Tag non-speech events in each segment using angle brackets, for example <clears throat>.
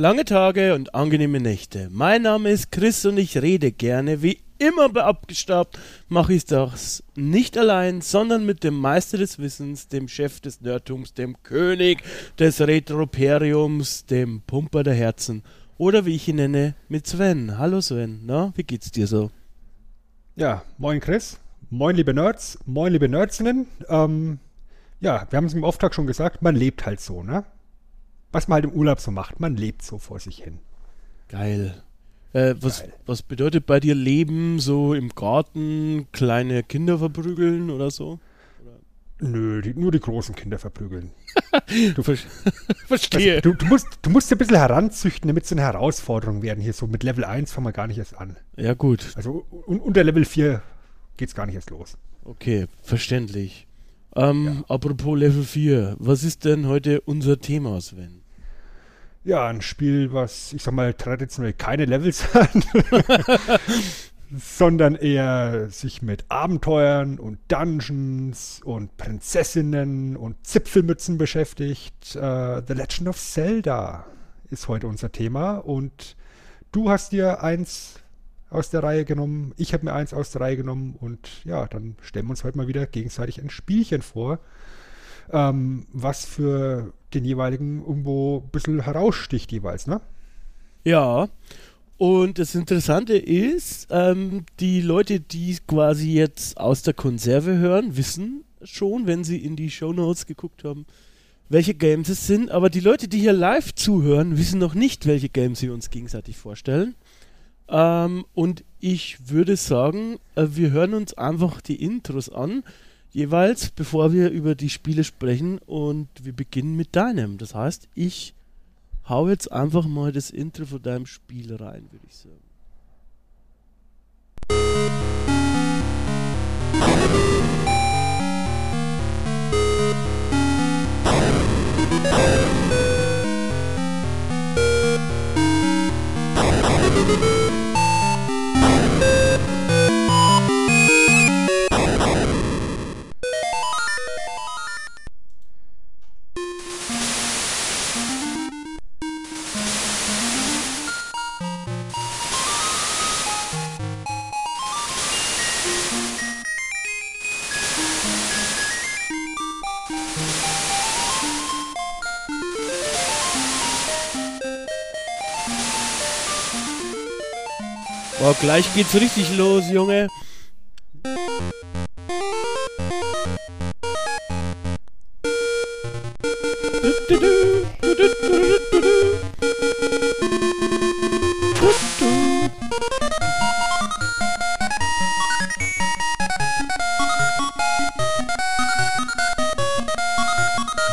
Lange Tage und angenehme Nächte. Mein Name ist Chris und ich rede gerne. Wie immer bei Abgestaubt mache ich das nicht allein, sondern mit dem Meister des Wissens, dem Chef des Nerdtums, dem König des Retroperiums, dem Pumper der Herzen oder wie ich ihn nenne, mit Sven. Hallo Sven, na, wie geht's dir so? Ja, moin Chris, moin liebe Nerds, moin liebe Nerdsinnen. Ähm, ja, wir haben es im Auftrag schon gesagt, man lebt halt so, ne? Was man halt im Urlaub so macht. Man lebt so vor sich hin. Geil. Äh, was, Geil. was bedeutet bei dir Leben so im Garten, kleine Kinder verprügeln oder so? Nö, die, nur die großen Kinder verprügeln. <laughs> du ver <laughs> verstehe. Also, du, du, musst, du musst ein bisschen heranzüchten, damit es eine Herausforderung werden. Hier so mit Level 1 fangen wir gar nicht erst an. Ja, gut. Also un unter Level 4 geht es gar nicht erst los. Okay, verständlich. Ähm, ja. Apropos Level 4, was ist denn heute unser Thema, Sven? Ja, ein Spiel, was, ich sag mal, traditionell keine Levels <laughs> hat, sondern eher sich mit Abenteuern und Dungeons und Prinzessinnen und Zipfelmützen beschäftigt. Uh, The Legend of Zelda ist heute unser Thema und du hast dir eins aus der Reihe genommen, ich habe mir eins aus der Reihe genommen und ja, dann stellen wir uns heute mal wieder gegenseitig ein Spielchen vor ähm, was für den jeweiligen irgendwo ein bisschen heraussticht jeweils, ne? Ja. Und das Interessante ist, ähm, die Leute, die quasi jetzt aus der Konserve hören, wissen schon, wenn sie in die Show Notes geguckt haben, welche Games es sind. Aber die Leute, die hier live zuhören, wissen noch nicht, welche Games sie uns gegenseitig vorstellen. Ähm, und ich würde sagen, äh, wir hören uns einfach die Intros an jeweils, bevor wir über die Spiele sprechen und wir beginnen mit deinem. Das heißt, ich hau jetzt einfach mal das Intro von deinem Spiel rein, würde ich sagen. Boah, gleich geht's richtig los, Junge.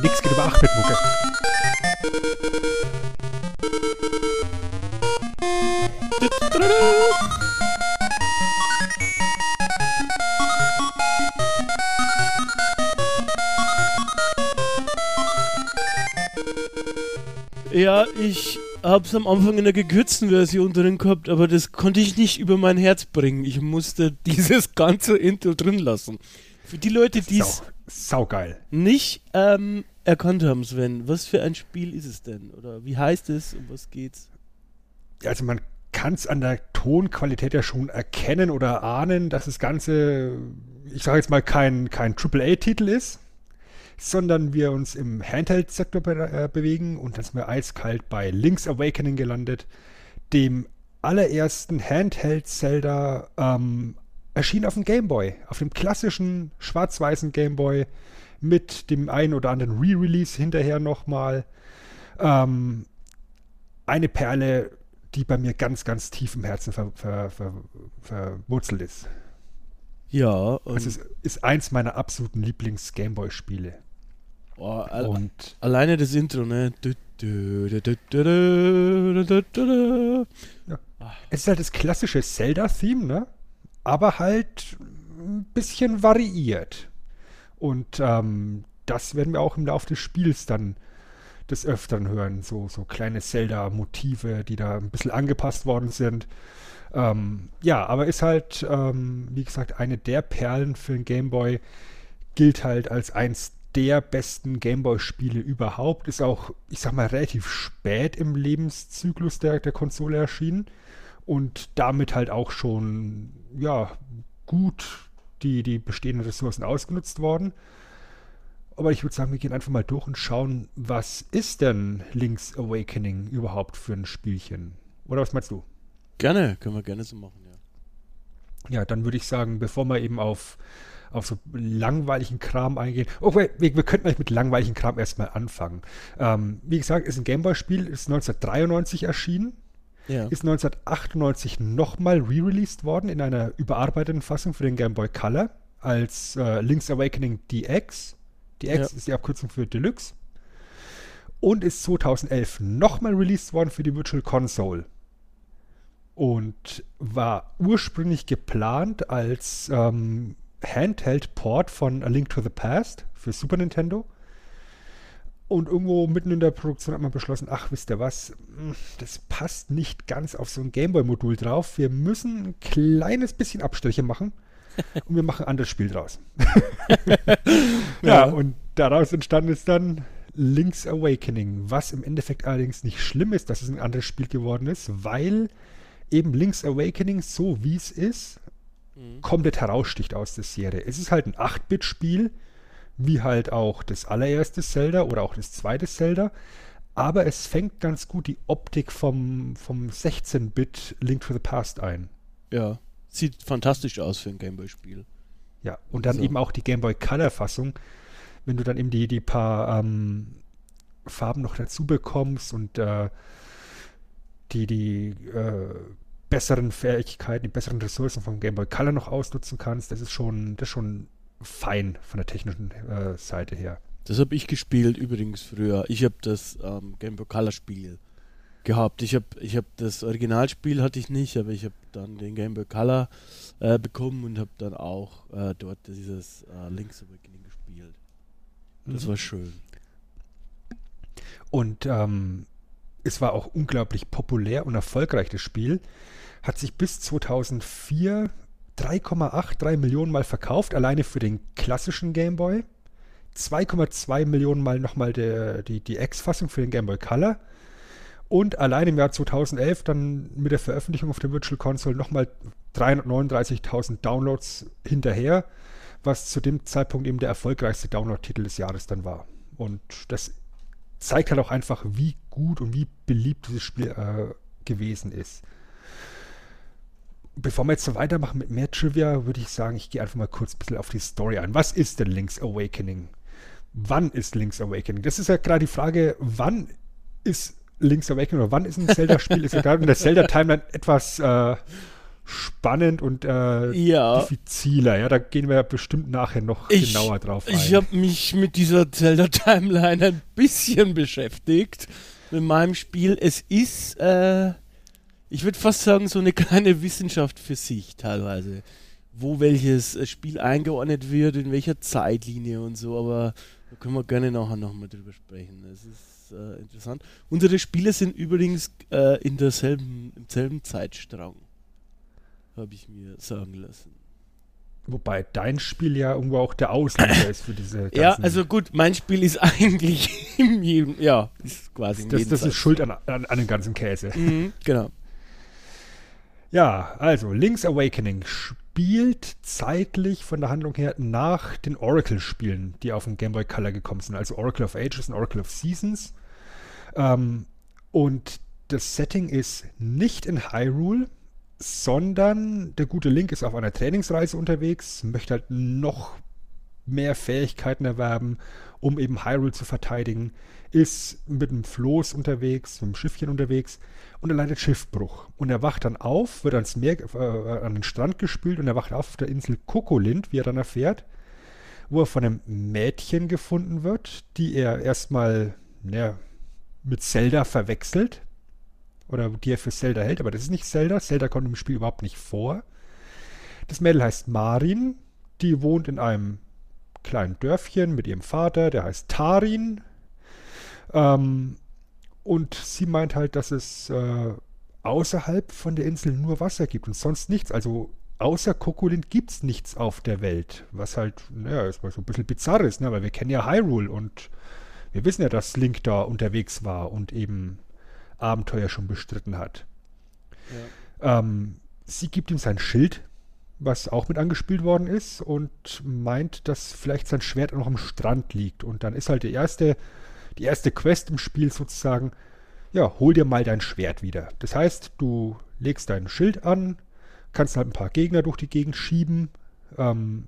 Nix geht über 8 mit Mucke. Ich hab's am Anfang in der gekürzten Version drin gehabt, aber das konnte ich nicht über mein Herz bringen. Ich musste <laughs> dieses ganze Intro drin lassen. Für die Leute, die es saugeil nicht ähm, erkannt haben, Sven, was für ein Spiel ist es denn? Oder wie heißt es? Um was geht's? Also man kann es an der Tonqualität ja schon erkennen oder ahnen, dass das Ganze, ich sage jetzt mal, kein, kein AAA-Titel ist sondern wir uns im Handheld-Sektor be äh, bewegen und dann sind wir eiskalt bei Link's Awakening gelandet, dem allerersten Handheld-Zelda ähm, erschien auf dem Gameboy, auf dem klassischen schwarz-weißen Gameboy mit dem einen oder anderen Re-Release hinterher nochmal. Ähm, eine Perle, die bei mir ganz, ganz tief im Herzen ver, ver, ver, verwurzelt ist. Ja. Es ist, ist eins meiner absoluten Lieblings-Gameboy-Spiele. Oh, und alleine das Intro, ne? Ja. Es ist halt das klassische Zelda-Theme, ne? Aber halt ein bisschen variiert. Und ähm, das werden wir auch im Laufe des Spiels dann des Öfteren hören. So, so kleine Zelda-Motive, die da ein bisschen angepasst worden sind. Ähm, ja, aber ist halt, ähm, wie gesagt, eine der Perlen für den Gameboy. Gilt halt als eins der besten Gameboy-Spiele überhaupt. Ist auch, ich sag mal, relativ spät im Lebenszyklus der, der Konsole erschienen. Und damit halt auch schon, ja, gut die, die bestehenden Ressourcen ausgenutzt worden. Aber ich würde sagen, wir gehen einfach mal durch und schauen, was ist denn Link's Awakening überhaupt für ein Spielchen? Oder was meinst du? Gerne, können wir gerne so machen, ja. Ja, dann würde ich sagen, bevor wir eben auf, auf so langweiligen Kram eingehen. Oh, wir, wir, wir könnten eigentlich mit langweiligen Kram erstmal anfangen. Ähm, wie gesagt, ist ein Gameboy-Spiel, ist 1993 erschienen, Ja. ist 1998 nochmal re-released worden in einer überarbeiteten Fassung für den Game Boy Color als äh, Link's Awakening DX. DX Ja. ist die Abkürzung für Deluxe. Und ist 2011 nochmal released worden für die Virtual Console. Und war ursprünglich geplant als ähm, Handheld-Port von A Link to the Past für Super Nintendo. Und irgendwo mitten in der Produktion hat man beschlossen, ach, wisst ihr was, hm, das passt nicht ganz auf so ein Gameboy-Modul drauf. Wir müssen ein kleines bisschen Abstriche machen <laughs> und wir machen ein anderes Spiel draus. <laughs> ja, Ja. und daraus entstanden ist dann Link's Awakening, was im Endeffekt allerdings nicht schlimm ist, dass es ein anderes Spiel geworden ist, weil eben Link's Awakening, so wie es ist, Mhm. komplett heraussticht aus der Serie. Es ist halt ein 8-Bit-Spiel, wie halt auch das allererste Zelda oder auch das zweite Zelda. Aber es fängt ganz gut die Optik vom, vom 16-Bit Link to the Past ein. Ja. Sieht fantastisch aus für ein Gameboy-Spiel. Ja, und dann So. eben auch die Game Boy Color-Fassung, wenn du dann eben die, die paar ähm, Farben noch dazu bekommst und äh, die, die äh, besseren Fähigkeiten, die besseren Ressourcen vom Game Boy Color noch ausnutzen kannst, das ist schon, das ist schon fein von der technischen äh, Seite her. Das habe ich gespielt übrigens früher. Ich habe das ähm, Game Boy Color Spiel gehabt. Ich habe ich hab das Originalspiel hatte ich nicht, aber ich habe dann den Game Boy Color äh, bekommen und habe dann auch äh, dort dieses äh, Link's Awakening gespielt. Das Mhm. war schön. Und ähm, es war auch unglaublich populär und erfolgreich, das Spiel. Hat sich bis 2004 3,83 Millionen Mal verkauft, alleine für den klassischen Game Boy. 2,2 Millionen Mal nochmal der, die, die X-Fassung für den Game Boy Color. Und allein im Jahr 2011 dann mit der Veröffentlichung auf der Virtual Console nochmal 339.000 Downloads hinterher, was zu dem Zeitpunkt eben der erfolgreichste Download-Titel des Jahres dann war. Und das zeigt halt auch einfach, wie gut und wie beliebt dieses Spiel äh, gewesen ist. Bevor wir jetzt so weitermachen mit mehr Trivia, würde ich sagen, ich gehe einfach mal kurz ein bisschen auf die Story ein. Was ist denn Link's Awakening? Wann ist Link's Awakening? Das ist ja gerade die Frage, wann ist Link's Awakening oder wann ist ein Zelda-Spiel? ist ja gerade in der Zelda-Timeline etwas äh, spannend und äh, Ja. diffiziler. Ja, da gehen wir bestimmt nachher noch Ich- genauer drauf ein. Ich habe mich mit dieser Zelda Timeline ein bisschen beschäftigt. Mit meinem Spiel. Es ist, äh, ich würde fast sagen, so eine kleine Wissenschaft für sich teilweise. Wo welches äh, Spiel eingeordnet wird, in welcher Zeitlinie und so. Aber da können wir gerne nachher nochmal drüber sprechen. Das ist äh, interessant. Unsere Spiele sind übrigens äh, in derselben, im selben Zeitstrang. Habe ich mir sagen lassen. Wobei dein Spiel ja irgendwo auch der Auslöser <laughs> ist für diese. Ja, also gut, mein Spiel ist <laughs> eigentlich in jedem, ja, ist quasi das, das ist schuld an, an, an dem ganzen Käse. Mhm, genau. Ja, also Link's Awakening spielt zeitlich von der Handlung her nach den Oracle-Spielen, die auf dem Game Boy Color gekommen sind. Also Oracle of Ages und Oracle of Seasons. Ähm, und das Setting ist nicht in Hyrule, sondern der gute Link ist auf einer Trainingsreise unterwegs, möchte halt noch mehr Fähigkeiten erwerben, um eben Hyrule zu verteidigen, ist mit einem Floß unterwegs, mit einem Schiffchen unterwegs und erleidet Schiffbruch. Und er wacht dann auf, wird ans Meer, äh, an den Strand gespült und er wacht auf der Insel Kokolind, wie er dann erfährt. wo er von einem Mädchen gefunden wird, die er erstmal ja, mit Zelda verwechselt. Oder die er für Zelda hält, aber das ist nicht Zelda. Zelda kommt im Spiel überhaupt nicht vor. Das Mädel heißt Marin, die wohnt in einem kleinen Dörfchen mit ihrem Vater, der heißt Tarin. Ähm, und sie meint halt, dass es äh, außerhalb von der Insel nur Wasser gibt und sonst nichts. Also außer Kokolint gibt es nichts auf der Welt. Was halt, naja, erstmal so ein bisschen bizarr ist, ne? weil wir kennen ja Hyrule und wir wissen ja, dass Link da unterwegs war und eben Abenteuer schon bestritten hat. Ja. Ähm, sie gibt ihm sein Schild, was auch mit angespielt worden ist und meint, dass vielleicht sein Schwert noch am Strand liegt. Und dann ist halt die erste, die erste Quest im Spiel sozusagen, ja, hol dir mal dein Schwert wieder. Das heißt, du legst dein Schild an, kannst halt ein paar Gegner durch die Gegend schieben, ähm,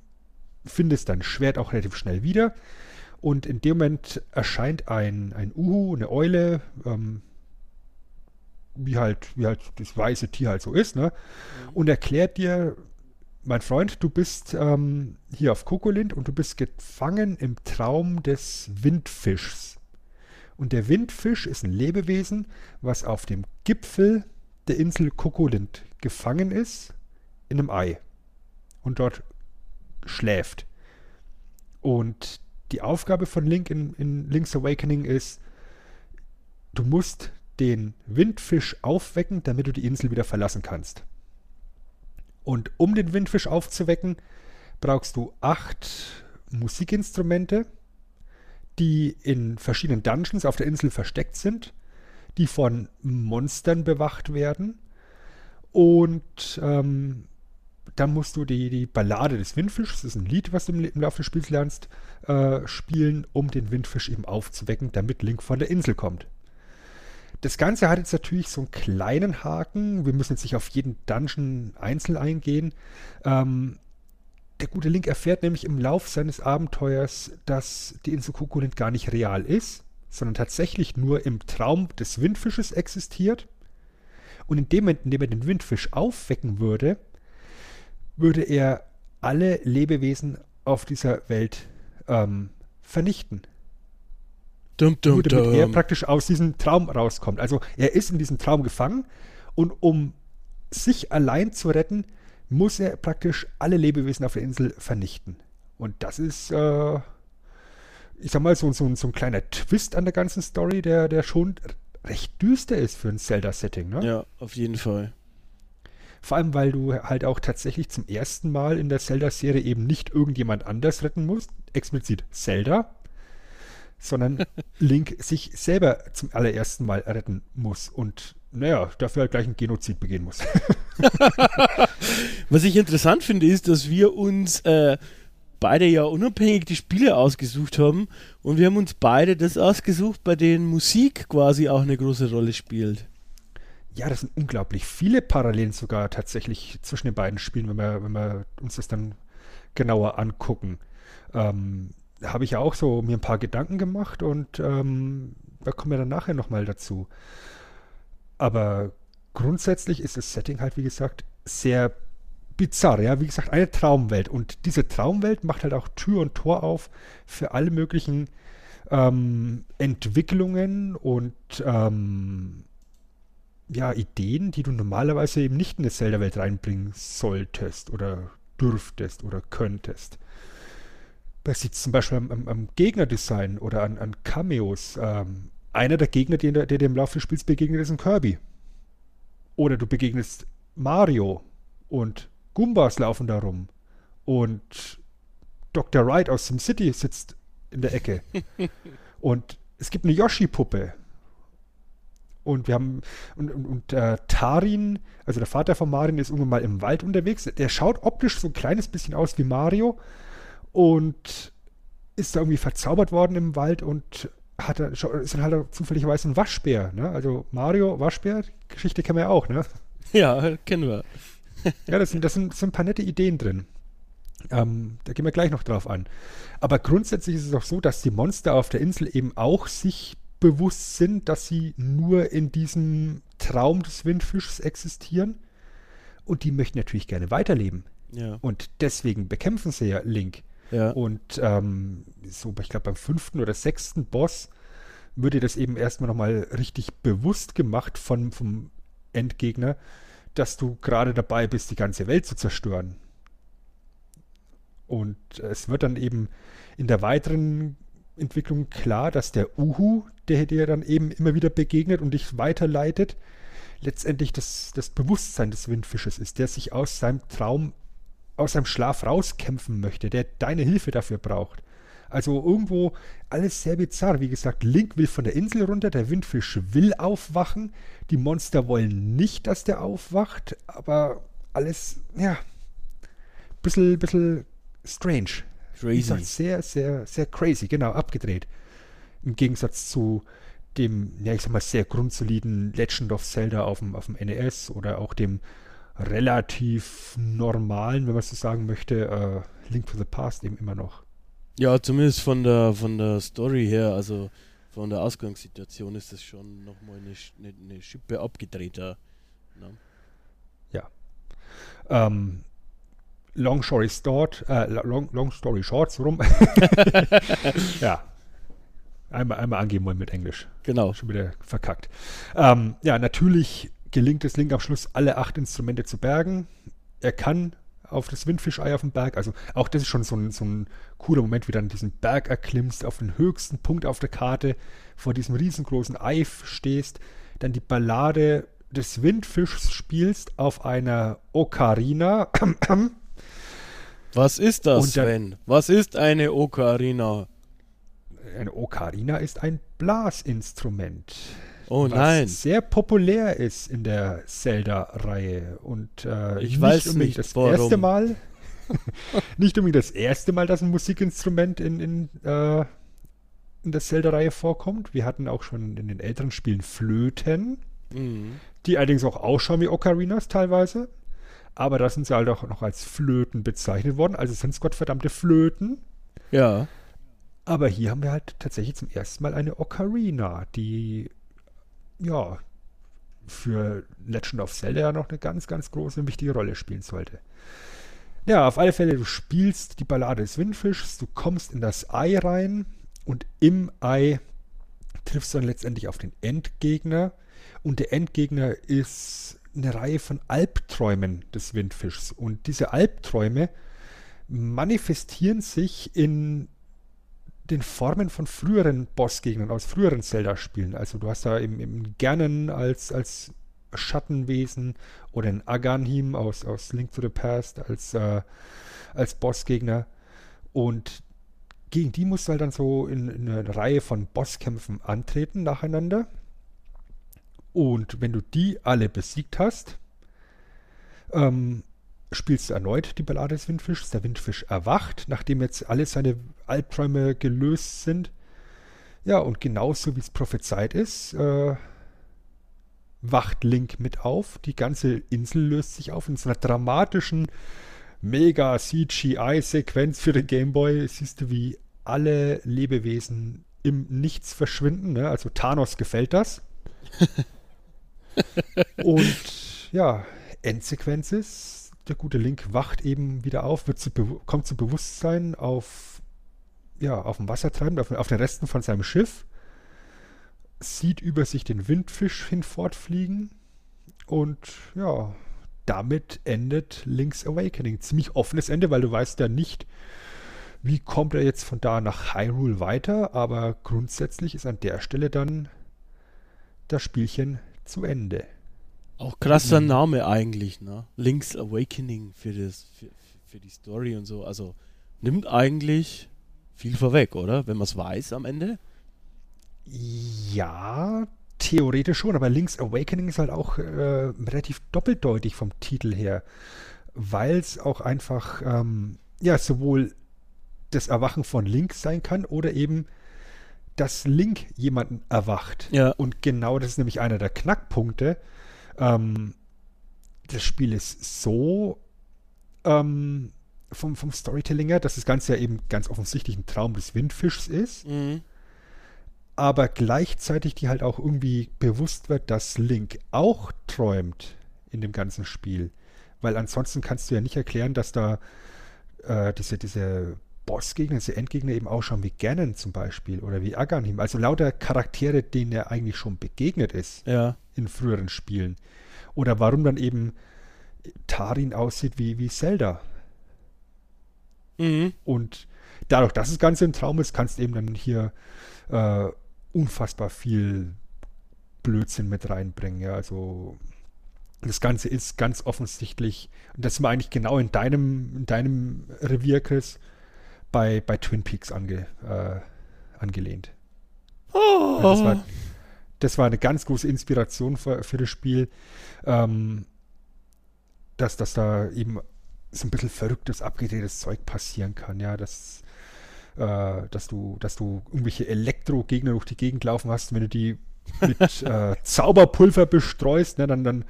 findest dein Schwert auch relativ schnell wieder. Und in dem Moment erscheint ein, ein Uhu, eine Eule, ähm, wie halt, wie halt das weiße Tier halt so ist, ne? Mhm. Und erklärt dir, mein Freund, du bist ähm, hier auf Kokolind und du bist gefangen im Traum des Windfischs. Und der Windfisch ist ein Lebewesen, was auf dem Gipfel der Insel Kokolind gefangen ist, in einem Ei. Und dort schläft. Und die Aufgabe von Link in, in Link's Awakening ist, du musst den Windfisch aufwecken, damit du die Insel wieder verlassen kannst. Und um den Windfisch aufzuwecken, brauchst du acht Musikinstrumente, die in verschiedenen Dungeons auf der Insel versteckt sind, die von Monstern bewacht werden. Und ähm, dann musst du die, die Ballade des Windfischs, das ist ein Lied, was du im, im Laufe des Spiels lernst, äh, spielen, um den Windfisch eben aufzuwecken, damit Link von der Insel kommt. Das Ganze hat jetzt natürlich so einen kleinen Haken. Wir müssen jetzt nicht auf jeden Dungeon einzeln eingehen. Ähm, der gute Link erfährt nämlich im Lauf seines Abenteuers, dass die Insel Kokolint gar nicht real ist, sondern tatsächlich nur im Traum des Windfisches existiert. Und in dem Moment, in dem er den Windfisch aufwecken würde, würde er alle Lebewesen auf dieser Welt ähm, vernichten. Dum, dum, damit dum. er praktisch aus diesem Traum rauskommt. Also er ist in diesem Traum gefangen und um sich allein zu retten, muss er praktisch alle Lebewesen auf der Insel vernichten. Und das ist, äh, ich sag mal, so, so, so, ein kleiner Twist an der ganzen Story, der, der schon recht düster ist für ein Zelda-Setting. Ne? Ja, auf jeden Fall. Vor allem, weil du halt auch tatsächlich zum ersten Mal in der Zelda-Serie eben nicht irgendjemand anders retten musst, explizit Zelda, sondern <laughs> Link sich selber zum allerersten Mal retten muss und naja, dafür halt gleich ein Genozid begehen muss. <laughs> Was ich interessant finde, ist, dass wir uns äh, beide ja unabhängig die Spiele ausgesucht haben und wir haben uns beide das ausgesucht, bei denen Musik quasi auch eine große Rolle spielt. Ja, das sind unglaublich viele Parallelen sogar tatsächlich zwischen den beiden Spielen, wenn wir, wenn wir uns das dann genauer angucken. Ähm, habe ich ja auch so mir ein paar Gedanken gemacht und ähm, da kommen wir dann nachher nochmal dazu. Aber grundsätzlich ist das Setting halt, wie gesagt, sehr bizarr. Ja, wie gesagt, eine Traumwelt. Und diese Traumwelt macht halt auch Tür und Tor auf für alle möglichen ähm, Entwicklungen und ähm, ja, Ideen, die du normalerweise eben nicht in eine Zelda-Welt reinbringen solltest oder dürftest oder könntest. Das sieht zum Beispiel am, am Gegnerdesign oder an, an Cameos. Ähm, einer der Gegner, der, der dir im Laufe des Spiels begegnet, ist ein Kirby. Oder du begegnest Mario und Goombas laufen da rum. Und Dr. Wright aus SimCity sitzt in der Ecke. <laughs> und es gibt eine Yoshi-Puppe. Und wir haben, und, und, und äh, Tarin, also der Vater von Marin, ist irgendwann mal im Wald unterwegs. Der schaut optisch so ein kleines bisschen aus wie Mario, und ist da irgendwie verzaubert worden im Wald und hat ist dann halt zufälligerweise ein Waschbär. Ne? Also Mario, Waschbär, Geschichte kennen wir ja auch, ne? <laughs> Ja, kennen wir. ja, das sind, das, sind, das sind ein paar nette Ideen drin. Ähm, da gehen wir gleich noch drauf an. Aber grundsätzlich ist es auch so, dass die Monster auf der Insel eben auch sich bewusst sind, dass sie nur in diesem Traum des Windfischs existieren. Und die möchten natürlich gerne weiterleben. Ja. Und deswegen bekämpfen sie ja Link. Ja. Und ähm, so, ich glaube, beim fünften oder sechsten Boss wird dir das eben erstmal nochmal richtig bewusst gemacht von, vom Endgegner, dass du gerade dabei bist, die ganze Welt zu zerstören. Und es wird dann eben in der weiteren Entwicklung klar, dass der Uhu, der dir dann eben immer wieder begegnet und dich weiterleitet, letztendlich das, das Bewusstsein des Windfisches ist, der sich aus seinem Traum, aus seinem Schlaf rauskämpfen möchte, der deine Hilfe dafür braucht. Also irgendwo alles sehr bizarr. Wie gesagt, Link will von der Insel runter, der Windfisch will aufwachen, die Monster wollen nicht, dass der aufwacht, aber alles, ja, bisschen, bisschen strange. Crazy. gesagt, sehr, sehr, sehr crazy, genau, abgedreht. Im Gegensatz zu dem, ja, ich sag mal, sehr grundsoliden Legend of Zelda auf dem, auf dem NES oder auch dem relativ normalen, wenn man so sagen möchte, äh, Link to the Past eben immer noch. Ja, zumindest von der von der Story her, also von der Ausgangssituation ist das schon nochmal eine, eine, eine Schippe abgedrehter. Ne? Ähm, long story short, äh, long, long story short, so rum. <laughs> <laughs> ja. Einmal, einmal angeben wollen mit Englisch. Genau. Schon wieder verkackt. Ähm, ja, natürlich gelingt es Link am Schluss, alle acht Instrumente zu bergen. Er kann auf das Windfischei auf dem Berg, also auch das ist schon so ein, so ein cooler Moment, wie du dann diesen Berg erklimmst, auf den höchsten Punkt auf der Karte, vor diesem riesengroßen Eif stehst, dann die Ballade des Windfischs spielst auf einer Ocarina. <clears throat> Was ist das, dann- Sven? Was ist eine Ocarina? Eine Ocarina ist ein Blasinstrument. Oh was nein. sehr populär ist in der Zelda-Reihe. Und äh, Ich weiß unbedingt nicht, das warum. erste Mal. <laughs> nicht unbedingt das erste Mal, dass ein Musikinstrument in, in, äh, in der Zelda-Reihe vorkommt. Wir hatten auch schon in den älteren Spielen Flöten, Mhm. die allerdings auch ausschauen wie Ocarinas teilweise. Aber da sind sie halt auch noch als Flöten bezeichnet worden. Also sind es gottverdammte Flöten. Ja. Aber hier haben wir halt tatsächlich zum ersten Mal eine Ocarina, die ja für Legend of Zelda ja noch eine ganz, ganz große und wichtige Rolle spielen sollte. Ja, auf alle Fälle, du spielst die Ballade des Windfischs, du kommst in das Ei rein und im Ei triffst du dann letztendlich auf den Endgegner. Und der Endgegner ist eine Reihe von Albträumen des Windfischs. Und diese Albträume manifestieren sich in den Formen von früheren Bossgegnern aus früheren Zelda-Spielen. Also du hast da im, im Gernen als, als Schattenwesen oder in Aganhim aus, aus Link to the Past als, äh, als Bossgegner. Und gegen die musst du halt dann so in, in eine Reihe von Bosskämpfen antreten nacheinander. Und wenn du die alle besiegt hast, ähm, spielst du erneut die Ballade des Windfischs. Der Windfisch erwacht, nachdem jetzt alle seine Albträume gelöst sind. Ja, und genauso wie es prophezeit ist, äh, wacht Link mit auf. Die ganze Insel löst sich auf in so einer dramatischen mega CGI-Sequenz für den Gameboy. Siehst du, wie alle Lebewesen im Nichts verschwinden. Ne? Also Thanos gefällt das. <laughs> und ja, Endsequenz ist, der gute Link wacht eben wieder auf, zu, kommt zu Bewusstsein auf, ja, auf dem Wasser treibend, auf, auf den Resten von seinem Schiff, sieht über sich den Windfisch hinfortfliegen und ja, damit endet Link's Awakening. Ziemlich offenes Ende, weil du weißt ja nicht, wie kommt er jetzt von da nach Hyrule weiter, aber grundsätzlich ist an der Stelle dann das Spielchen zu Ende. Auch krasser Mhm. Name eigentlich, ne? Link's Awakening für, das, für, für die Story und so. Also nimmt eigentlich viel vorweg, oder? Wenn man es weiß am Ende. Ja, theoretisch schon, aber Link's Awakening ist halt auch äh, relativ doppeldeutig vom Titel her, weil es auch einfach ähm, ja sowohl das Erwachen von Link sein kann oder eben dass Link jemanden erwacht. Ja. Und genau das ist nämlich einer der Knackpunkte. Ähm, das Spiel ist so ähm, vom, vom Storytelling her, dass das Ganze ja eben ganz offensichtlich ein Traum des Windfischs ist Mhm. aber gleichzeitig die halt auch irgendwie bewusst wird, dass Link auch träumt in dem ganzen Spiel. Weil ansonsten kannst du ja nicht erklären, dass da äh, diese, diese Bossgegner, diese Endgegner eben ausschauen wie Ganon zum Beispiel oder wie Aghanim. Also lauter Charaktere, denen er eigentlich schon begegnet ist Ja. In früheren Spielen. Oder warum dann eben Tarin aussieht wie, wie Zelda. Mhm. Und dadurch, dass das Ganze ein Traum ist, kannst du eben dann hier äh, unfassbar viel Blödsinn mit reinbringen. Ja, also das Ganze ist ganz offensichtlich, und das sind wir eigentlich genau in deinem, in deinem Revier, Chris, bei, bei Twin Peaks ange, äh, angelehnt. Oh. Ja, das, war, das war eine ganz große Inspiration für, für das Spiel, ähm, dass, dass da eben so ein bisschen verrücktes, abgedrehtes Zeug passieren kann, ja, dass, äh, dass du, dass du irgendwelche Elektro-Gegner durch die Gegend laufen hast, wenn du die mit <laughs> äh, Zauberpulver bestreust, ne, dann, dann,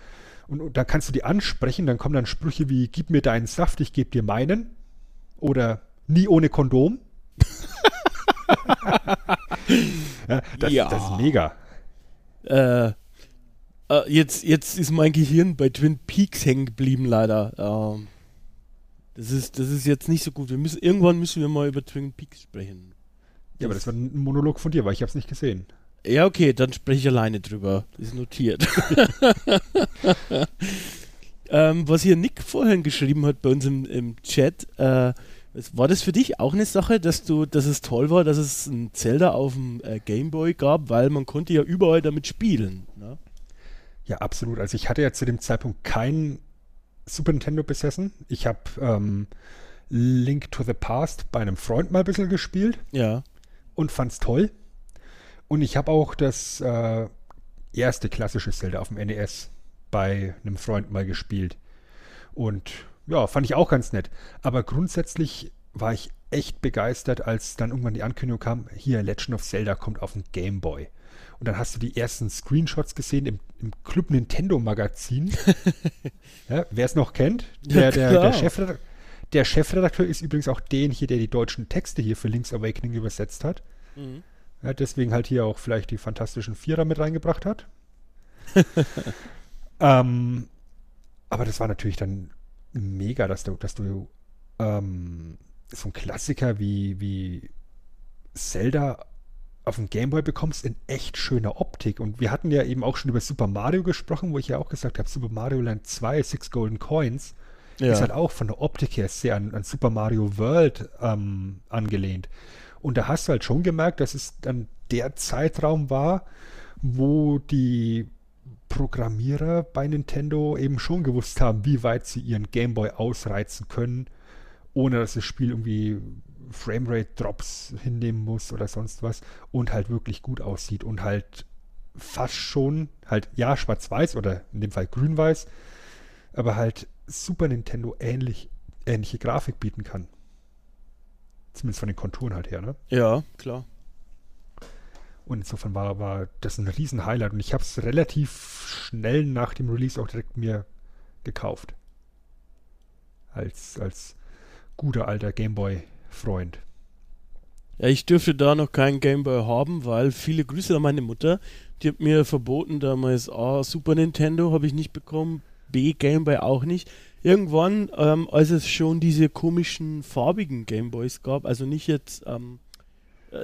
und, und dann kannst du die ansprechen, dann kommen dann Sprüche wie, gib mir deinen Saft, ich gebe dir meinen, oder nie ohne Kondom. <laughs> ja, das, Ja. das ist mega. Äh, äh, jetzt, jetzt ist mein Gehirn bei Twin Peaks hängen geblieben, leider. Ähm, das, ist, das ist jetzt nicht so gut. Wir müssen, irgendwann müssen wir mal über Twin Peaks sprechen. Ja, aber das war ein Monolog von dir, weil ich habe es nicht gesehen. Ja, okay, dann spreche ich alleine drüber. Ist notiert. <laughs> <laughs> ähm, was hier Nick vorhin geschrieben hat bei uns im, im Chat, äh, war das für dich auch eine Sache, dass du, dass es toll war, dass es ein Zelda auf dem äh, Gameboy gab, weil man konnte ja überall damit spielen. Ne? Ja, absolut. Also ich hatte ja zu dem Zeitpunkt kein Super Nintendo besessen. Ich habe ähm, Link to the Past bei einem Freund mal ein bisschen gespielt Ja. und fand's toll. Und ich habe auch das äh, erste klassische Zelda auf dem NES bei einem Freund mal gespielt. Und ja, fand ich auch ganz nett. Aber grundsätzlich war ich echt begeistert, als dann irgendwann die Ankündigung kam, hier Legend of Zelda kommt auf den Game Boy. Und dann hast du die ersten Screenshots gesehen im, im Club Nintendo Magazin. <laughs> ja, Wer es noch kennt, der, der, der. Chefredakteur, der Chefredakteur ist übrigens auch den hier, der die deutschen Texte hier für Link's Awakening übersetzt hat. Ja, deswegen halt hier auch vielleicht die fantastischen Vierer mit reingebracht hat. <laughs> ähm, aber das war natürlich dann mega, dass du, dass du ähm, so ein Klassiker wie, wie Zelda auf dem Gameboy bekommst in echt schöner Optik. Und wir hatten ja eben auch schon über Super Mario gesprochen, wo ich ja auch gesagt habe, Super Mario Land 2, Six Golden Coins, Ja. ist halt auch von der Optik her sehr an, an Super Mario World ähm, angelehnt. Und da hast du halt schon gemerkt, dass es dann der Zeitraum war, wo die Programmierer bei Nintendo eben schon gewusst haben, wie weit sie ihren Gameboy ausreizen können, ohne dass das Spiel irgendwie Framerate-Drops hinnehmen muss oder sonst was und halt wirklich gut aussieht und halt fast schon, halt ja, schwarz-weiß oder in dem Fall grün-weiß, aber halt Super Nintendo ähnlich, ähnliche Grafik bieten kann. Zumindest von den Konturen halt her, ne? ja, klar. Und insofern war, war das ein riesen Highlight und ich habe es relativ schnell nach dem Release auch direkt mir gekauft. Als, als guter alter Gameboy-Freund. Ja, ich dürfte da noch keinen Gameboy haben, weil viele Grüße an meine Mutter. Die hat mir verboten damals, A, Super Nintendo habe ich nicht bekommen, B, Gameboy auch nicht. Irgendwann, ähm, als es schon diese komischen farbigen Gameboys gab, also nicht jetzt, ähm, äh,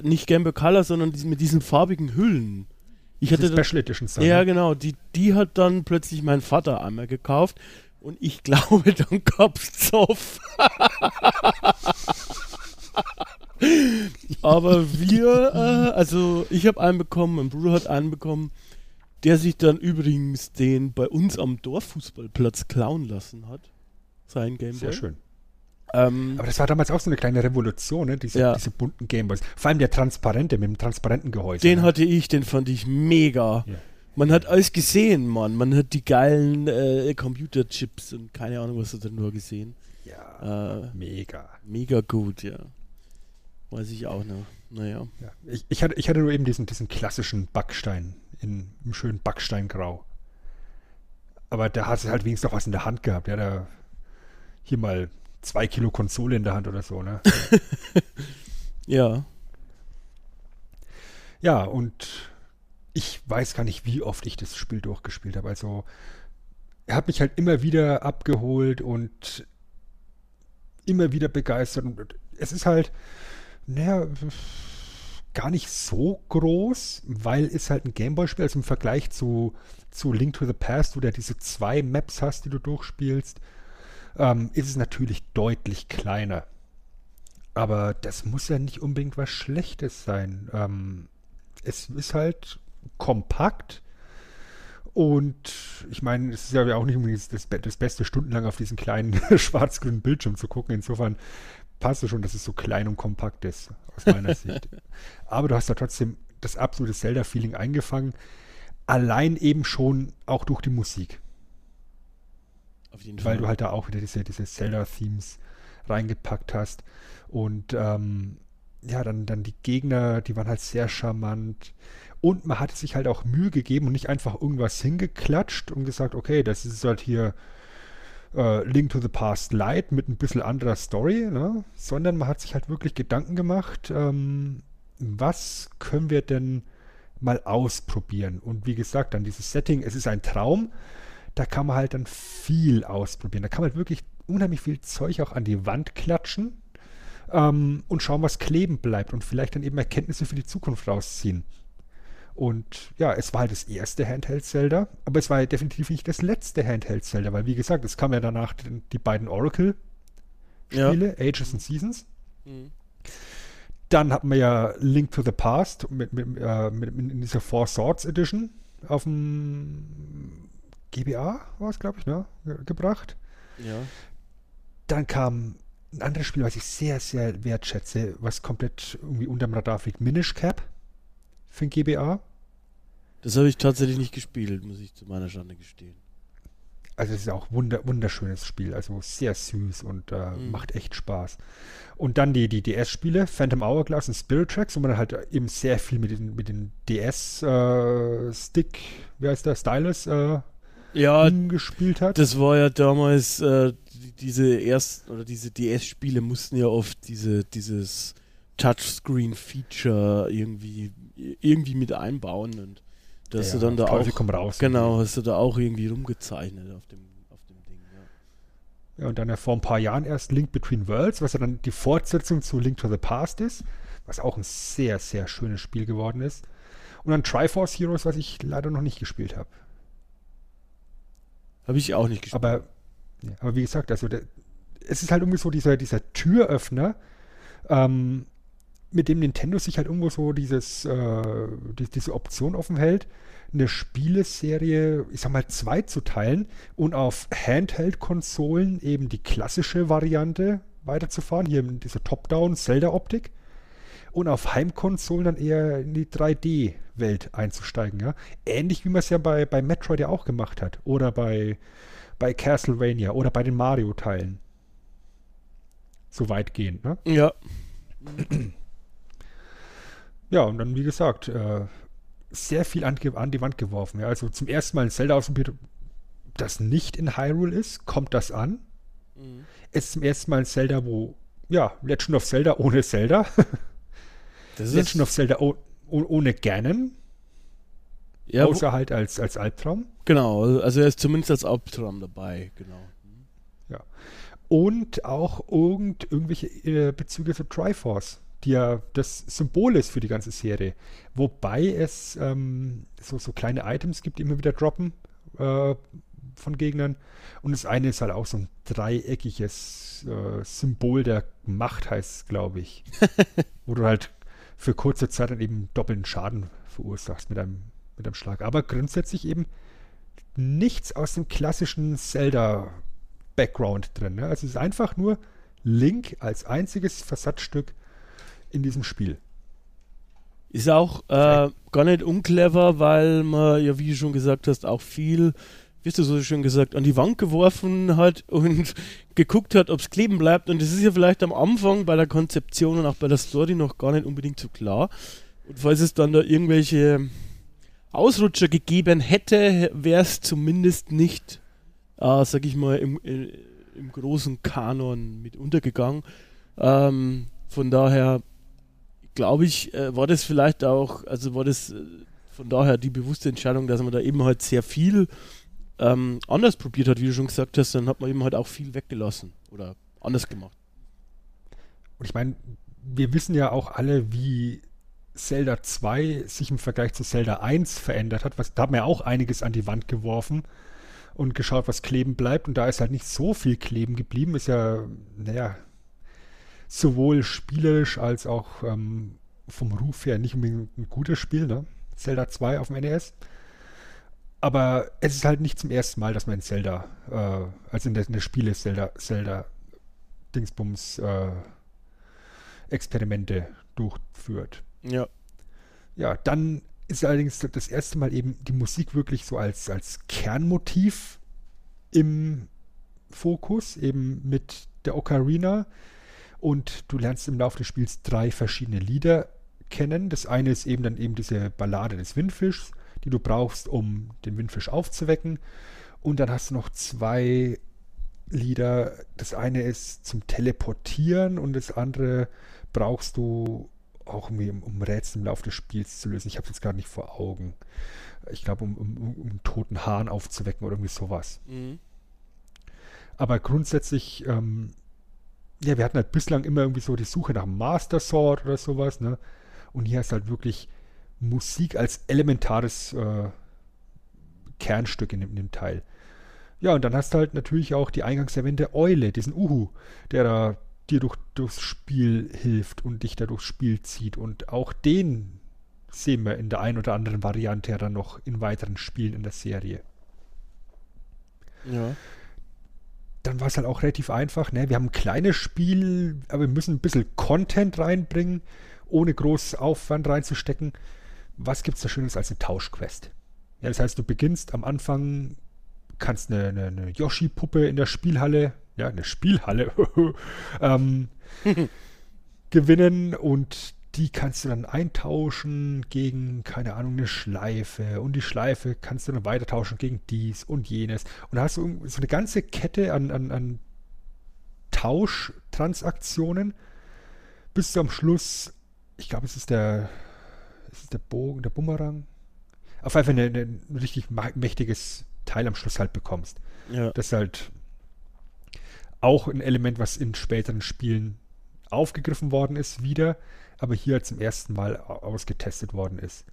nicht Gameboy Color, sondern mit diesen farbigen Hüllen. Ich hatte dann, Special Editions dann, ja, ne? genau. Die, die hat dann plötzlich mein Vater einmal gekauft. Und ich <laughs> glaube, dann gab's Zoff. <laughs> Aber wir, äh, also ich habe einen bekommen, mein Bruder hat einen bekommen, der sich dann übrigens den bei uns am Dorffußballplatz klauen lassen hat. Sein Gameboy. Sehr schön. Ähm, Aber das war damals auch so eine kleine Revolution, ne? diese, Ja. diese bunten Gameboys. Vor allem der transparente, mit dem transparenten Gehäuse. den ne? hatte ich, den fand ich mega. Ja. Man hat alles gesehen, Mann. Man hat die geilen äh, Computerchips und keine Ahnung, was hat er nur gesehen. Ja, Äh, mega. mega gut, ja. Weiß ich auch noch. Naja. Ja. Ich, ich, hatte, ich hatte nur eben diesen, diesen klassischen Backstein in, im schönen Backsteingrau. Aber da hat es halt wenigstens noch was in der Hand gehabt. Ja, da hier mal zwei Kilo Konsole in der Hand oder so, ne? <laughs> Ja. ja, und ich weiß gar nicht, wie oft ich das Spiel durchgespielt habe. Also, er hat mich halt immer wieder abgeholt und immer wieder begeistert. Und es ist halt, naja, gar nicht so groß, weil es halt ein Gameboy-Spiel, also im Vergleich zu, zu Link to the Past, wo du ja diese zwei Maps hast, die du durchspielst, ähm, ist es natürlich deutlich kleiner. Aber das muss ja nicht unbedingt was Schlechtes sein. Ähm, es ist halt kompakt. Und ich meine, es ist ja auch nicht unbedingt das, das Beste, stundenlang auf diesen kleinen <laughs> schwarz-grünen Bildschirm zu gucken. Insofern passt es schon, dass es so klein und kompakt ist, aus meiner <laughs> Sicht. Aber du hast da trotzdem das absolute Zelda-Feeling eingefangen. Allein eben schon auch durch die Musik. Auf jeden Fall. Weil du halt da auch wieder diese, diese Zelda-Themes reingepackt hast. Und ähm, ja, dann, dann die Gegner, die waren halt sehr charmant. Und man hatte sich halt auch Mühe gegeben und nicht einfach irgendwas hingeklatscht und gesagt, okay, das ist halt hier äh, Link to the Past Light mit ein bisschen anderer Story, ne? sondern man hat sich halt wirklich Gedanken gemacht, ähm, was können wir denn mal ausprobieren? Und wie gesagt, dann dieses Setting, es ist ein Traum, da kann man halt dann viel ausprobieren. Da kann man halt wirklich unheimlich viel Zeug auch an die Wand klatschen ähm, und schauen, was kleben bleibt und vielleicht dann eben Erkenntnisse für die Zukunft rausziehen. Und ja, es war halt das erste Handheld-Zelda, aber es war ja definitiv nicht das letzte Handheld-Zelda, weil wie gesagt, es kam ja danach die, die beiden Oracle-Spiele, ja. Ages and Seasons. Mhm. Dann hatten wir ja Link to the Past mit, mit, äh, mit, mit in dieser Four Swords Edition auf dem GBA war es, glaube ich, ne? gebracht. Ja. Dann kam ein anderes Spiel, was ich sehr, sehr wertschätze, was komplett irgendwie unterm Radar fliegt, Minish Cap für ein GBA. Das habe ich tatsächlich nicht gespielt, muss ich zu meiner Schande gestehen. Also es ist auch wunder, wunderschönes Spiel, also sehr süß und äh, mhm. macht echt Spaß. Und dann die, die DS-Spiele, Phantom Hourglass und Spirit Tracks, wo man halt eben sehr viel mit den, mit den DS-Stick, äh, wie heißt der, Stylus, äh, ja, gespielt hat. Das war ja damals, äh, diese ersten oder diese DS-Spiele mussten ja oft diese, dieses Touchscreen-Feature irgendwie, irgendwie mit einbauen und da hast ja, du dann da auch raus. Genau, hast du da auch irgendwie rumgezeichnet auf dem, auf dem Ding, ja. Ja, und dann ja vor ein paar Jahren erst Link Between Worlds, was ja dann die Fortsetzung zu Link to the Past ist, was auch ein sehr, sehr schönes Spiel geworden ist. Und dann Triforce Heroes, was ich leider noch nicht gespielt habe. Habe ich auch nicht gespielt. Aber, aber wie gesagt, also der, es ist halt irgendwie so dieser, dieser Türöffner, ähm, mit dem Nintendo sich halt irgendwo so dieses, äh, die, diese Option offen hält, eine Spieleserie, ich sag mal, zwei zu teilen und auf Handheld-Konsolen eben die klassische Variante weiterzufahren, hier in dieser Top-Down-Zelda-Optik und auf Heimkonsolen dann eher in die 3D-Welt einzusteigen. Ja? Ähnlich wie man es ja bei, bei Metroid ja auch gemacht hat oder bei, bei Castlevania oder bei den Mario-Teilen. So weitgehend, ne? Ja. Ja, und dann, wie gesagt, äh, sehr viel an, an, die Wand geworfen. Ja? Also zum ersten Mal ein Zelda ausprobiert, das nicht in Hyrule ist, kommt das an. Mhm. Es ist zum ersten Mal ein Zelda, wo, ja, Legend of Zelda ohne Zelda. <laughs> Das Legend of Zelda oh, oh, ohne Ganon. Ja, außer halt als, als Albtraum. Genau, also er ist zumindest als Albtraum dabei, genau. Ja. Und auch irgend, irgendwelche äh, Bezüge zu Triforce, die ja das Symbol ist für die ganze Serie. Wobei es ähm, so, so kleine Items gibt, die immer wieder droppen äh, von Gegnern. Und das eine ist halt auch so ein dreieckiges äh, Symbol der Macht, heißt glaube ich. <laughs> wo du halt für kurze Zeit dann eben doppelten Schaden verursachst mit einem, mit einem Schlag. Aber grundsätzlich eben nichts aus dem klassischen Zelda-Background drin. Ne? Also es ist einfach nur Link als einziges Versatzstück in diesem Spiel. Ist auch äh, gar nicht unclever, weil man ja, wie du schon gesagt hast, auch viel wie hast du so schön gesagt, an die Wand geworfen hat und <laughs> geguckt hat, ob es kleben bleibt. Und das ist ja vielleicht am Anfang bei der Konzeption und auch bei der Story noch gar nicht unbedingt so klar. Und falls es dann da irgendwelche Ausrutscher gegeben hätte, wäre es zumindest nicht, äh, sag ich mal, im, äh, im großen Kanon mit untergegangen. Ähm, von daher glaube ich, äh, war das vielleicht auch, also war das äh, von daher die bewusste Entscheidung, dass man da eben halt sehr viel ähm, anders probiert hat, wie du schon gesagt hast, dann hat man eben halt auch viel weggelassen oder anders gemacht. und ich meine, wir wissen ja auch alle, wie Zelda 2 sich im Vergleich zu Zelda 1 verändert hat. Was, da haben wir auch einiges an die Wand geworfen und geschaut, was kleben bleibt. Und da ist halt nicht so viel kleben geblieben. Ist ja, naja, sowohl spielerisch als auch ähm, vom Ruf her nicht unbedingt ein gutes Spiel, ne? Zelda 2 auf dem NES. Aber es ist halt nicht zum ersten Mal, dass man in Zelda, äh, also in der, in der Spiele Zelda, Zelda Dingsbums äh, Experimente durchführt. Ja. Ja, dann ist allerdings das erste Mal eben die Musik wirklich so als, als Kernmotiv im Fokus, eben mit der Ocarina. Und du lernst im Laufe des Spiels drei verschiedene Lieder kennen. Das eine ist eben dann eben diese Ballade des Windfischs, die du brauchst, um den Windfisch aufzuwecken. Und dann hast du noch zwei Lieder. Das eine ist zum Teleportieren und das andere brauchst du auch irgendwie, um, um Rätsel im Laufe des Spiels zu lösen. Ich habe es jetzt gerade nicht vor Augen. Ich glaube, um, um, um, einen toten Hahn aufzuwecken oder irgendwie sowas. Mhm. Aber grundsätzlich, ähm, ja, wir hatten halt bislang immer irgendwie so die Suche nach Master Sword oder sowas, ne? Und hier ist halt wirklich Musik als elementares äh, Kernstück in dem, in dem, Teil. Ja, und dann hast du halt natürlich auch die eingangs erwähnte Eule, diesen Uhu, der da dir durch, durchs Spiel hilft und dich da durchs Spiel zieht. Und auch den sehen wir in der einen oder anderen Variante ja dann noch in weiteren Spielen in der Serie. Ja. Dann war es halt auch relativ einfach. Ne? Wir haben ein kleines Spiel, aber wir müssen ein bisschen Content reinbringen, ohne groß Aufwand reinzustecken. Was gibt es da Schönes als eine Tauschquest? Ja, das heißt, du beginnst am Anfang, kannst eine, eine, eine Yoshi-Puppe in der Spielhalle ja, eine Spielhalle <laughs> ähm, <laughs> gewinnen und die kannst du dann eintauschen gegen, keine Ahnung, eine Schleife. Und die Schleife kannst du dann weiter tauschen gegen dies und jenes. Und da hast du so eine ganze Kette an, an, an Tauschtransaktionen, bis du am Schluss, ich glaube, es ist der, es ist der Bogen, der Bumerang, auf einfach ein richtig mächtiges Teil am Schluss halt bekommst. Ja. Das halt auch ein Element, was in späteren Spielen aufgegriffen worden ist, wieder, aber hier zum ersten Mal ausgetestet worden ist.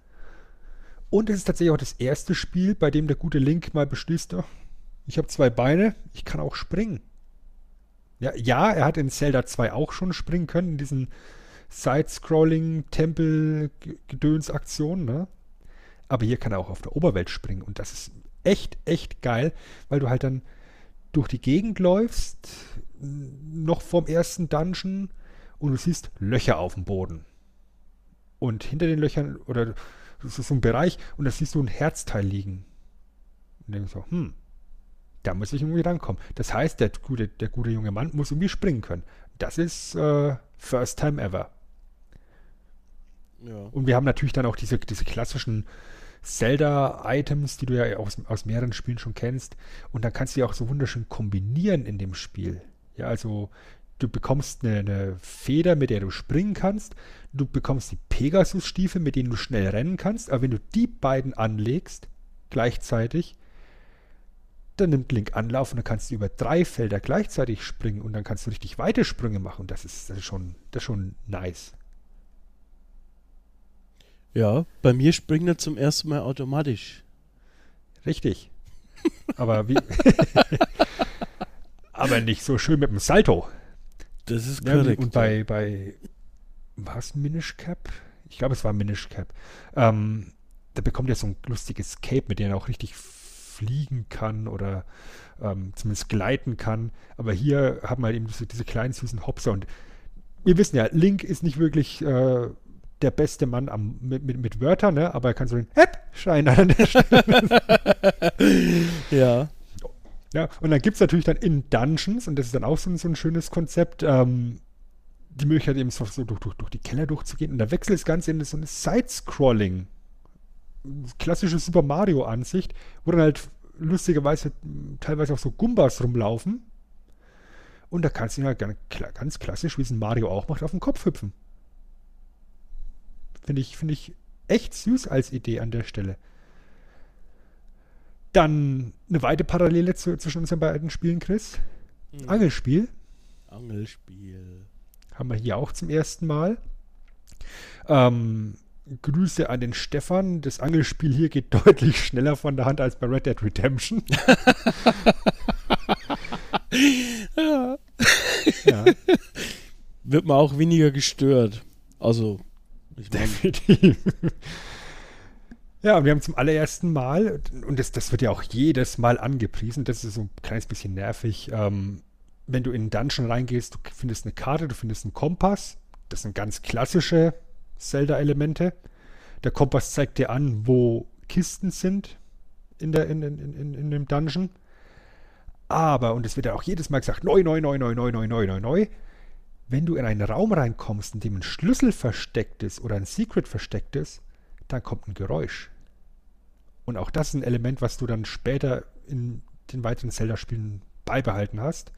Und es ist tatsächlich auch das erste Spiel, bei dem der gute Link mal beschließt, oh, ich habe zwei Beine, ich kann auch springen. Ja, ja, er hat in Zelda 2 auch schon springen können, in diesen Side-Scrolling-Tempel-Gedöns-Aktionen, ne? Aber hier kann er auch auf der Oberwelt springen und das ist echt, echt geil, weil du halt dann durch die Gegend läufst, noch vorm ersten Dungeon, und du siehst Löcher auf dem Boden. Und hinter den Löchern, oder das ist so ein Bereich, und da siehst du ein Herzteil liegen. Und denkst so, hm, da muss ich irgendwie rankommen. Das heißt, der gute, der gute junge Mann muss irgendwie springen können. Das ist äh, First Time Ever. Und wir haben natürlich dann auch diese, diese klassischen Zelda-Items, die du ja aus, aus mehreren Spielen schon kennst. Und dann kannst du die auch so wunderschön kombinieren in dem Spiel. Ja, also du bekommst eine, eine Feder, mit der du springen kannst. Du bekommst die Pegasus-Stiefel, mit denen du schnell rennen kannst. Aber wenn du die beiden anlegst, gleichzeitig, dann nimmt Link Anlauf und dann kannst du über drei Felder gleichzeitig springen und dann kannst du richtig weite Sprünge machen. Das ist, das ist, schon, das ist schon nice. Ja, bei mir springt er zum ersten Mal automatisch. Richtig. <laughs> Aber wie. <laughs> aber nicht so schön mit dem Salto. Das ist korrekt. Ja, und bei, bei war es Minish Cap? Ich glaube, es war Minish Cap. Ähm, da bekommt er so ein lustiges Cape, mit dem er auch richtig fliegen kann oder ähm, zumindest gleiten kann. Aber hier haben wir eben diese, diese kleinen süßen Hopser und wir wissen ja, Link ist nicht wirklich äh, der beste Mann am, mit, mit, mit Wörtern, ne? aber er kann so den Hepp-Schein an der Stelle. <laughs> ja. Ja, und dann gibt es natürlich dann in Dungeons, und das ist dann auch so ein, so ein schönes Konzept, ähm, die Möglichkeit eben so, so durch, durch, durch, die Keller durchzugehen. Und da wechselt das Ganze in so eine Side-Scrolling, klassische Super Mario-Ansicht, wo dann halt lustigerweise teilweise auch so Gumbas rumlaufen. Und da kannst du ja ganz, ganz klassisch, wie es ein Mario auch macht, auf den Kopf hüpfen. Finde ich, find ich echt süß als Idee an der Stelle. Dann eine weitere Parallele zu, zwischen unseren beiden Spielen, Chris. Mhm. Angelspiel. Angelspiel. Haben wir hier auch zum ersten Mal. Ähm, Grüße an den Stefan. Das Angelspiel hier geht <laughs> deutlich schneller von der Hand als bei Red Dead Redemption. ja. <laughs> ja. Wird man auch weniger gestört. Also, ich mein, definitiv. <laughs> Ja, wir haben zum allerersten Mal, und das, das wird ja auch jedes Mal angepriesen, das ist so ein kleines bisschen nervig, ähm, wenn du in einen Dungeon reingehst, du findest eine Karte, du findest einen Kompass, das sind ganz klassische Zelda-Elemente. Der Kompass zeigt dir an, wo Kisten sind in, der, in, in, in, in dem Dungeon. Aber, und es wird ja auch jedes Mal gesagt, neu, neu, neu, neu, neu, neu, neu, neu, neu. Wenn du in einen Raum reinkommst, in dem ein Schlüssel versteckt ist oder ein Secret versteckt ist, dann kommt ein Geräusch. Und auch das ist ein Element, was du dann später in den weiteren Zelda-Spielen beibehalten hast.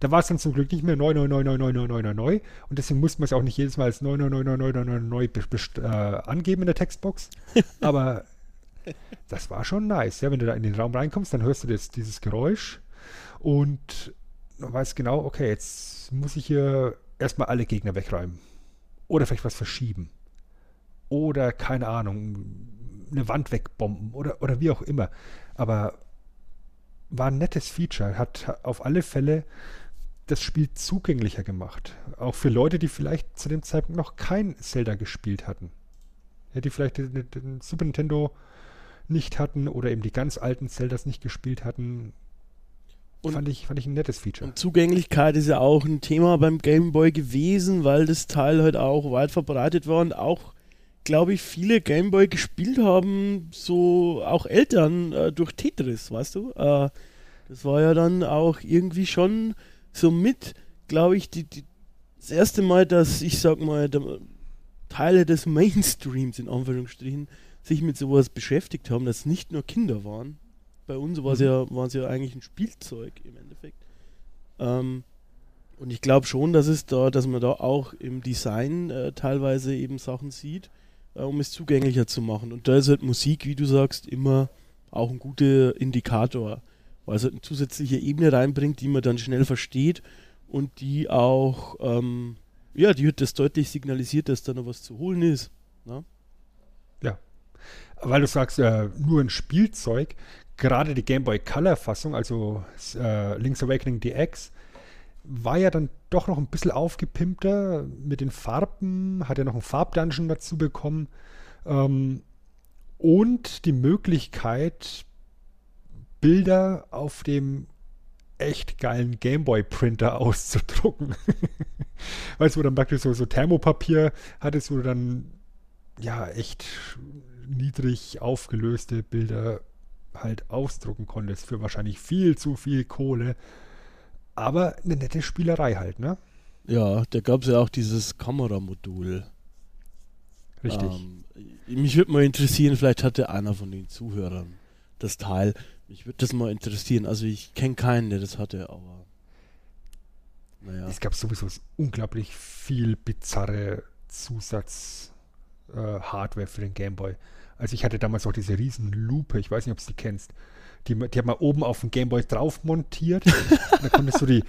Da war es dann zum Glück nicht mehr neu, neu, neu, neu, neu, neu, neu, neu, neu. Und deswegen musste man es auch nicht jedes Mal als neu, neu, neu, neu, neu, neu, neu, neu äh, angeben in der Textbox. Aber das war schon nice. Ja, wenn du da in den Raum reinkommst, dann hörst du das, dieses Geräusch und du weißt genau, okay, jetzt muss ich hier erstmal alle Gegner wegräumen. Oder vielleicht was verschieben. Oder, keine Ahnung, eine Wand wegbomben oder, oder wie auch immer. Aber war ein nettes Feature, hat auf alle Fälle das Spiel zugänglicher gemacht. Auch für Leute, die vielleicht zu dem Zeitpunkt noch kein Zelda gespielt hatten. Ja, die vielleicht den, den Super Nintendo nicht hatten oder eben die ganz alten Zeldas nicht gespielt hatten. Und fand ich, fand ich ein nettes Feature. Und Zugänglichkeit ist ja auch ein Thema beim Game Boy gewesen, weil das Teil halt auch weit verbreitet war und auch glaube ich, viele Gameboy gespielt haben, so auch Eltern äh, durch Tetris, weißt du? Äh, das war ja dann auch irgendwie schon so mit, glaube ich, die, die, das erste Mal, dass ich sag mal, der, Teile des Mainstreams in Anführungsstrichen sich mit sowas beschäftigt haben, dass nicht nur Kinder waren. Bei uns war es ja, ja eigentlich ein Spielzeug im Endeffekt. Ähm, und ich glaube schon, dass es da, dass man da auch im Design äh, teilweise eben Sachen sieht, äh, um es zugänglicher zu machen. Und da ist halt Musik, wie du sagst, immer auch ein guter Indikator, weil es halt eine zusätzliche Ebene reinbringt, die man dann schnell versteht und die auch, ähm, ja, die hat das deutlich signalisiert, dass da noch was zu holen ist. Ne? Ja. Weil du sagst, äh, nur ein Spielzeug, gerade die Game Boy Color Fassung, also äh, Link's Awakening DX, war ja dann doch noch ein bisschen aufgepimpter mit den Farben, hat ja noch einen Farbdungeon dazu bekommen ähm, und die Möglichkeit, Bilder auf dem echt geilen Gameboy-Printer <laughs> auszudrucken. <laughs> weißt du, wo dann praktisch so, so Thermopapier hattest, wo du dann ja echt niedrig aufgelöste Bilder halt ausdrucken konntest für wahrscheinlich viel zu viel Kohle. Aber eine nette Spielerei halt, ne? Ja, da gab es ja auch dieses Kameramodul. Richtig. Ähm, mich würde mal interessieren, vielleicht hatte einer von den Zuhörern das Teil. Mich würde das mal interessieren. Also ich kenne keinen, der das hatte, aber naja. Es gab sowieso unglaublich viel bizarre Zusatz-Hardware äh, für den Gameboy. Also ich hatte damals auch diese riesen Lupe, ich weiß nicht, ob du die kennst. Die, die hat man oben auf dem Gameboy drauf montiert. <laughs> dann konntest du die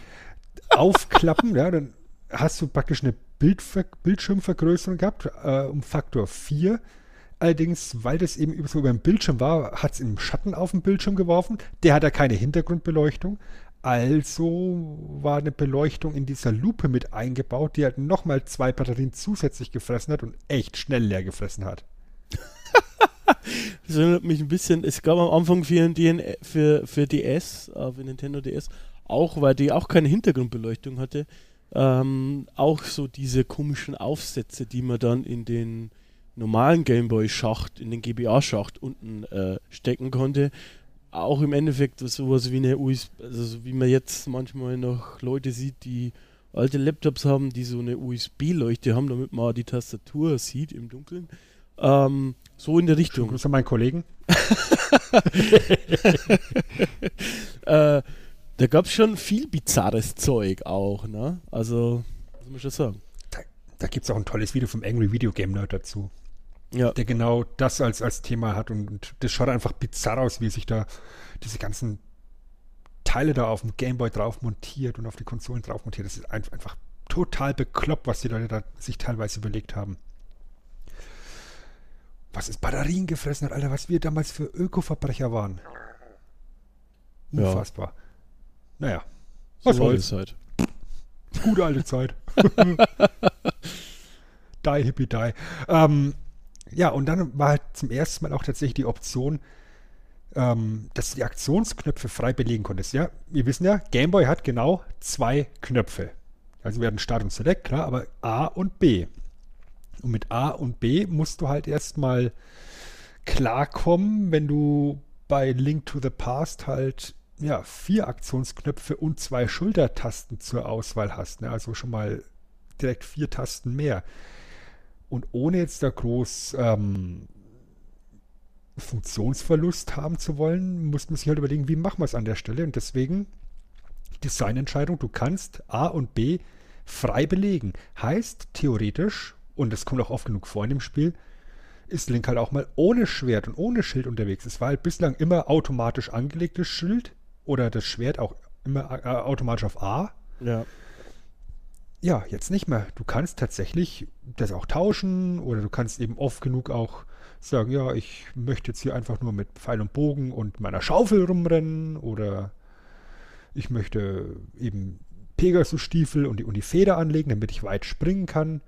aufklappen, ja, dann hast du praktisch eine Bildver Bildschirmvergrößerung gehabt, äh, um Faktor 4. Allerdings, weil das eben so über dem Bildschirm war, hat es einen Schatten auf den Bildschirm geworfen. Der hat ja keine Hintergrundbeleuchtung. Also war eine Beleuchtung in dieser Lupe mit eingebaut, die halt nochmal zwei Batterien zusätzlich gefressen hat und echt schnell leer gefressen hat. <laughs> das erinnert mich ein bisschen, es gab am Anfang für, für, für DS, äh, für Nintendo DS, auch, weil die auch keine Hintergrundbeleuchtung hatte, ähm, auch so diese komischen Aufsätze, die man dann in den normalen Gameboy-Schacht, in den GBA-Schacht unten äh, stecken konnte. Auch im Endeffekt sowas wie eine USB, also wie man jetzt manchmal noch Leute sieht, die alte Laptops haben, die so eine USB-Leuchte haben, damit man die Tastatur sieht im Dunkeln. Ähm, so in der Richtung. Grüße an meinen Kollegen. <laughs> äh, da gab es schon viel bizarres Zeug auch, ne? Also, muss man schon sagen. Da, da gibt es auch ein tolles Video vom Angry Video Game Nerd dazu. Ja. Der genau das als, als Thema hat und, und das schaut einfach bizarr aus, wie sich da diese ganzen Teile da auf dem Gameboy drauf montiert und auf die Konsolen drauf montiert. Das ist einfach total bekloppt, was die Leute da sich teilweise überlegt haben. Was ist Batterien gefressen hat, Alter, was wir damals für Ökoverbrecher waren. Ja. Unfassbar. Naja, So was war soll's. halt. Gute alte Zeit. <laughs> die, hippie, die. Ähm, ja, und dann war halt zum ersten Mal auch tatsächlich die Option, ähm, dass du die Aktionsknöpfe frei belegen konntest. Ja, wir wissen ja, Gameboy hat genau zwei Knöpfe. Also wir hatten Start und Select, klar, aber A und B. Und mit A und B musst du halt erstmal klarkommen, wenn du bei Link to the Past halt ja, vier Aktionsknöpfe und zwei Schultertasten zur Auswahl hast. Ne? Also schon mal direkt vier Tasten mehr. Und ohne jetzt da groß ähm, Funktionsverlust haben zu wollen, muss man sich halt überlegen, wie machen wir es an der Stelle. Und deswegen Designentscheidung, du kannst A und B frei belegen. Heißt theoretisch, und das kommt auch oft genug vor in dem Spiel, ist Link halt auch mal ohne Schwert und ohne Schild unterwegs. Es war halt bislang immer automatisch angelegtes Schild oder das Schwert auch immer äh, automatisch auf A. Ja. Ja, jetzt nicht mehr. Du kannst tatsächlich das auch tauschen oder du kannst eben oft genug auch sagen, ja, ich möchte jetzt hier einfach nur mit Pfeil und Bogen und meiner Schaufel rumrennen oder ich möchte eben Pegasus-Stiefel und die, und die Feder anlegen, damit ich weit springen kann.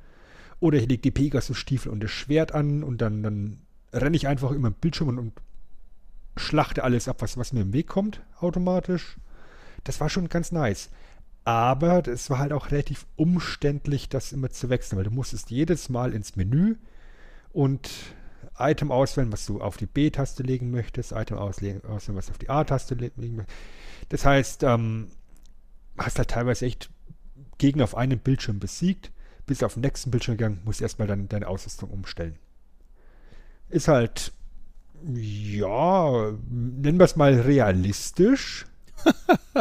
Oder ich lege die Pegasus-Stiefel und das Schwert an und dann, dann renne ich einfach immer im Bildschirm und, und schlachte alles ab, was, was mir im Weg kommt, automatisch. Das war schon ganz nice. Aber es war halt auch relativ umständlich, das immer zu wechseln, weil du musstest jedes Mal ins Menü und Item auswählen, was du auf die B-Taste legen möchtest, Item auswählen, was du auf die A-Taste legen möchtest. Das heißt, ähm, hast halt teilweise echt Gegner auf einem Bildschirm besiegt, bist auf den nächsten Bildschirm gegangen, musst erstmal dann deine Ausrüstung umstellen. Ist halt, ja, nennen wir es mal realistisch. <laughs>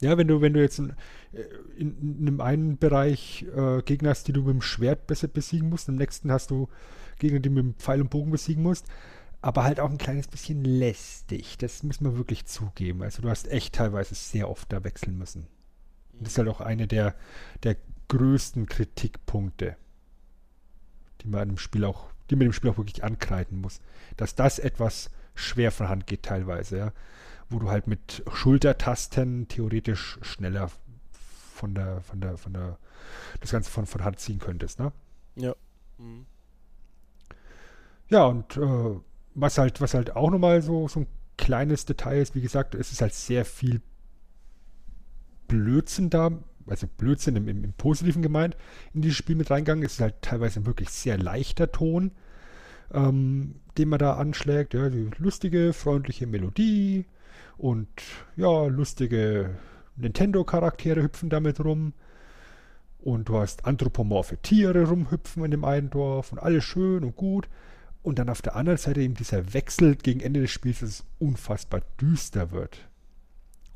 ja, wenn du, wenn du jetzt in, in, in einem einen Bereich äh, Gegner hast, die du mit dem Schwert besser besiegen musst, im nächsten hast du Gegner, die du mit dem Pfeil und Bogen besiegen musst, aber halt auch ein kleines bisschen lästig. Das muss man wirklich zugeben. Also du hast echt teilweise sehr oft da wechseln müssen. Das ist halt auch eine der, der größten Kritikpunkte, die man dem Spiel auch, die man dem Spiel auch wirklich ankreiden muss. Dass das etwas schwer von Hand geht teilweise, ja. Wo du halt mit Schultertasten theoretisch schneller von der, von der, von der, das Ganze von, von Hand ziehen könntest, ne? Ja. Mhm. Ja, und äh, was halt, was halt auch nochmal so, so ein kleines Detail ist, wie gesagt, es ist halt sehr viel Blödsinn da, also Blödsinn im, im, im Positiven gemeint, in dieses Spiel mit reingegangen. Es ist halt teilweise ein wirklich sehr leichter Ton, ähm, den man da anschlägt. Ja, die lustige, freundliche Melodie und ja, lustige Nintendo-Charaktere hüpfen damit rum. Und du hast anthropomorphe Tiere rumhüpfen in dem einen Dorf und alles schön und gut. Und dann auf der anderen Seite eben dieser Wechsel gegen Ende des Spiels, dass es unfassbar düster wird.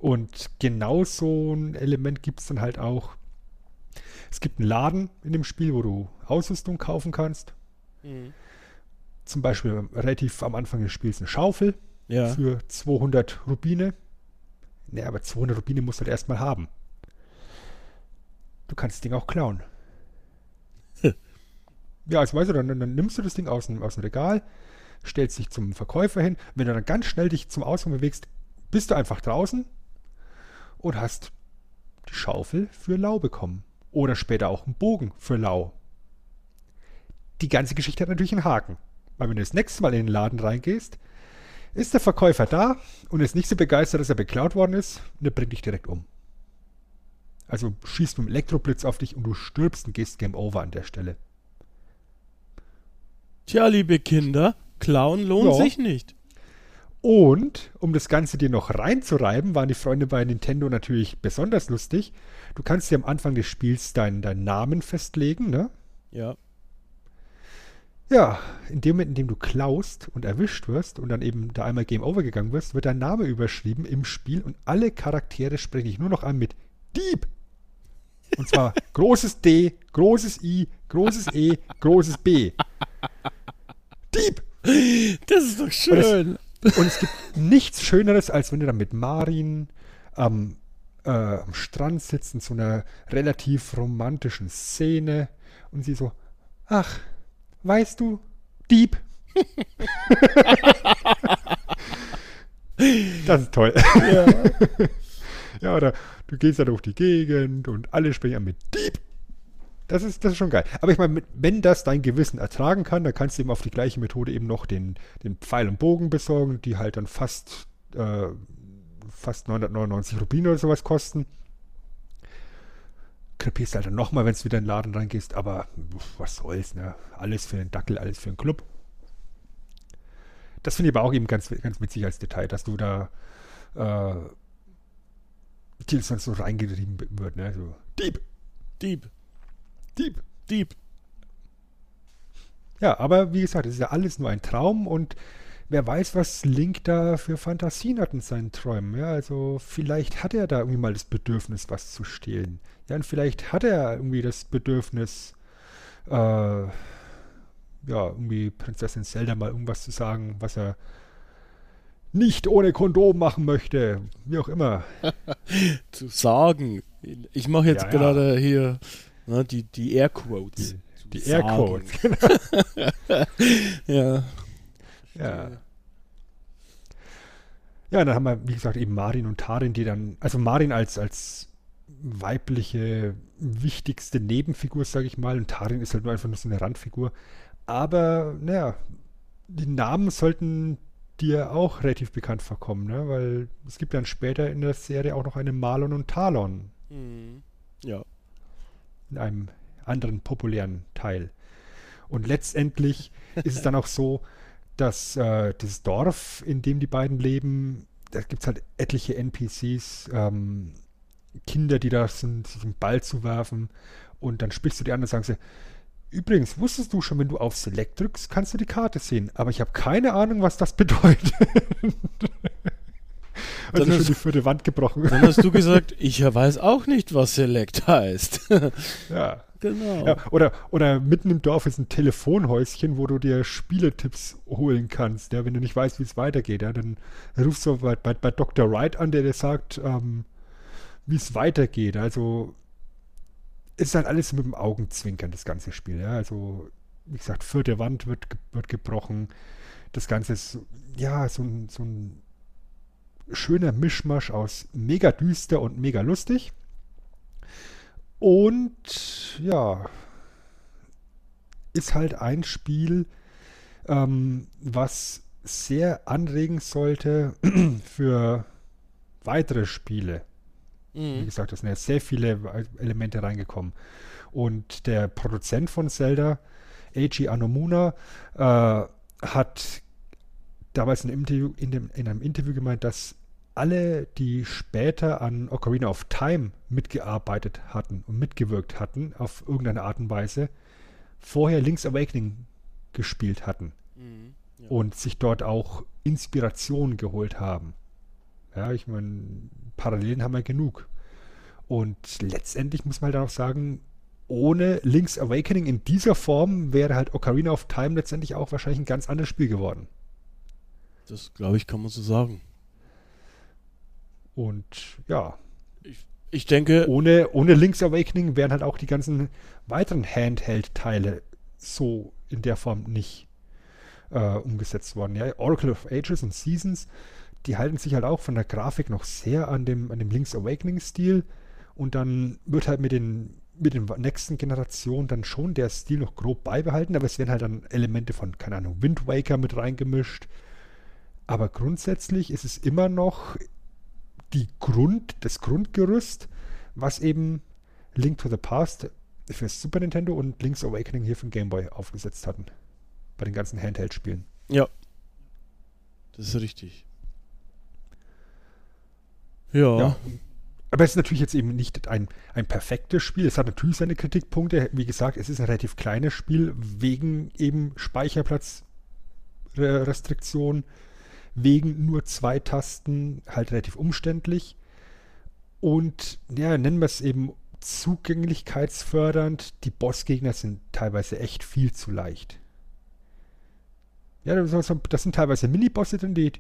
Und genau so ein Element gibt es dann halt auch. Es gibt einen Laden in dem Spiel, wo du Ausrüstung kaufen kannst. Mhm. Zum Beispiel relativ am Anfang des Spiels eine Schaufel Ja. für 200 Rubine. Ne, aber 200 Rubine musst du halt erstmal haben. Du kannst das Ding auch klauen. <laughs> ja, also weißt du, dann, dann nimmst du das Ding aus dem, aus dem Regal, stellst dich zum Verkäufer hin. Wenn du dann ganz schnell dich zum Ausgang bewegst, bist du einfach draußen und hast die Schaufel für Lau bekommen. Oder später auch einen Bogen für Lau. Die ganze Geschichte hat natürlich einen Haken. Weil wenn du das nächste Mal in den Laden reingehst, ist der Verkäufer da und ist nicht so begeistert, dass er beklaut worden ist und er bringt dich direkt um. Also schießt mit dem Elektroblitz auf dich und du stirbst und gehst Game Over an der Stelle. Tja, liebe Kinder, klauen lohnt Ja. sich nicht. Und um das Ganze dir noch reinzureiben, waren die Freunde bei Nintendo natürlich besonders lustig. Du kannst dir am Anfang des Spiels deinen, deinen Namen festlegen, ne? Ja. Ja, in dem Moment, in dem du klaust und erwischt wirst und dann eben da einmal Game Over gegangen wirst, wird dein Name überschrieben im Spiel und alle Charaktere sprechen dich nur noch an mit Dieb. Und zwar <laughs> großes D, großes I, großes E, großes B. <laughs> Dieb! Das ist doch schön. Und es gibt nichts Schöneres, als wenn du dann mit Marin am äh, am Strand sitzt in so einer relativ romantischen Szene und sie so, ach, weißt du, Dieb. <laughs> das ist toll. Ja. <laughs> Ja, oder du gehst da durch die Gegend und alle sprechen mit Dieb. Das ist, das ist schon geil. Aber ich meine, wenn das dein Gewissen ertragen kann, dann kannst du eben auf die gleiche Methode eben noch den, den Pfeil und Bogen besorgen, die halt dann fast, äh, fast 999 Rubine oder sowas kosten. Krepierst halt dann nochmal, wenn du wieder in den Laden reingehst, aber was soll's, ne? Alles für den Dackel, alles für den Club. Das finde ich aber auch eben ganz, ganz witzig als Detail, dass du da äh, die dann so reingetrieben wird, ne? So, Dieb, Dieb, Dieb. Dieb. Ja, aber wie gesagt, es ist ja alles nur ein Traum und wer weiß, was Link da für Fantasien hat in seinen Träumen. Ja, also vielleicht hat er da irgendwie mal das Bedürfnis, was zu stehlen. Ja, und vielleicht hat er irgendwie das Bedürfnis, äh, ja, irgendwie Prinzessin Zelda mal irgendwas zu sagen, was er nicht ohne Kondom machen möchte. Wie auch immer. <laughs> Zu sagen. Ich mache jetzt Ja, ja. gerade hier ne, die, die Airquotes. Die, die sagen. <laughs> Aircodes. Ja. Ja. Ja, dann haben wir, wie gesagt, eben Marin und Tarin, die dann, also Marin als, als weibliche, wichtigste Nebenfigur, sage ich mal, und Tarin ist halt nur einfach nur so eine Randfigur. Aber, naja, die Namen sollten dir auch relativ bekannt vorkommen, ne? weil es gibt dann später in der Serie auch noch eine Marlon und Talon Mhm. Ja. In einem anderen populären Teil. Und letztendlich ist es dann auch so, dass äh, das Dorf, in dem die beiden leben, da gibt es halt etliche NPCs, ähm, Kinder, die da sind, sich einen Ball zu werfen. Und dann sprichst du die an und sagen sie, übrigens, wusstest du schon, wenn du auf Select drückst, kannst du die Karte sehen. Aber ich habe keine Ahnung, was das bedeutet. <laughs> Dann also schon die vierte Wand gebrochen. Dann hast du gesagt, ich weiß auch nicht, was Select heißt. ja. genau. Ja, oder, oder mitten im Dorf ist ein Telefonhäuschen, wo du dir Spieletipps holen kannst. Ja, wenn du nicht weißt, wie es weitergeht, ja, dann rufst du bei, bei, bei Dr. Wright an, der dir sagt, ähm, wie es weitergeht. Also es ist halt alles mit dem Augenzwinkern, das ganze Spiel. Ja, also wie gesagt, vierte Wand wird, wird gebrochen. Das Ganze ist ja so ein, so ein schöner Mischmasch aus mega düster und mega lustig. Und ja, ist halt ein Spiel, ähm, was sehr anregen sollte <clears throat> für weitere Spiele. Wie Mhm. gesagt, da sind ja sehr viele Elemente reingekommen. Und der Produzent von Zelda, Eiji Anomuna, äh, hat damals in einem, Interview, in, dem, in einem Interview gemeint, dass alle, die später an Ocarina of Time mitgearbeitet hatten und mitgewirkt hatten, auf irgendeine Art und Weise, vorher Link's Awakening gespielt hatten Mhm. Ja. und sich dort auch Inspiration geholt haben. Ja, ich meine, Parallelen haben wir genug. Und letztendlich muss man halt auch sagen, ohne Link's Awakening in dieser Form wäre halt Ocarina of Time letztendlich auch wahrscheinlich ein ganz anderes Spiel geworden. Das, glaube ich, kann man so sagen. Und ja, Ich denke, ohne, ohne Link's Awakening wären halt auch die ganzen weiteren Handheld-Teile so in der Form nicht äh, umgesetzt worden. Ja, Oracle of Ages und Seasons, die halten sich halt auch von der Grafik noch sehr an dem, an dem Link's Awakening-Stil und dann wird halt mit den mit den nächsten Generationen dann schon der Stil noch grob beibehalten, aber es werden halt dann Elemente von, keine Ahnung, Wind Waker mit reingemischt. Aber grundsätzlich ist es immer noch die Grund, das Grundgerüst, was eben Link to the Past für das Super Nintendo und Link's Awakening hier für den Game Boy aufgesetzt hatten. Bei den ganzen Handheld-Spielen. ja. Das ist richtig. Ja. Ja. Aber es ist natürlich jetzt eben nicht ein, ein perfektes Spiel. Es hat natürlich seine Kritikpunkte. Wie gesagt, es ist ein relativ kleines Spiel wegen eben Speicherplatzrestriktion, wegen nur zwei Tasten, halt relativ umständlich. Und ja, nennen wir es eben zugänglichkeitsfördernd. Die Bossgegner sind teilweise echt viel zu leicht. Ja, das sind- teilweise Mini-Bosse drin, die,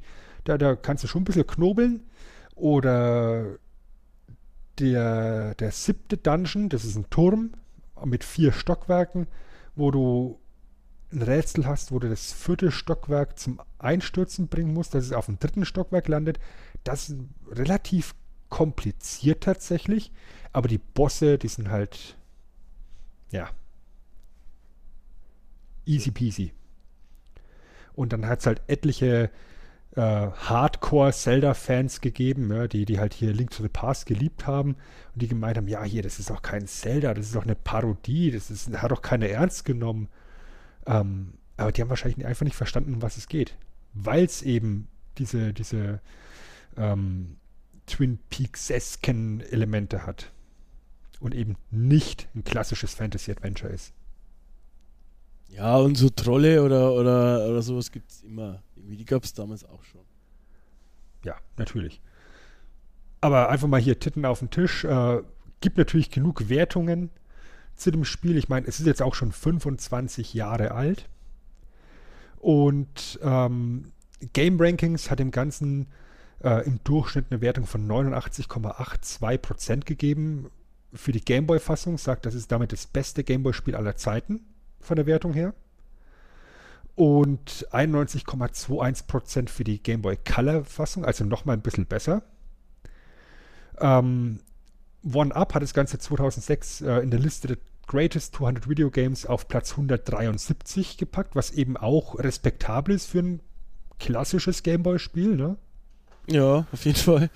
da, da kannst du schon ein bisschen knobeln. Oder der, der siebte Dungeon, das ist ein Turm mit vier Stockwerken, wo du ein Rätsel hast, wo du das vierte Stockwerk zum Einstürzen bringen musst, dass es auf dem dritten Stockwerk landet. Das ist relativ kompliziert tatsächlich, aber die Bosse, die sind halt, ja, easy peasy. Und dann hat es halt etliche äh, Hardcore-Zelda-Fans gegeben, ja, die, die halt hier Link to the Past geliebt haben und die gemeint haben, ja, hier, das ist auch kein Zelda, das ist doch eine Parodie, das ist, hat doch keiner ernst genommen. Ähm, aber die haben wahrscheinlich einfach nicht verstanden, um was es geht. Weil es eben diese, diese ähm, Twin Peaks-esken Elemente hat. Und eben nicht ein klassisches Fantasy-Adventure ist. Ja, und so Trolle oder, oder, oder sowas gibt es immer. Irgendwie, die gab es damals auch schon. Ja, natürlich. Aber einfach mal hier Titten auf den Tisch. Äh, gibt natürlich genug Wertungen zu dem Spiel. Ich meine, es ist jetzt auch schon 25 Jahre alt. Und ähm, Game Rankings hat dem Ganzen äh, im Durchschnitt eine Wertung von 89,82% gegeben. Für die Gameboy-Fassung sagt, das ist damit das beste Gameboy-Spiel aller Zeiten von der Wertung her. Und 91,21% für die Gameboy Color-Fassung, also nochmal ein bisschen besser. Ähm, One Up hat das Ganze 2006 äh, in der Liste der Greatest 200 Video Games auf Platz 173 gepackt, was eben auch respektabel ist für ein klassisches Gameboy-Spiel, ne? Ja, auf jeden Fall.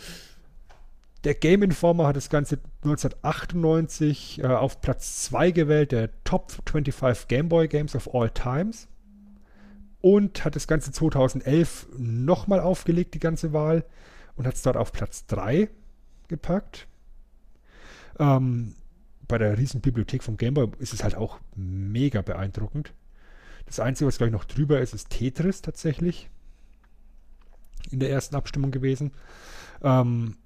Der Game Informer hat das Ganze 1998 äh, auf Platz 2 gewählt, der Top 25 Gameboy Games of All Times. Und hat das Ganze 2011 nochmal aufgelegt, die ganze Wahl, und hat es dort auf Platz 3 gepackt. Ähm, bei der riesen Bibliothek vom Gameboy ist es halt auch mega beeindruckend. Das Einzige, was glaube ich noch drüber ist, ist Tetris tatsächlich. In der ersten Abstimmung gewesen. Ähm,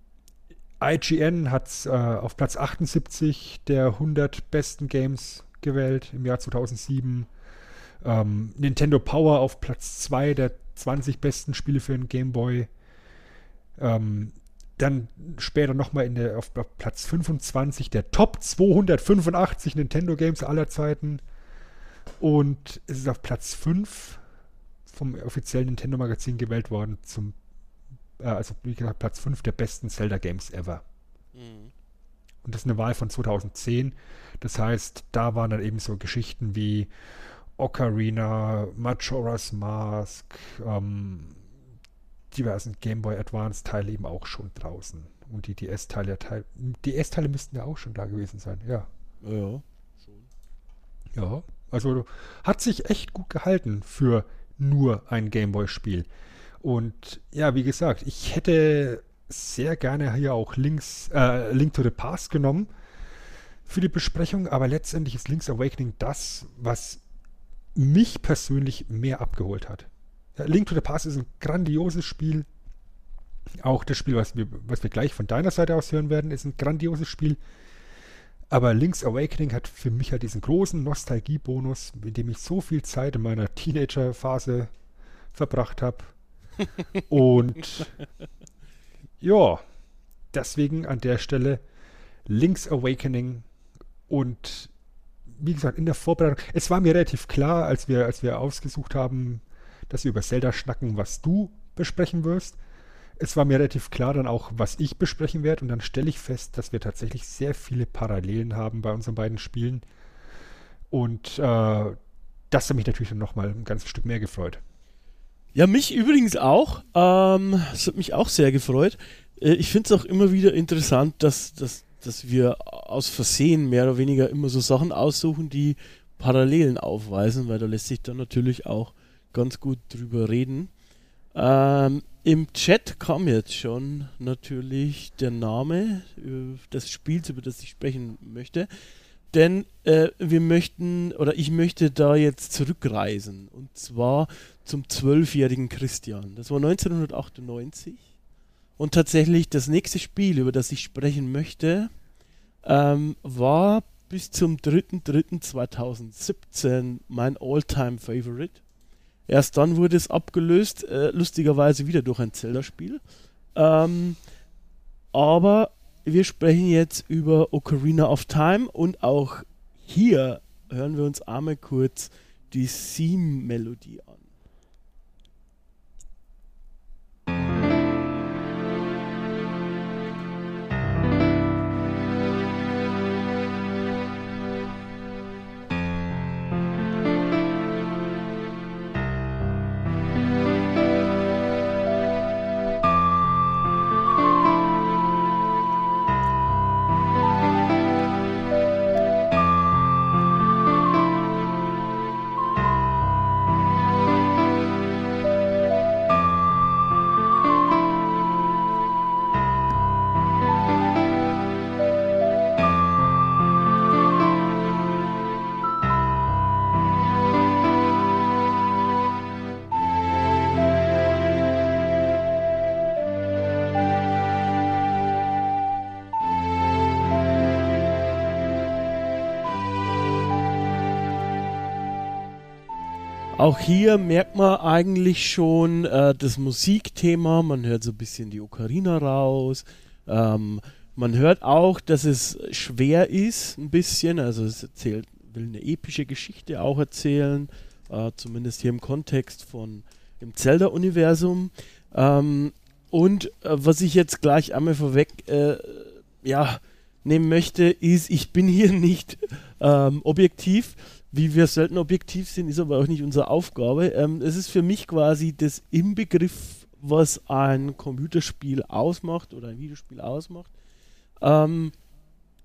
IGN hat es äh, auf Platz 78 der 100 besten Games gewählt im Jahr 2007. Ähm, Nintendo Power auf Platz 2 der 20 besten Spiele für den Game Boy. Ähm, dann später nochmal auf, auf Platz 25 der Top 285 Nintendo Games aller Zeiten. Und es ist auf Platz 5 vom offiziellen Nintendo Magazin gewählt worden zum äh, also wie gesagt, Platz 5 der besten Zelda-Games ever. Mhm. Und das ist eine Wahl von 2010. Das heißt, da waren dann eben so Geschichten wie Ocarina, Majora's Mask, ähm, diversen Game Boy Advance Teile eben auch schon draußen. Und die DS-Teile, DS-Teile müssten ja auch schon da gewesen sein, ja. Ja, schon. Ja, also hat sich echt gut gehalten für nur ein Game Boy Spiel. Und ja, wie gesagt, ich hätte sehr gerne hier auch Links, äh, Link to the Past genommen für die Besprechung, aber letztendlich ist Link's Awakening das, was mich persönlich mehr abgeholt hat. Link to the Past ist ein grandioses Spiel. Auch das Spiel, was wir, was wir gleich von deiner Seite aus hören werden, ist ein grandioses Spiel. Aber Link's Awakening hat für mich halt diesen großen Nostalgiebonus, mit dem ich so viel Zeit in meiner Teenager-Phase verbracht habe. <laughs> Und ja, deswegen an der Stelle Link's Awakening und wie gesagt, in der Vorbereitung, es war mir relativ klar, als wir, als wir ausgesucht haben, dass wir über Zelda schnacken, was du besprechen wirst. Es war mir relativ klar dann auch, was ich besprechen werde. Und dann stelle ich fest, dass wir tatsächlich sehr viele Parallelen haben bei unseren beiden Spielen. Und äh, das hat mich natürlich dann nochmal ein ganzes Stück mehr gefreut. Ja, mich übrigens auch. Ähm, das hat mich auch sehr gefreut. Äh, ich finde es auch immer wieder interessant, dass, dass, dass wir aus Versehen mehr oder weniger immer so Sachen aussuchen, die Parallelen aufweisen, weil da lässt sich dann natürlich auch ganz gut drüber reden. Ähm, Im Chat kam jetzt schon natürlich der Name äh, des Spiels, über das ich sprechen möchte. Denn äh, wir möchten, oder ich möchte da jetzt zurückreisen. Und zwar zum zwölfjährigen Christian. Das war 1998. Und tatsächlich das nächste Spiel, über das ich sprechen möchte, ähm, war bis zum 3.3.2017 mein All-Time Favorite. Erst dann wurde es abgelöst, äh, lustigerweise wieder durch ein Zelda-Spiel. Ähm, aber wir sprechen jetzt über Ocarina of Time und auch hier hören wir uns einmal kurz die Theme-Melodie an. Auch hier merkt man eigentlich schon äh, das Musikthema, man hört so ein bisschen die Ocarina raus. Ähm, man hört auch, dass es schwer ist, ein bisschen. Also es erzählt, will eine epische Geschichte auch erzählen, äh, zumindest hier im Kontext von dem Zelda-Universum. Ähm, und äh, was ich jetzt gleich einmal vorweg äh, ja, nehmen möchte, ist, ich bin hier <laughs> nicht ähm, objektiv, wie wir selten objektiv sind, ist aber auch nicht unsere Aufgabe. Ähm, es ist für mich quasi das Inbegriff, was ein Computerspiel ausmacht oder ein Videospiel ausmacht. Ähm,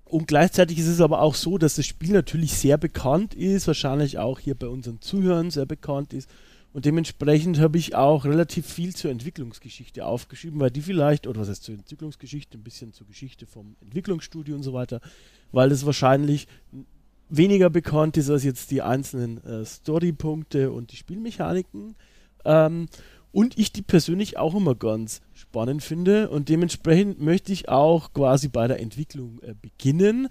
und gleichzeitig ist es aber auch so, dass das Spiel natürlich sehr bekannt ist, wahrscheinlich auch hier bei unseren Zuhörern sehr bekannt ist. Und dementsprechend habe ich auch relativ viel zur Entwicklungsgeschichte aufgeschrieben, weil die vielleicht, oder was heißt zur Entwicklungsgeschichte, ein bisschen zur Geschichte vom Entwicklungsstudio und so weiter, weil es wahrscheinlich weniger bekannt ist als jetzt die einzelnen äh, Storypunkte und die Spielmechaniken. Ähm, und ich die persönlich auch immer ganz spannend finde und dementsprechend möchte ich auch quasi bei der Entwicklung äh, beginnen.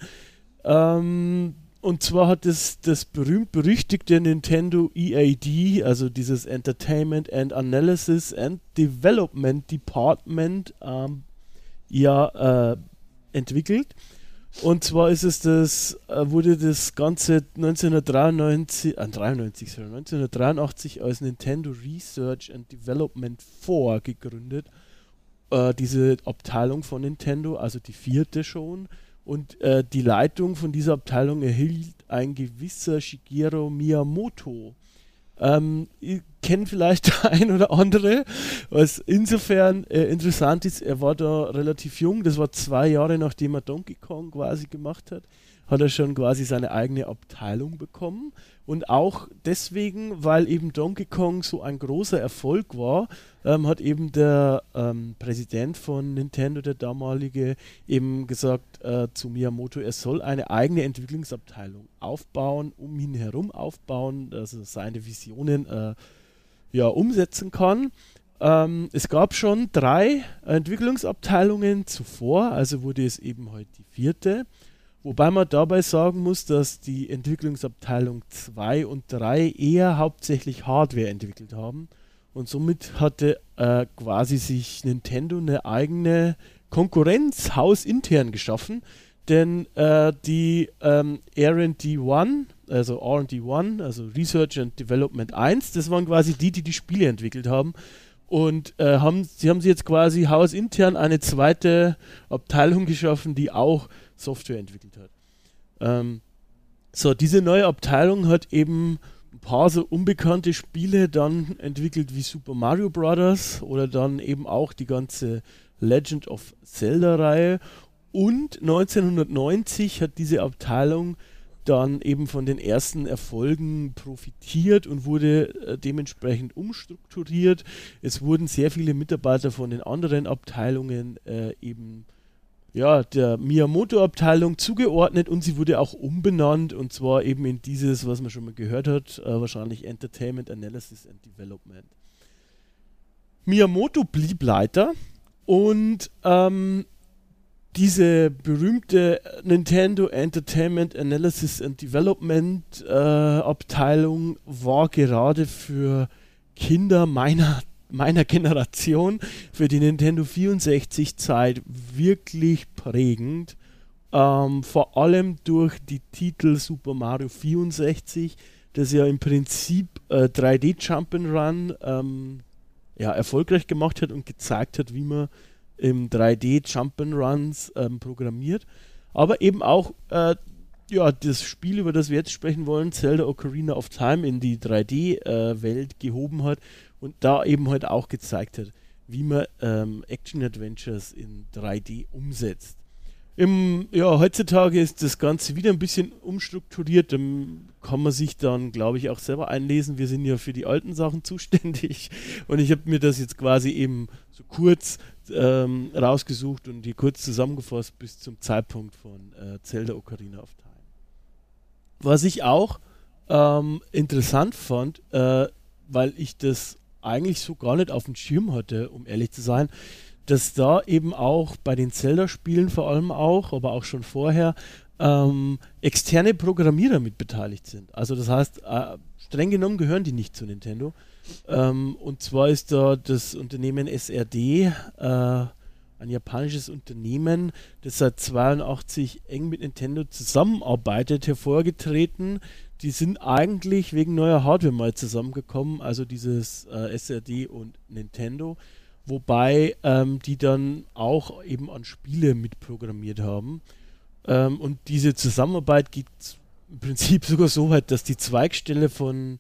Ähm, und zwar hat es das berühmt-berüchtigte Nintendo EAD, also dieses Entertainment and Analysis and Development Department, ähm, ja äh, entwickelt. Und zwar ist es das, äh, wurde das Ganze 1993, äh, 93, sorry, 1983 als Nintendo Research and Development 4 gegründet. Äh, diese Abteilung von Nintendo, also die vierte schon. Und äh, die Leitung von dieser Abteilung erhielt ein gewisser Shigeru Miyamoto. Ähm, kennt vielleicht <laughs> ein oder andere, was insofern äh, interessant ist, er war da relativ jung, das war zwei Jahre nachdem er Donkey Kong quasi gemacht hat hat er schon quasi seine eigene Abteilung bekommen. Und auch deswegen, weil eben Donkey Kong so ein großer Erfolg war, ähm, hat eben der ähm, Präsident von Nintendo, der damalige, eben gesagt äh, zu Miyamoto, er soll eine eigene Entwicklungsabteilung aufbauen, um ihn herum aufbauen, er seine Visionen äh, ja, umsetzen kann. Ähm, es gab schon drei Entwicklungsabteilungen zuvor, also wurde es eben heute die vierte. Wobei man dabei sagen muss, dass die Entwicklungsabteilung 2 und 3 eher hauptsächlich Hardware entwickelt haben. Und somit hatte äh, quasi sich Nintendo eine eigene Konkurrenz hausintern geschaffen. Denn äh, die ähm, RD1, also RD1, also Research and Development 1, das waren quasi die, die die Spiele entwickelt haben. Und äh, haben, sie haben sie jetzt quasi hausintern eine zweite Abteilung geschaffen, die auch Software entwickelt hat. Ähm, so, diese neue Abteilung hat eben ein paar so unbekannte Spiele dann entwickelt wie Super Mario Bros. oder dann eben auch die ganze Legend of Zelda-Reihe. Und 1990 hat diese Abteilung dann eben von den ersten Erfolgen profitiert und wurde äh, dementsprechend umstrukturiert. Es wurden sehr viele Mitarbeiter von den anderen Abteilungen äh, eben ja, der Miyamoto-Abteilung zugeordnet und sie wurde auch umbenannt und zwar eben in dieses, was man schon mal gehört hat, äh, wahrscheinlich Entertainment Analysis and Development. Miyamoto blieb Leiter und ähm, diese berühmte Nintendo Entertainment Analysis and Development äh, Abteilung war gerade für Kinder meiner meiner Generation für die Nintendo 64 Zeit wirklich prägend. Ähm, vor allem durch die Titel Super Mario 64, das ja im Prinzip äh, 3D Jump'n'Run ähm, ja, erfolgreich gemacht hat und gezeigt hat, wie man im 3D Jump'n'Runs ähm, programmiert. Aber eben auch äh, ja, das Spiel, über das wir jetzt sprechen wollen, Zelda Ocarina of Time in die 3D-Welt äh, gehoben hat und da eben halt auch gezeigt hat, wie man ähm, Action-Adventures in 3D umsetzt. Im, ja, heutzutage ist das Ganze wieder ein bisschen umstrukturiert. Da kann man sich dann, glaube ich, auch selber einlesen. Wir sind ja für die alten Sachen <laughs> zuständig. Und ich habe mir das jetzt quasi eben so kurz ähm, rausgesucht und die kurz zusammengefasst bis zum Zeitpunkt von äh, Zelda Ocarina of Time. Was ich auch ähm, interessant fand, äh, weil ich das eigentlich so gar nicht auf dem Schirm hatte, um ehrlich zu sein, dass da eben auch bei den Zelda-Spielen vor allem auch, aber auch schon vorher, ähm, externe Programmierer mit beteiligt sind. Also das heißt, äh, streng genommen gehören die nicht zu Nintendo. Ähm, und zwar ist da das Unternehmen SRD, äh, ein japanisches Unternehmen, das seit 82 eng mit Nintendo zusammenarbeitet, hervorgetreten. Die sind eigentlich wegen neuer Hardware mal zusammengekommen, also dieses äh, SRD und Nintendo wobei ähm, die dann auch eben an Spiele mitprogrammiert haben. Ähm, und diese Zusammenarbeit geht im Prinzip <laughs> sogar so weit, dass die Zweigstelle von,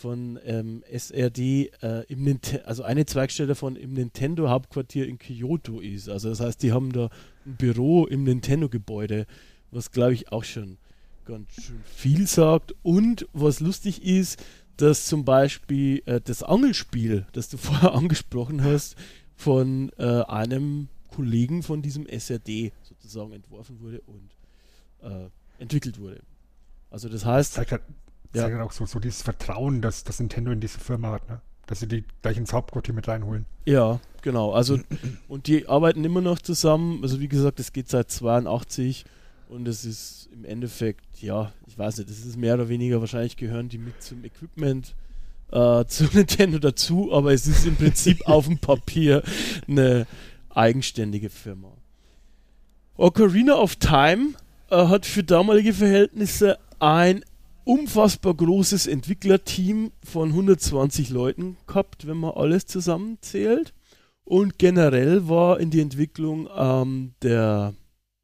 von ähm, SRD äh, im Nintendo, also eine Zweigstelle von im Nintendo Hauptquartier in Kyoto ist. Also das heißt, die haben da ein Büro im Nintendo Gebäude, was glaube ich auch schon ganz schön viel sagt. Und was lustig ist, dass zum Beispiel äh, das Angelspiel, das du <laughs> vorher angesprochen hast, von äh, einem Kollegen von diesem SRD sozusagen entworfen wurde und äh, entwickelt wurde. Also das heißt. Zeigt halt, ja. halt auch so, so dieses Vertrauen, das, das Nintendo in diese Firma hat, ne? Dass sie die gleich ins Hauptquartier mit reinholen. Ja, genau. Also und die arbeiten immer noch zusammen. Also wie gesagt, es geht seit 82 und es ist im Endeffekt, ja, ich weiß nicht, das ist mehr oder weniger wahrscheinlich gehören die mit zum Equipment äh, <laughs> zu Nintendo dazu, aber es ist im Prinzip <laughs> auf dem Papier eine eigenständige Firma. Ocarina of Time äh, hat für damalige Verhältnisse ein unfassbar großes Entwicklerteam von 120 Leuten gehabt, wenn man alles zusammenzählt. Und generell war in die Entwicklung ähm, der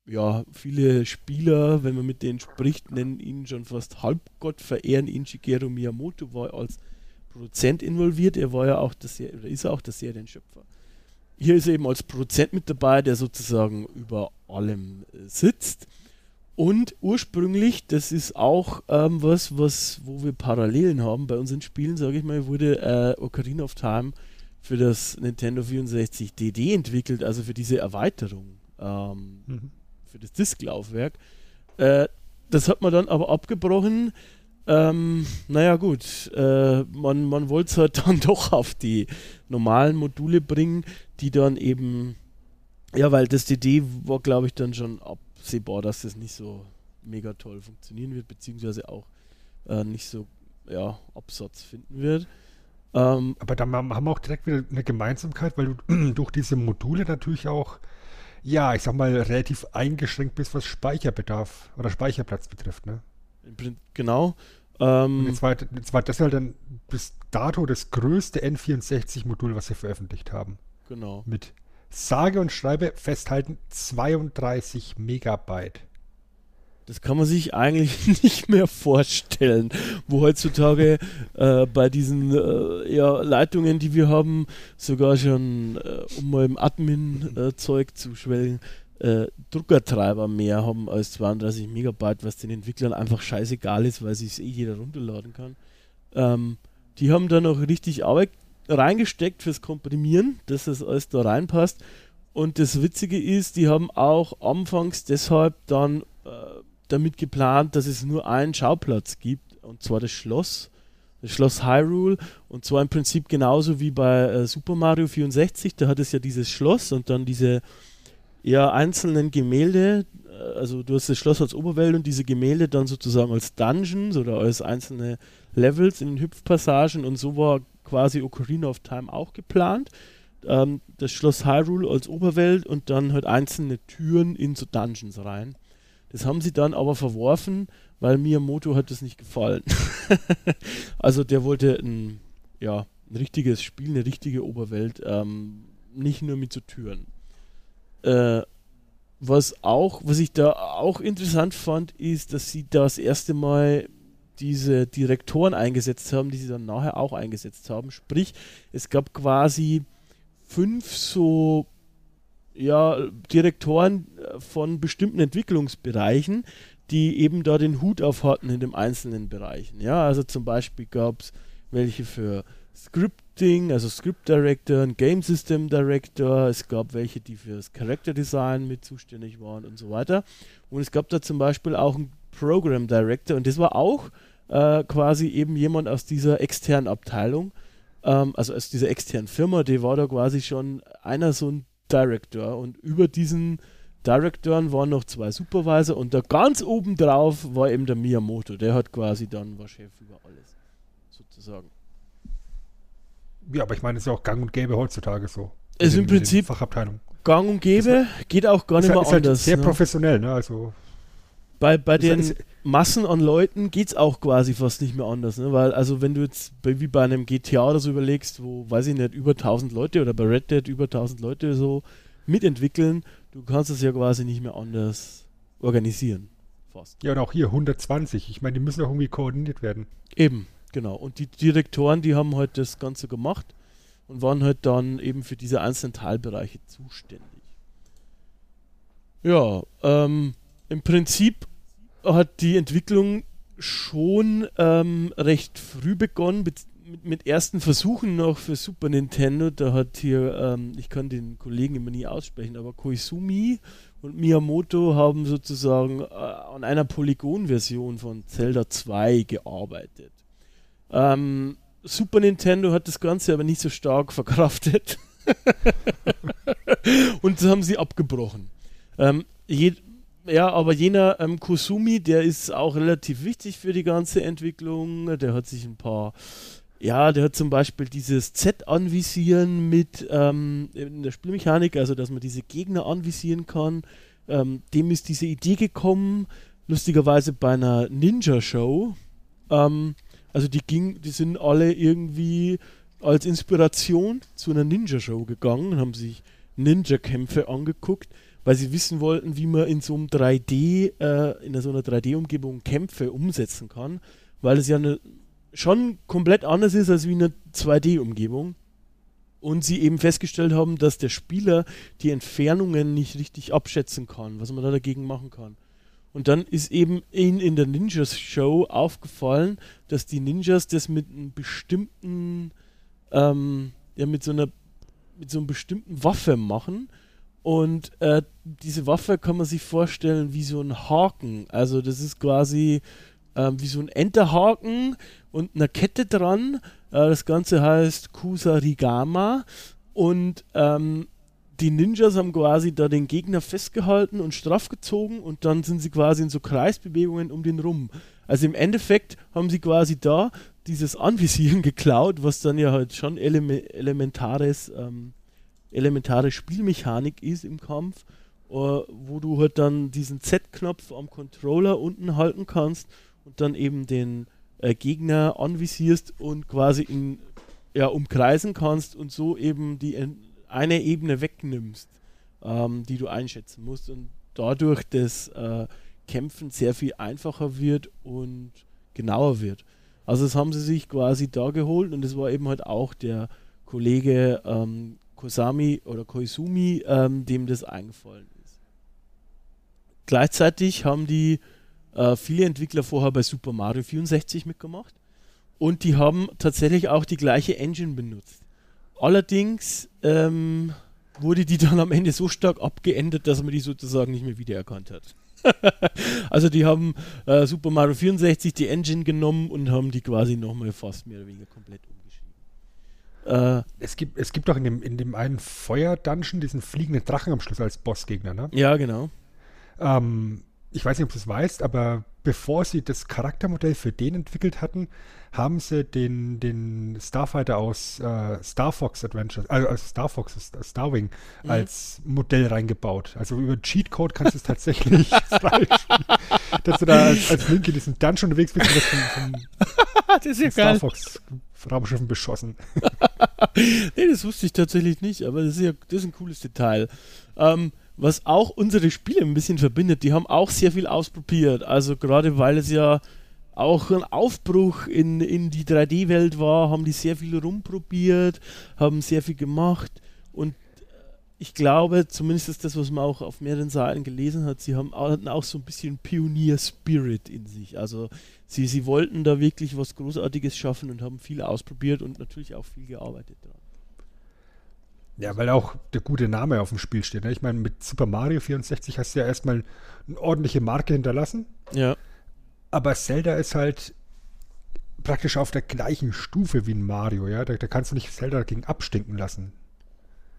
ja, viele Spieler, wenn man mit denen spricht, nennen ihn schon fast Halbgott, verehren ihn. Shigeru Miyamoto war als Produzent involviert. Er war ja auch das, oder ist auch der Serienschöpfer. Hier ist er eben als Produzent mit dabei, der sozusagen über allem äh, sitzt. Und ursprünglich, das ist auch ähm, was, was, wo wir Parallelen haben bei unseren Spielen, sage ich mal, wurde äh, Ocarina of Time für das Nintendo 64 DD entwickelt, also für diese Erweiterung. Ähm, mhm für das Disklaufwerk. Äh, das hat man dann aber abgebrochen. Ähm, naja gut, äh, man, man wollte es halt <laughs> dann doch auf die normalen Module bringen, die dann eben, ja, weil das DD war, glaube ich, dann schon absehbar, dass das nicht so mega toll funktionieren wird, beziehungsweise auch äh, nicht so, ja, Absatz finden wird. Ähm, aber da haben wir auch direkt wieder eine Gemeinsamkeit, weil du <clears throat> durch diese Module natürlich auch ja, ich sag mal, relativ eingeschränkt bist, was Speicherbedarf oder Speicherplatz betrifft, ne? Genau. Ähm, Und jetzt war, jetzt war das halt dann bis dato das größte N64-Modul, was sie veröffentlicht haben. Genau. Mit sage und schreibe festhalten 32 Megabyte. Das kann man sich eigentlich <laughs> nicht mehr vorstellen, wo heutzutage äh, bei diesen äh, ja, Leitungen, die wir haben, sogar schon, äh, um mal im Admin-Zeug zu schwellen, äh, Druckertreiber mehr haben als 32 Megabyte, was den Entwicklern einfach scheißegal ist, weil sich eh jeder runterladen kann. Ähm, die haben da noch richtig Arbeit reingesteckt fürs Komprimieren, dass das alles da reinpasst. Und das Witzige ist, die haben auch anfangs deshalb dann äh, damit geplant, dass es nur einen Schauplatz gibt, und zwar das Schloss. Das Schloss Hyrule. Und zwar im Prinzip genauso wie bei äh, Super Mario 64. Da hat es ja dieses Schloss und dann diese, ja einzelnen Gemälde, äh, also du hast das Schloss als Oberwelt und diese Gemälde dann sozusagen als Dungeons oder als einzelne Levels in den Hüpfpassagen und so war quasi Ocarina of Time auch geplant. Ähm, das Schloss Hyrule als Oberwelt und dann halt einzelne Türen in so Dungeons rein. Das haben sie dann aber verworfen, weil Miyamoto hat das nicht gefallen. <laughs> also der wollte ein, ja, ein richtiges Spiel, eine richtige Oberwelt, ähm, nicht nur mit so Türen. Äh, was auch, was ich da auch interessant fand, ist, dass sie das erste Mal diese Direktoren eingesetzt haben, die sie dann nachher auch eingesetzt haben. Sprich, es gab quasi fünf so ja, Direktoren äh, von bestimmten Entwicklungsbereichen, die eben da den Hut auf hatten in den einzelnen Bereichen. Ja, also zum Beispiel gab es welche für Scripting, also Script Director, ein Game System Director, es gab welche, die für das Character Design mit zuständig waren und so weiter. Und es gab da zum Beispiel auch einen Program Director und das war auch äh, quasi eben jemand aus dieser externen Abteilung, ähm, also aus dieser externen Firma, der war da quasi schon einer so ein Director und über diesen Directoren waren noch zwei Supervisor und da ganz oben drauf war eben der Miyamoto, der hat quasi dann war Chef über alles, sozusagen. Ja, aber ich meine, es ist ja auch gang und gäbe heutzutage so. Es ist im Prinzip Fachabteilung. gang und gäbe, geht auch gar nicht halt- mehr halt anders. sehr ne? professionell, ne? Also Bei, bei den Massen an Leuten geht es auch quasi fast nicht mehr anders, ne? Weil, also wenn du jetzt bei, wie bei einem GTA oder so überlegst, wo, weiß ich nicht, über 1000 Leute oder bei Red Dead über 1000 Leute so mitentwickeln, du kannst es ja quasi nicht mehr anders organisieren. Fast. ja, und auch hier 120. Ich meine, die müssen auch irgendwie koordiniert werden. Eben, genau. Und die Direktoren, die haben halt das Ganze gemacht und waren halt dann eben für diese einzelnen Teilbereiche zuständig. Ja, ähm, im Prinzip hat die Entwicklung schon ähm, recht früh begonnen, mit, mit ersten Versuchen noch für Super Nintendo. Da hat hier, ähm, ich kann den Kollegen immer nie aussprechen, aber Koizumi und Miyamoto haben sozusagen äh, an einer Polygon-Version von Zelda 2 gearbeitet. Ähm, Super Nintendo hat das Ganze aber nicht so stark <laughs> verkraftet. <laughs> und das haben sie abgebrochen. Ähm, je, ja, aber jener ähm, Kusumi, der ist auch relativ wichtig für die ganze Entwicklung. Der hat sich ein paar, ja, der hat zum Beispiel dieses Z-Anvisieren mit ähm, in der Spielmechanik, also dass man diese Gegner anvisieren kann. Ähm, dem ist diese Idee gekommen, lustigerweise bei einer Ninja-Show. Ähm, also die ging, die sind alle irgendwie als Inspiration zu einer Ninja-Show gegangen und haben sich Ninja-Kämpfe angeguckt, weil sie wissen wollten, wie man in so einem 3D, äh, in so einer 3D-Umgebung Kämpfe umsetzen kann, weil es ja eine, schon komplett anders ist als wie eine 2D-Umgebung. Und sie eben festgestellt haben, dass der Spieler die Entfernungen nicht richtig abschätzen kann, was man da dagegen machen kann. Und dann ist eben in, in der Ninjas-Show aufgefallen, dass die Ninjas das mit einem bestimmten, ähm, ja, mit so einer, mit so einer bestimmten Waffe machen. Und äh, diese Waffe kann man sich vorstellen wie so ein Haken. Also das ist quasi ähm, wie so ein Enterhaken und eine Kette dran. Äh, das Ganze heißt Kusarigama. Und ähm, die Ninjas haben quasi da den Gegner festgehalten und straff gezogen und dann sind sie quasi in so Kreisbewegungen um den rum. Also im Endeffekt haben sie quasi da dieses Anvisieren <laughs> geklaut, was dann ja halt schon eleme elementares, ähm, elementare Spielmechanik ist im Kampf, äh, wo du halt dann diesen Z-Knopf am Controller unten halten kannst und dann eben den äh, Gegner anvisierst und quasi ihn ja, umkreisen kannst und so eben die eine Ebene wegnimmst, ähm, die du einschätzen musst und dadurch das äh, Kämpfen sehr viel einfacher wird und genauer wird. Also das haben sie sich quasi da geholt und es war eben halt auch der Kollege ähm, Kosami oder Koizumi, ähm, dem das eingefallen ist. Gleichzeitig haben die äh, viele Entwickler vorher bei Super Mario 64 mitgemacht und die haben tatsächlich auch die gleiche Engine benutzt. Allerdings ähm, wurde die dann am Ende so stark abgeändert, dass man die sozusagen nicht mehr wiedererkannt hat. <laughs> also die haben äh, Super Mario 64 die Engine genommen und haben die quasi nochmal fast mehr oder weniger komplett umgeschrieben. Äh, Es gibt, es gibt doch in dem, in dem einen Feuer-Dungeon diesen fliegenden Drachen am Schluss als Bossgegner, ne? ja, genau. Ähm, ich weiß nicht, ob du es weißt, aber bevor sie das Charaktermodell für den entwickelt hatten, haben sie den, den Starfighter aus äh, Star Fox Adventures, also aus Star Fox, Star- Starwing, Mhm. als Modell reingebaut. Also über Cheatcode kannst du es tatsächlich <laughs> freispielen, dass du da als, als Link in diesem Dungeon unterwegs bist und das von, von <laughs> das ja Star Fox Raumschiffen beschossen. <laughs> Nee, das wusste ich tatsächlich nicht, aber das ist ja das ist ein cooles Detail. Ähm, was auch unsere Spiele ein bisschen verbindet, die haben auch sehr viel ausprobiert. Also gerade weil es ja auch ein Aufbruch in, in die 3D-Welt war, haben die sehr viel rumprobiert, haben sehr viel gemacht und äh, ich glaube, zumindest ist das, was man auch auf mehreren Seiten gelesen hat, sie haben hatten auch so ein bisschen Pionier-Spirit in sich. Also sie, sie wollten da wirklich was Großartiges schaffen und haben viel ausprobiert und natürlich auch viel gearbeitet dran. Ja, weil auch der gute Name auf dem Spiel steht. Ne? Ich meine, mit Super Mario 64 hast du ja erstmal eine ordentliche Marke hinterlassen. Ja. Aber Zelda ist halt praktisch auf der gleichen Stufe wie ein Mario, ja. Da, da kannst du nicht Zelda dagegen abstinken lassen.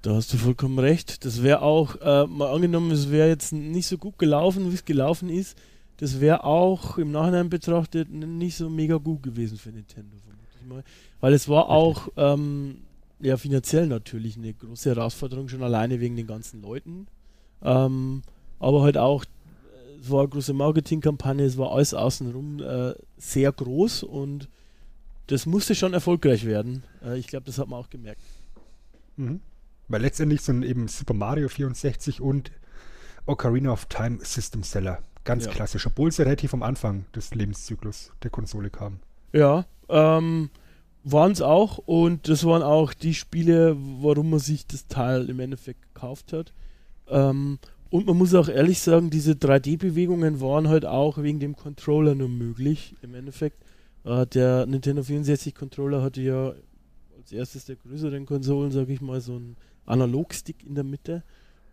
Da hast du vollkommen recht. Das wäre auch, äh, mal angenommen, es wäre jetzt nicht so gut gelaufen, wie es gelaufen ist. Das wäre auch im Nachhinein betrachtet nicht so mega gut gewesen für Nintendo, vermute ich mal. Weil es war auch ähm, ja, finanziell natürlich eine große Herausforderung, schon alleine wegen den ganzen Leuten. Ähm, aber halt auch, es war eine große Marketingkampagne, es war alles außenrum äh, sehr groß und das musste schon erfolgreich werden. Äh, ich glaube, das hat man auch gemerkt. Mhm. Weil letztendlich sind eben Super Mario 64 und Ocarina of Time System Seller. Ganz Ja. klassisch, obwohl sie relativ am Anfang des Lebenszyklus der Konsole kamen. Ja, ähm, waren es auch und das waren auch die Spiele, warum man sich das Teil im Endeffekt gekauft hat. Ähm, und man muss auch ehrlich sagen, diese 3D-Bewegungen waren halt auch wegen dem Controller nur möglich im Endeffekt. Äh, der Nintendo 64 Controller hatte ja als erstes der größeren Konsolen, sage ich mal, so einen Analogstick in der Mitte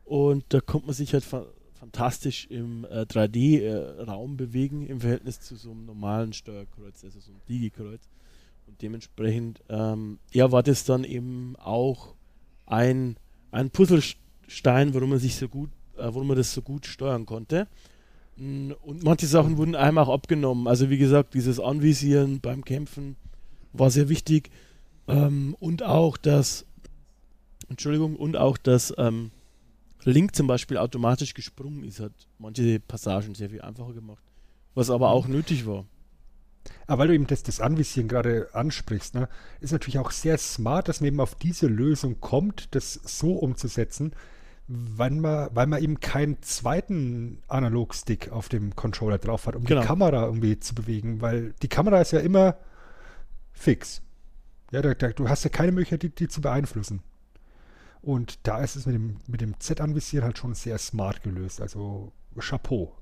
und da konnte man sich halt fa fantastisch im äh, 3D-Raum bewegen im Verhältnis zu so einem normalen Steuerkreuz, also so einem Digikreuz. Und dementsprechend, ähm, ja, war das dann eben auch ein, ein Puzzlestein, warum man sich so gut, äh, warum man das so gut steuern konnte. Mm, Und manche Sachen wurden einem auch abgenommen. Also wie gesagt, dieses Anvisieren beim Kämpfen war sehr wichtig. Ähm, und auch das, Entschuldigung, und auch das ähm, Link zum Beispiel automatisch gesprungen ist, hat manche Passagen sehr viel einfacher gemacht. Was aber auch nötig war. Aber weil du eben das, das Anvisieren gerade ansprichst, ne, ist natürlich auch sehr smart, dass man eben auf diese Lösung kommt, das so umzusetzen, wenn man, weil man eben keinen zweiten Analogstick auf dem Controller drauf hat, um Genau. die Kamera irgendwie zu bewegen, weil die Kamera ist ja immer fix. Ja, da, da, du hast ja keine Möglichkeit, die, die zu beeinflussen. Und da ist es mit dem, mit dem Z-Anvisieren halt schon sehr smart gelöst. Also Chapeau.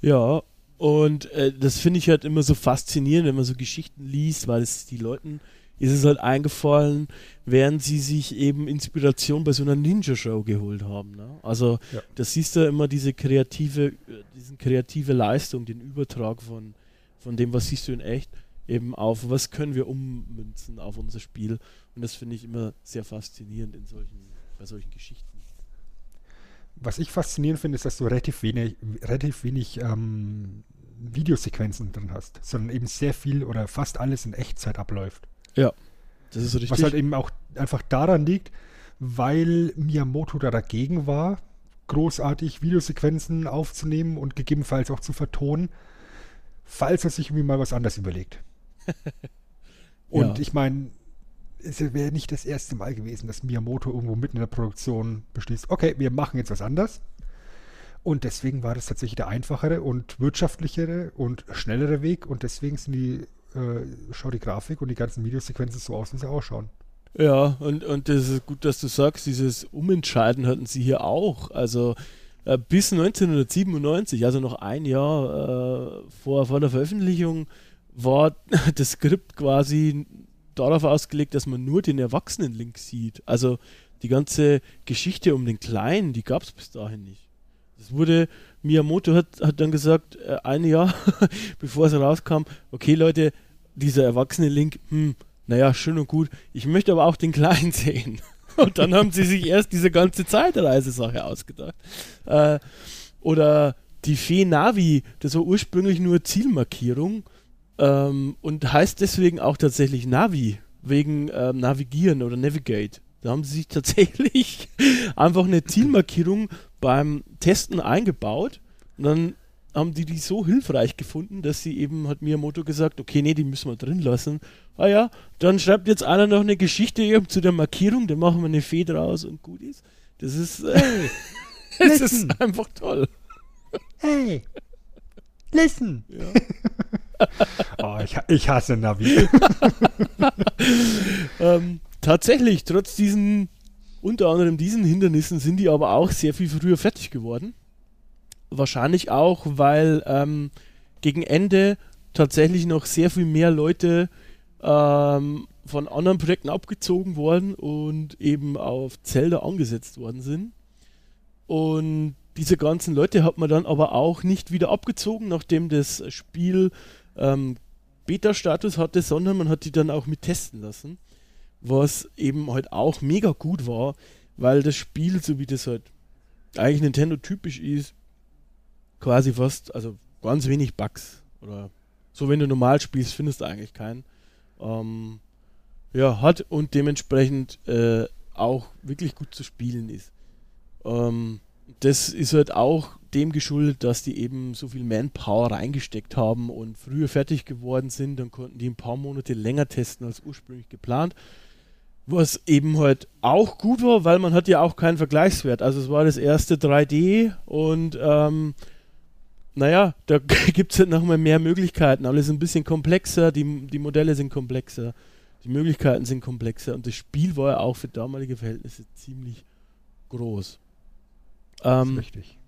Ja, und äh, das finde ich halt immer so faszinierend, wenn man so Geschichten liest, weil es die Leuten ist es halt eingefallen, während sie sich eben Inspiration bei so einer Ninja-Show geholt haben. Ne? Also Ja. das siehst du immer diese kreative, äh, diesen kreative Leistung, den Übertrag von, von dem, was siehst du in echt, eben auf, was können wir ummünzen auf unser Spiel. Und das finde ich immer sehr faszinierend in solchen, bei solchen Geschichten. Was ich faszinierend finde, ist, dass du relativ wenig, relativ wenig ähm, Videosequenzen drin hast, sondern eben sehr viel oder fast alles in Echtzeit abläuft. Das ist richtig. Was halt eben auch einfach daran liegt, weil Miyamoto da dagegen war, großartig Videosequenzen aufzunehmen und gegebenenfalls auch zu vertonen, falls er sich irgendwie mal was anderes überlegt. <laughs> Und Ja. ich meine, es wäre nicht das erste Mal gewesen, dass Miyamoto irgendwo mitten in der Produktion beschließt, okay, wir machen jetzt was anders. Und deswegen war das tatsächlich der einfachere und wirtschaftlichere und schnellere Weg. Und deswegen sind die, äh, schaut die Grafik und die ganzen Videosequenzen so aus, wie sie ausschauen. Ja, und, und das ist gut, dass du sagst, dieses Umentscheiden hatten sie hier auch. Also äh, bis 1997, also noch ein Jahr äh, vor, vor der Veröffentlichung, war <laughs> das Skript quasi darauf ausgelegt, dass man nur den Erwachsenen-Link sieht. Also die ganze Geschichte um den Kleinen, die gab es bis dahin nicht. Das wurde, Miyamoto hat, hat dann gesagt, äh, ein Jahr <laughs> bevor es rauskam, okay Leute, dieser Erwachsene-Link, hm, naja, schön und gut, ich möchte aber auch den Kleinen <laughs> sehen. Und dann haben sie sich erst diese ganze Zeitreise-Sache ausgedacht. Äh, oder die Fee Navi, das war ursprünglich nur Zielmarkierung ähm, und heißt deswegen auch tatsächlich Navi, wegen ähm, Navigieren oder Navigate. Da haben sie sich <laughs> tatsächlich einfach eine Zielmarkierung beim Testen eingebaut und dann haben die die so hilfreich gefunden, dass sie eben, hat Miyamoto gesagt, okay, nee, die müssen wir drin lassen. Ah ja, dann schreibt jetzt einer noch eine Geschichte eben zu der Markierung, dann machen wir eine Fee draus und gut ist. Das ist, äh, <laughs> das ist einfach toll. Hey, listen. Ja. <laughs> <laughs> oh, ich, ich hasse Navi. <laughs> ähm, tatsächlich, trotz diesen, unter anderem diesen Hindernissen, sind die aber auch sehr viel früher fertig geworden. Wahrscheinlich auch, weil ähm, gegen Ende tatsächlich noch sehr viel mehr Leute ähm, von anderen Projekten abgezogen worden und eben auf Zelda angesetzt worden sind. Und diese ganzen Leute hat man dann aber auch nicht wieder abgezogen, nachdem das Spiel ähm, Beta-Status hatte, sondern man hat die dann auch mit testen lassen. Was eben halt auch mega gut war, weil das Spiel, so wie das halt eigentlich Nintendo typisch ist, quasi fast, also ganz wenig Bugs. Oder so, wenn du normal spielst, findest du eigentlich keinen. Ähm, ja, hat und dementsprechend äh, auch wirklich gut zu spielen ist. Ähm, das ist halt auch dem geschuldet, dass die eben so viel Manpower reingesteckt haben und früher fertig geworden sind. Dann konnten die ein paar Monate länger testen als ursprünglich geplant. Was eben halt auch gut war, weil man hat ja auch keinen Vergleichswert. Also es war das erste 3D und ähm, naja, da <laughs> gibt es halt nochmal mehr Möglichkeiten. Alles ein bisschen komplexer, die, die Modelle sind komplexer, die Möglichkeiten sind komplexer und das Spiel war ja auch für damalige Verhältnisse ziemlich groß. Ähm, richtig.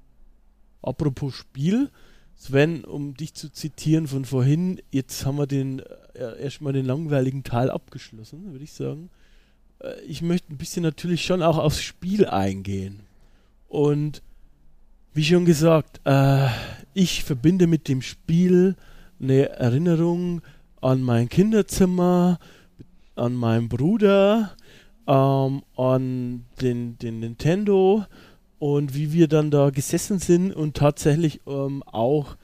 Apropos Spiel, Sven, um dich zu zitieren von vorhin, jetzt haben wir den äh, erstmal den langweiligen Teil abgeschlossen, würde ich sagen. Äh, ich möchte ein bisschen natürlich schon auch aufs Spiel eingehen. Und wie schon gesagt, äh, ich verbinde mit dem Spiel eine Erinnerung an mein Kinderzimmer, an meinen Bruder, ähm, an den, den Nintendo und wie wir dann da gesessen sind und tatsächlich ähm, auch,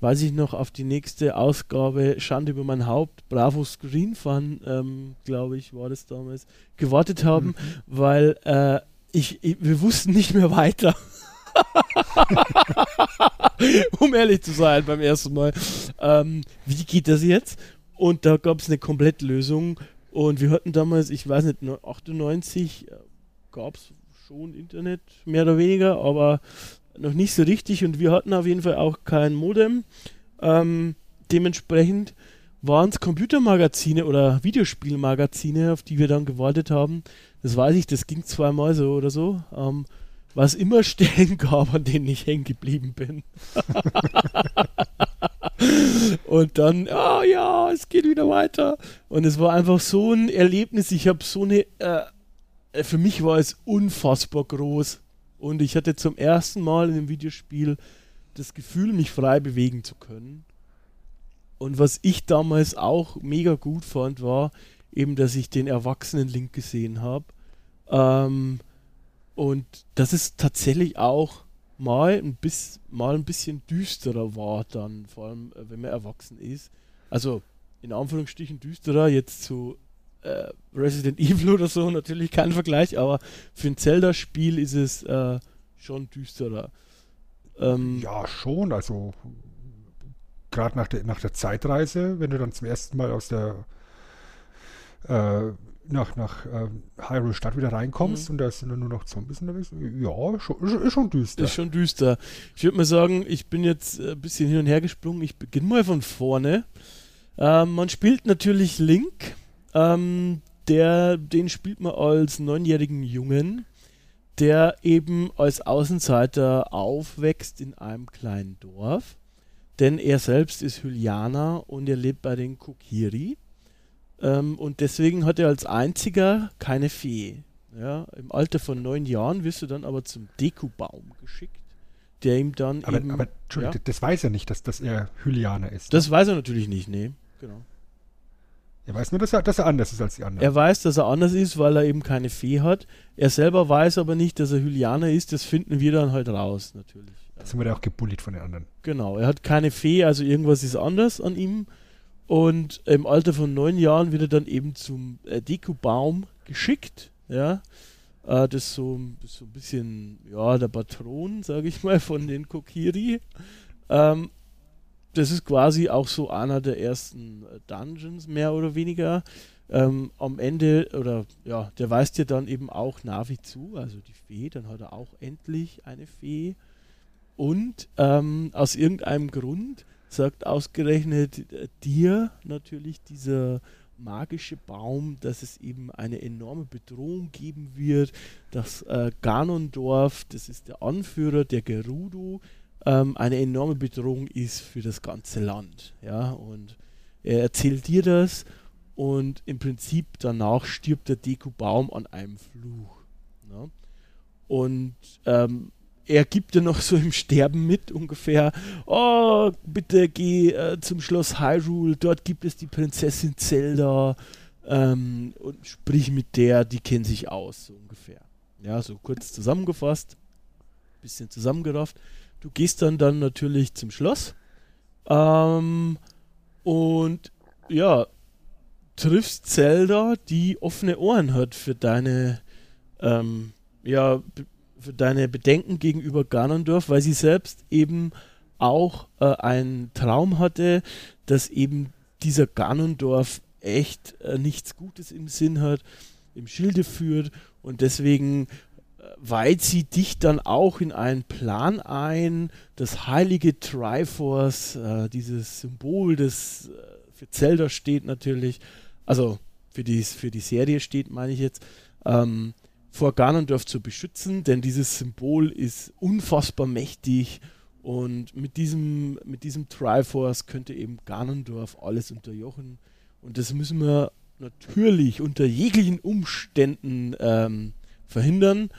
weiß ich noch, auf die nächste Ausgabe Schande über mein Haupt, Bravo Screen Fun, ähm, glaube ich, war das damals, gewartet haben, mhm. weil äh, ich, ich, wir wussten nicht mehr weiter. <laughs> um ehrlich zu sein beim ersten Mal. Ähm, wie geht das jetzt? Und da gab es eine Komplettlösung. Und wir hatten damals, ich weiß nicht, 98 gab es schon Internet, mehr oder weniger, aber noch nicht so richtig und wir hatten auf jeden Fall auch kein Modem. Ähm, dementsprechend waren es Computermagazine oder Videospielmagazine, auf die wir dann gewartet haben. Das weiß ich, das ging zweimal so oder so. Ähm, was immer Stellen <laughs> gab, an denen ich hängen geblieben bin. <laughs> und dann, ah oh ja, es geht wieder weiter. Und es war einfach so ein Erlebnis. Ich habe so eine äh, für mich war es unfassbar groß. Und ich hatte zum ersten Mal in dem Videospiel das Gefühl, mich frei bewegen zu können. Und was ich damals auch mega gut fand, war eben, dass ich den Erwachsenen-Link gesehen habe. Ähm, und dass es tatsächlich auch mal ein, bis, mal ein bisschen düsterer war dann, vor allem äh, wenn man erwachsen ist. Also in Anführungsstrichen düsterer, jetzt zu äh, Resident Evil oder so natürlich kein Vergleich, aber für ein Zelda-Spiel ist es äh, schon düsterer. Ähm, ja, schon. Also gerade nach der, nach der Zeitreise, wenn du dann zum ersten Mal aus der äh, nach, nach äh, Hyrule Stadt wieder reinkommst mhm. und da sind dann nur noch Zombies unterwegs. Ja, schon, ist, ist schon düster. Ist schon düster. Ich würde mal sagen, ich bin jetzt ein bisschen hin und her gesprungen. Ich beginne mal von vorne. Ähm, man spielt natürlich Link ähm, der, den spielt man als neunjährigen Jungen, der eben als Außenseiter aufwächst in einem kleinen Dorf. Denn er selbst ist Hylianer und er lebt bei den Kokiri. Ähm, und deswegen hat er als einziger keine Fee. Ja, Im Alter von neun Jahren wirst du dann aber zum Dekubaum geschickt, der ihm dann aber, eben... Aber Entschuldigung, ja? das weiß er nicht, dass, dass er Hylianer ist. Das ne? weiß er natürlich nicht, nee. Genau. Er weiß nur, dass er, dass er anders ist als die anderen. Er weiß, dass er anders ist, weil er eben keine Fee hat. Er selber weiß aber nicht, dass er Hylianer ist. Das finden wir dann halt raus, natürlich. Jetzt wird er auch gebullied von den anderen. Genau, er hat keine Fee, also irgendwas ist anders an ihm. Und im Alter von neun Jahren wird er dann eben zum äh, Dekubaum geschickt. Ja, äh, das ist so, so ein bisschen, ja, der Patron, sage ich mal, von den Kokiri. Ähm, das ist quasi auch so einer der ersten äh, Dungeons, mehr oder weniger. Ähm, am Ende, oder ja, der weist dir dann eben auch Navi zu, also die Fee, dann hat er auch endlich eine Fee. Und ähm, aus irgendeinem Grund sagt ausgerechnet äh, dir natürlich dieser magische Baum, dass es eben eine enorme Bedrohung geben wird, dass äh, Ganondorf, das ist der Anführer der Gerudo, ähm, eine enorme Bedrohung ist für das ganze Land. Ja, und er erzählt dir das und im Prinzip danach stirbt der Deku-Baum an einem Fluch. Ne? Und ähm, er gibt dir noch <laughs> so im Sterben mit ungefähr, oh, bitte geh äh, zum Schloss Hyrule, dort gibt es die Prinzessin Zelda ähm, und sprich mit der, die kennt sich aus, so ungefähr. Ja, so kurz zusammengefasst, bisschen zusammengerafft. Du gehst dann dann natürlich zum Schloss ähm, und ja, triffst Zelda, die offene Ohren hat für deine ähm, ja, für deine Bedenken gegenüber Ganondorf, weil sie selbst eben auch äh, einen Traum hatte, dass eben dieser Ganondorf echt äh, nichts Gutes im Sinn hat, im Schilde führt und deswegen weiht sie dich dann auch in einen Plan ein, das heilige Triforce, äh, dieses Symbol, das äh, für Zelda steht natürlich, also für die, für die Serie steht, meine ich jetzt, ähm, vor Ganondorf zu beschützen, denn dieses Symbol ist unfassbar mächtig und mit diesem, mit diesem Triforce könnte eben Ganondorf alles unterjochen und das müssen wir natürlich unter jeglichen Umständen ähm, verhindern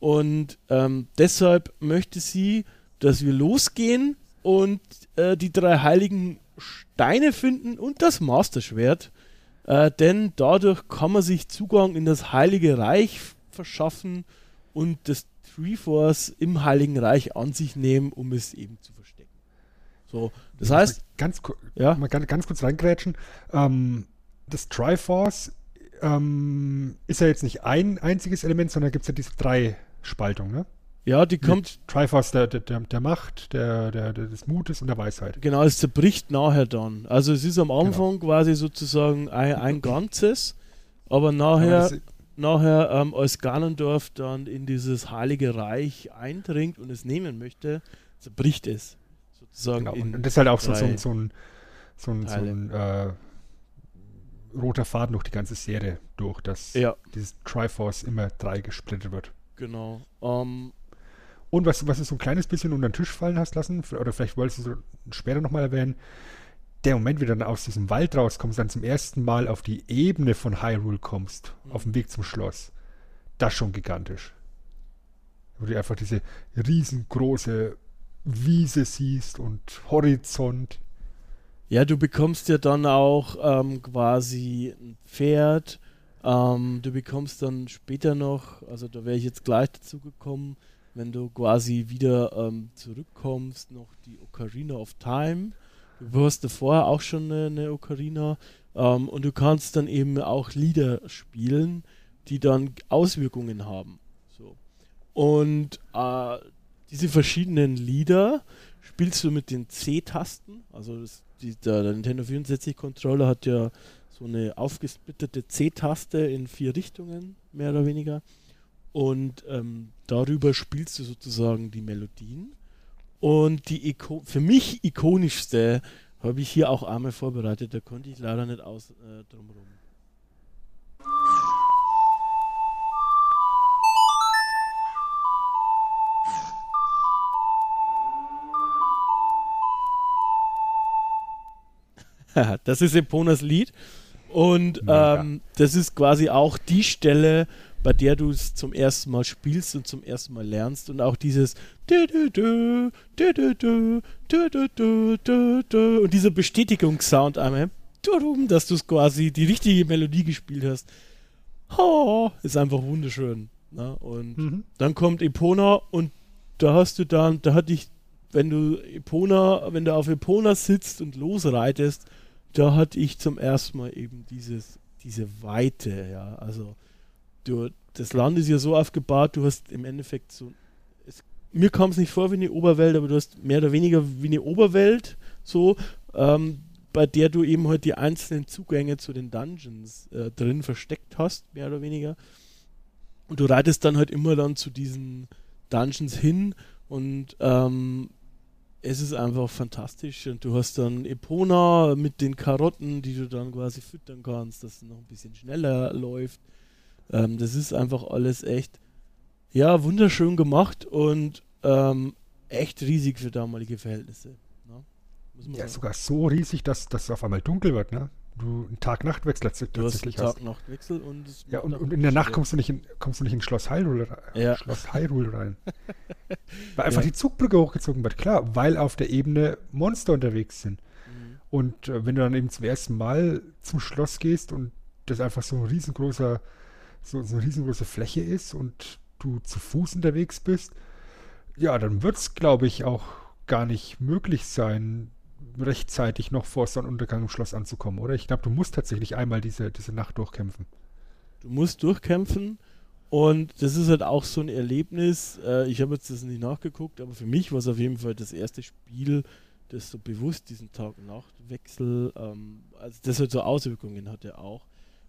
und ähm, deshalb möchte sie, dass wir losgehen und äh, die drei heiligen Steine finden und das Masterschwert. Äh, denn dadurch kann man sich Zugang in das Heilige Reich verschaffen und das Triforce im Heiligen Reich an sich nehmen, um es eben zu verstecken. So, das heißt. Ganz, ja? mal ganz, ganz kurz reingrätschen. Ähm, das Triforce ähm, ist ja jetzt nicht ein einziges Element, sondern gibt es ja diese drei Spaltung, ne? Ja, die kommt. Triforce der, der, der Macht, der, der, des Mutes und der Weisheit. Genau, es zerbricht nachher dann. Also es ist am Anfang genau. quasi sozusagen ein, ein Ganzes, aber nachher, aber nachher ähm, als Ganondorf dann in dieses heilige Reich eindringt und es nehmen möchte, zerbricht es. Sozusagen. Genau, und das ist halt auch so, so, so ein, so ein, so ein äh, roter Faden durch die ganze Serie durch, dass ja. dieses Triforce immer drei gesplittet wird. Genau. Um, ähm, und was, was du so ein kleines bisschen unter den Tisch fallen hast lassen, oder vielleicht wolltest du so später nochmal erwähnen, der Moment, wie du dann aus diesem Wald rauskommst, dann zum ersten Mal auf die Ebene von Hyrule kommst, mhm. auf dem Weg zum Schloss, das schon gigantisch. Wo du einfach diese riesengroße Wiese siehst und Horizont. Ja, du bekommst ja dann auch ähm, quasi ein Pferd, ähm, du bekommst dann später noch, also da wäre ich jetzt gleich dazu gekommen, wenn du quasi wieder ähm, zurückkommst, noch die Ocarina of Time. Du hast da vorher auch schon eine, eine Ocarina ähm, und du kannst dann eben auch Lieder spielen, die dann Auswirkungen haben. So. Und äh, diese verschiedenen Lieder spielst du mit den C-Tasten. Also das, die, der, der Nintendo 64 Controller hat ja so eine aufgesplitterte C-Taste in vier Richtungen, mehr oder weniger. Und ähm, darüber spielst du sozusagen die Melodien. Und die Iko für mich ikonischste habe ich hier auch einmal vorbereitet, da konnte ich leider nicht aus äh, drumherum. <laughs> das ist Eponas Lied. Und ähm, das ist quasi auch die Stelle, bei der du es zum ersten Mal spielst und zum ersten Mal lernst und auch dieses und dieser Bestätigungssound einmal, darum, dass du es quasi die richtige Melodie gespielt hast. Oh, ist einfach wunderschön. Ne? Und Mhm. dann kommt Epona und da hast du dann, da hatte ich, wenn du Epona, wenn du auf Epona sitzt und losreitest, da hatte ich zum ersten Mal eben dieses, diese Weite, ja. Also du, das Land ist ja so aufgebaut, du hast im Endeffekt so, es, mir kam es nicht vor wie eine Oberwelt, aber du hast mehr oder weniger wie eine Oberwelt, so, ähm, bei der du eben halt die einzelnen Zugänge zu den Dungeons äh, drin versteckt hast, mehr oder weniger. Und du reitest dann halt immer dann zu diesen Dungeons hin und ähm, es ist einfach fantastisch. Und du hast dann Epona mit den Karotten, die du dann quasi füttern kannst, dass es noch ein bisschen schneller läuft. Ähm, das ist einfach alles echt, ja, wunderschön gemacht und ähm, echt riesig für damalige Verhältnisse. Ne? Ja, sogar so riesig, dass dass es auf einmal dunkel wird, ne? Du einen Tag-Nacht-Wechsel tats- Du hast tatsächlich hast. Tag-Nacht-Wechsel und Ja, und, und in der Nacht kommst du nicht in, kommst du nicht in Schloss Hyrule, Ja. Schloss Hyrule rein. <laughs> Weil einfach Ja. die Zugbrücke hochgezogen wird, klar, weil auf der Ebene Monster unterwegs sind. Mhm. Und äh, wenn du dann eben zum ersten Mal zum Schloss gehst und das einfach so ein riesengroßer, so, so eine riesengroße Fläche ist und du zu Fuß unterwegs bist, ja, dann wird es, glaube ich, auch gar nicht möglich sein, rechtzeitig noch vor Sonnenuntergang im Schloss anzukommen, oder? Ich glaube, du musst tatsächlich einmal diese, diese Nacht durchkämpfen. Du musst durchkämpfen und das ist halt auch so ein Erlebnis. Äh, ich habe jetzt das nicht nachgeguckt, aber für mich war es auf jeden Fall das erste Spiel, das so bewusst diesen Tag-Nacht-Wechsel, ähm, also das halt so Auswirkungen hatte auch.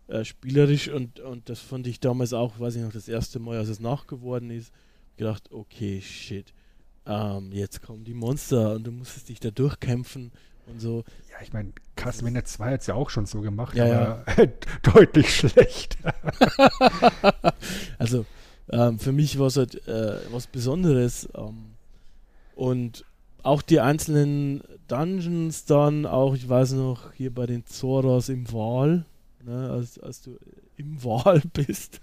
Äh, spielerisch und, und das fand ich damals auch, weiß ich noch, das erste Mal, als es nachgeworden ist, gedacht, okay, shit. Ähm, jetzt kommen die Monster und du musstest dich da durchkämpfen und so. Ja, ich meine, Castlevania 2 hat es ja auch schon so gemacht, Ja, aber <laughs> deutlich schlechter. <laughs> Also ähm, für mich war es halt äh, was Besonderes. Ähm, und auch die einzelnen Dungeons dann, auch ich weiß noch, hier bei den Zoras im Wal, ne, als, als du im Wal <laughs> bist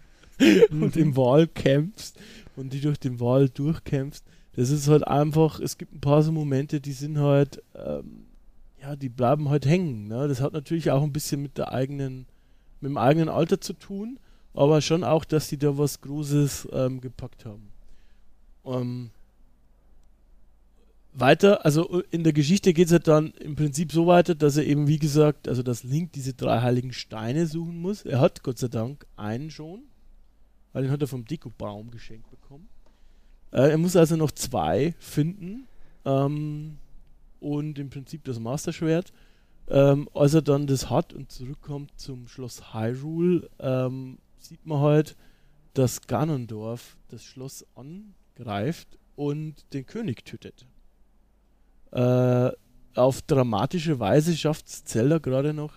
und im Wal kämpfst und die durch den Wal durchkämpfst, das ist halt einfach, es gibt ein paar so Momente, die sind halt, ähm, ja, die bleiben halt hängen. Ne? Das hat natürlich auch ein bisschen mit der eigenen, mit dem eigenen Alter zu tun, aber schon auch, dass die da was Großes ähm, gepackt haben. Ähm, weiter, also in der Geschichte geht es halt dann im Prinzip so weiter, dass er eben, wie gesagt, also dass Link diese drei heiligen Steine suchen muss. Er hat Gott sei Dank einen schon, weil den hat er vom Deko-Baum geschenkt bekommen. Äh, er muss also noch zwei finden ähm, und im Prinzip das Master-Schwert. Ähm, als er dann das hat und zurückkommt zum Schloss Hyrule, ähm, sieht man halt, dass Ganondorf das Schloss angreift und den König tötet. Äh, auf dramatische Weise schafft es Zelda gerade noch,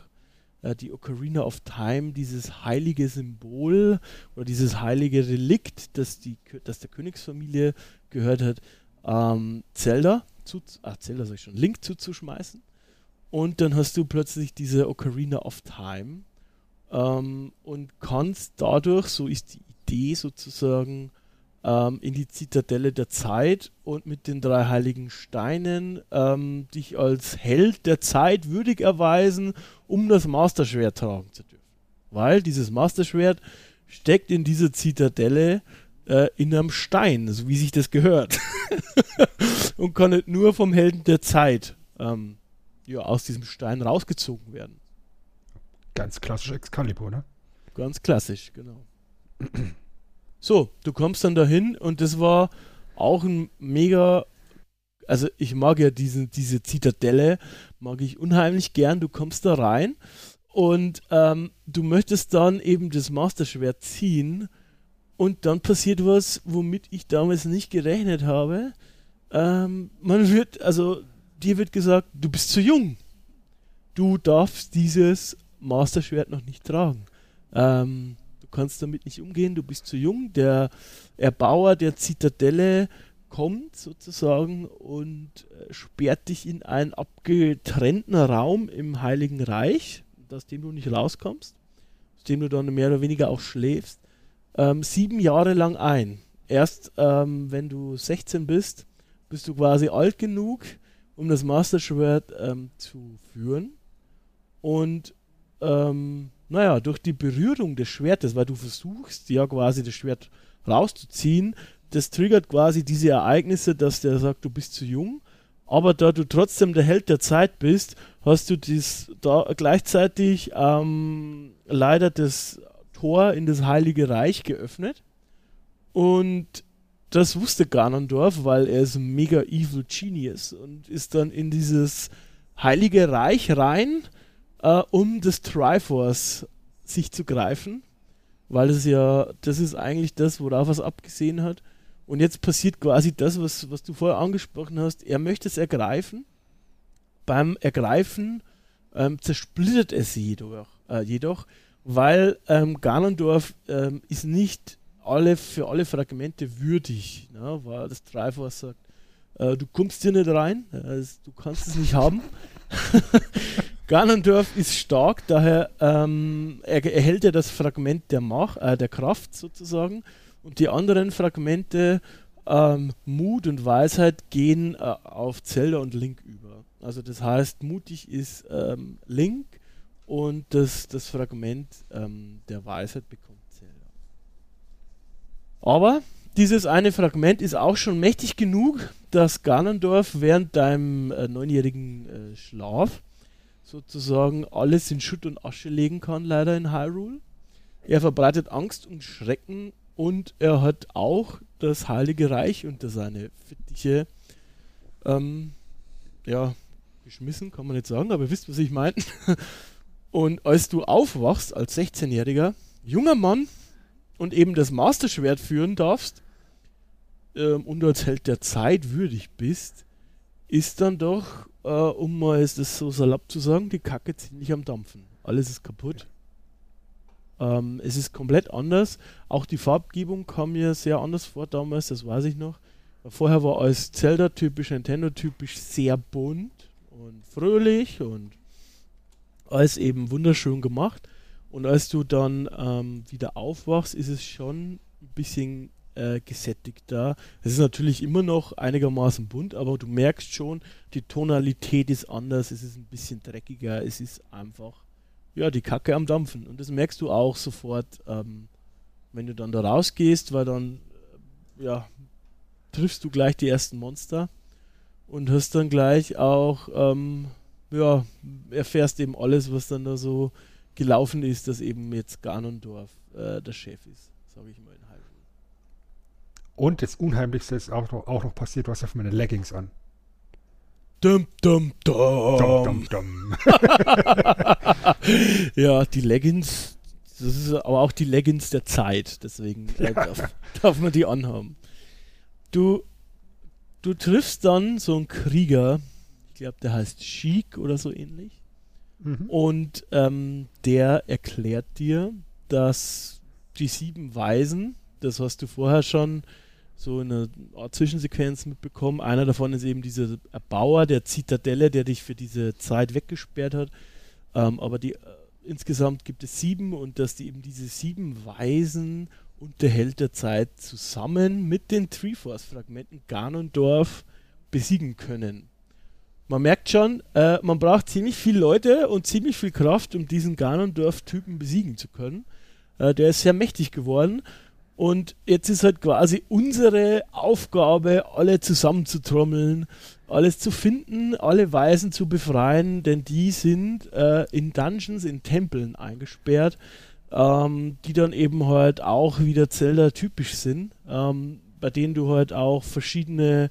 äh, die Ocarina of Time, dieses heilige Symbol oder dieses heilige Relikt, das, die, das der Königsfamilie gehört hat, ähm, Zelda, zu, ah, Zelda sag ich schon, Link zuzuschmeißen. Und dann hast du plötzlich diese Ocarina of Time ähm, und kannst dadurch, so ist die Idee sozusagen, ähm, in die Zitadelle der Zeit und mit den drei heiligen Steinen ähm, dich als Held der Zeit würdig erweisen, um das Masterschwert tragen zu dürfen. Weil dieses Masterschwert steckt in dieser Zitadelle äh, in einem Stein, so wie sich das gehört. <laughs> und kann nicht nur vom Helden der Zeit ähm, ja, aus diesem Stein rausgezogen werden. Ganz klassisch Excalibur, ne? Ganz klassisch, genau. So, du kommst dann dahin und das war auch ein mega. Also ich mag ja diesen, diese Zitadelle, mag ich unheimlich gern. Du kommst da rein und ähm, du möchtest dann eben das Masterschwert ziehen und dann passiert was, womit ich damals nicht gerechnet habe. Ähm, man wird, also dir wird gesagt, du bist zu jung. Du darfst dieses Masterschwert noch nicht tragen. Ähm, kannst damit nicht umgehen, du bist zu jung. Der Erbauer der Zitadelle kommt sozusagen und äh, sperrt dich in einen abgetrennten Raum im Heiligen Reich, aus dem du nicht rauskommst, aus dem du dann mehr oder weniger auch schläfst, ähm, sieben Jahre lang ein. Erst ähm, wenn du 16 bist, bist du quasi alt genug, um das Masterschwert ähm, zu führen. Und ähm, naja, durch die Berührung des Schwertes, weil du versuchst ja quasi das Schwert rauszuziehen, das triggert quasi diese Ereignisse, dass der sagt, du bist zu jung. Aber da du trotzdem der Held der Zeit bist, hast du dies da gleichzeitig ähm, leider das Tor in das Heilige Reich geöffnet. Und das wusste Ganondorf, weil er ist ein mega evil Genius und ist dann in dieses Heilige Reich rein, äh, um das Triforce sich zu greifen. Weil es ja, das ist eigentlich das, worauf er es abgesehen hat. Und jetzt passiert quasi das, was, was du vorher angesprochen hast. Er möchte es ergreifen. Beim Ergreifen ähm, zersplittert es jedoch, äh, jedoch weil ähm, Ganondorf ähm, ist nicht alle, für alle Fragmente würdig, ne? weil das Triforce sagt, äh, du kommst hier nicht rein, äh, du kannst es nicht haben. <laughs> <laughs> Ganondorf ist stark, daher ähm, er, erhält er das Fragment der, Mach, äh, der Kraft sozusagen und die anderen Fragmente, ähm, Mut und Weisheit, gehen äh, auf Zelda und Link über. Also das heißt, mutig ist ähm, Link und das, das Fragment ähm, der Weisheit bekommt Zelda. Aber dieses eine Fragment ist auch schon mächtig genug, dass Ganondorf während deinem äh, neunjährigen äh, Schlaf sozusagen alles in Schutt und Asche legen kann, leider in Hyrule. Er verbreitet Angst und Schrecken und er hat auch das Heilige Reich unter seine Fittiche ähm, ja, geschmissen, kann man nicht sagen, aber ihr wisst, was ich meine. <laughs> Und als du aufwachst als 16-jähriger, junger Mann und eben das Masterschwert führen darfst ähm, und als Held der Zeit würdig bist, ist dann doch, äh, um mal das so salopp zu sagen, die Kacke ziemlich am Dampfen. Alles ist kaputt. Ähm, es ist komplett anders. Auch die Farbgebung kam mir sehr anders vor damals, das weiß ich noch. Vorher war alles Zelda-typisch, Nintendo-typisch sehr bunt und fröhlich und alles eben wunderschön gemacht. Und als du dann ähm, wieder aufwachst, ist es schon ein bisschen äh, gesättigter. Es ist natürlich immer noch einigermaßen bunt, aber du merkst schon, die Tonalität ist anders, es ist ein bisschen dreckiger, es ist einfach ja, die Kacke am Dampfen. Und das merkst du auch sofort, ähm, wenn du dann da rausgehst, weil dann, äh, ja, triffst du gleich die ersten Monster und hast dann gleich auch, ähm, ja, erfährst eben alles, was dann da so gelaufen ist, dass eben jetzt Ganondorf äh, der Chef ist, sage ich mal. Und das Unheimlichste ist auch noch, auch noch passiert, du hast auf meine Leggings an. Dum, dum, dum. Dum, dum, dum. <laughs> ja, die Leggings, das ist aber auch die Leggings der Zeit, deswegen äh, darf, darf man die anhaben. Du, du triffst dann so einen Krieger, ich glaube, der heißt Sheik oder so ähnlich. Mhm. Und ähm, der erklärt dir, dass die sieben Weisen, das hast du vorher schon so eine Art Zwischensequenz mitbekommen. Einer davon ist eben dieser Erbauer der Zitadelle, der dich für diese Zeit weggesperrt hat. Ähm, aber die, äh, insgesamt gibt es sieben und dass die eben diese sieben Weisen und der Zeit zusammen mit den Treeforce-Fragmenten Ganondorf besiegen können. Man merkt schon, äh, man braucht ziemlich viele Leute und ziemlich viel Kraft, um diesen Ganondorf-Typen besiegen zu können. Äh, der ist sehr mächtig geworden und jetzt ist halt quasi unsere Aufgabe, alle zusammenzutrommeln, alles zu finden, alle Weisen zu befreien, denn die sind äh, in Dungeons, in Tempeln eingesperrt, ähm, die dann eben halt auch wieder Zelda typisch sind, ähm, bei denen du halt auch verschiedene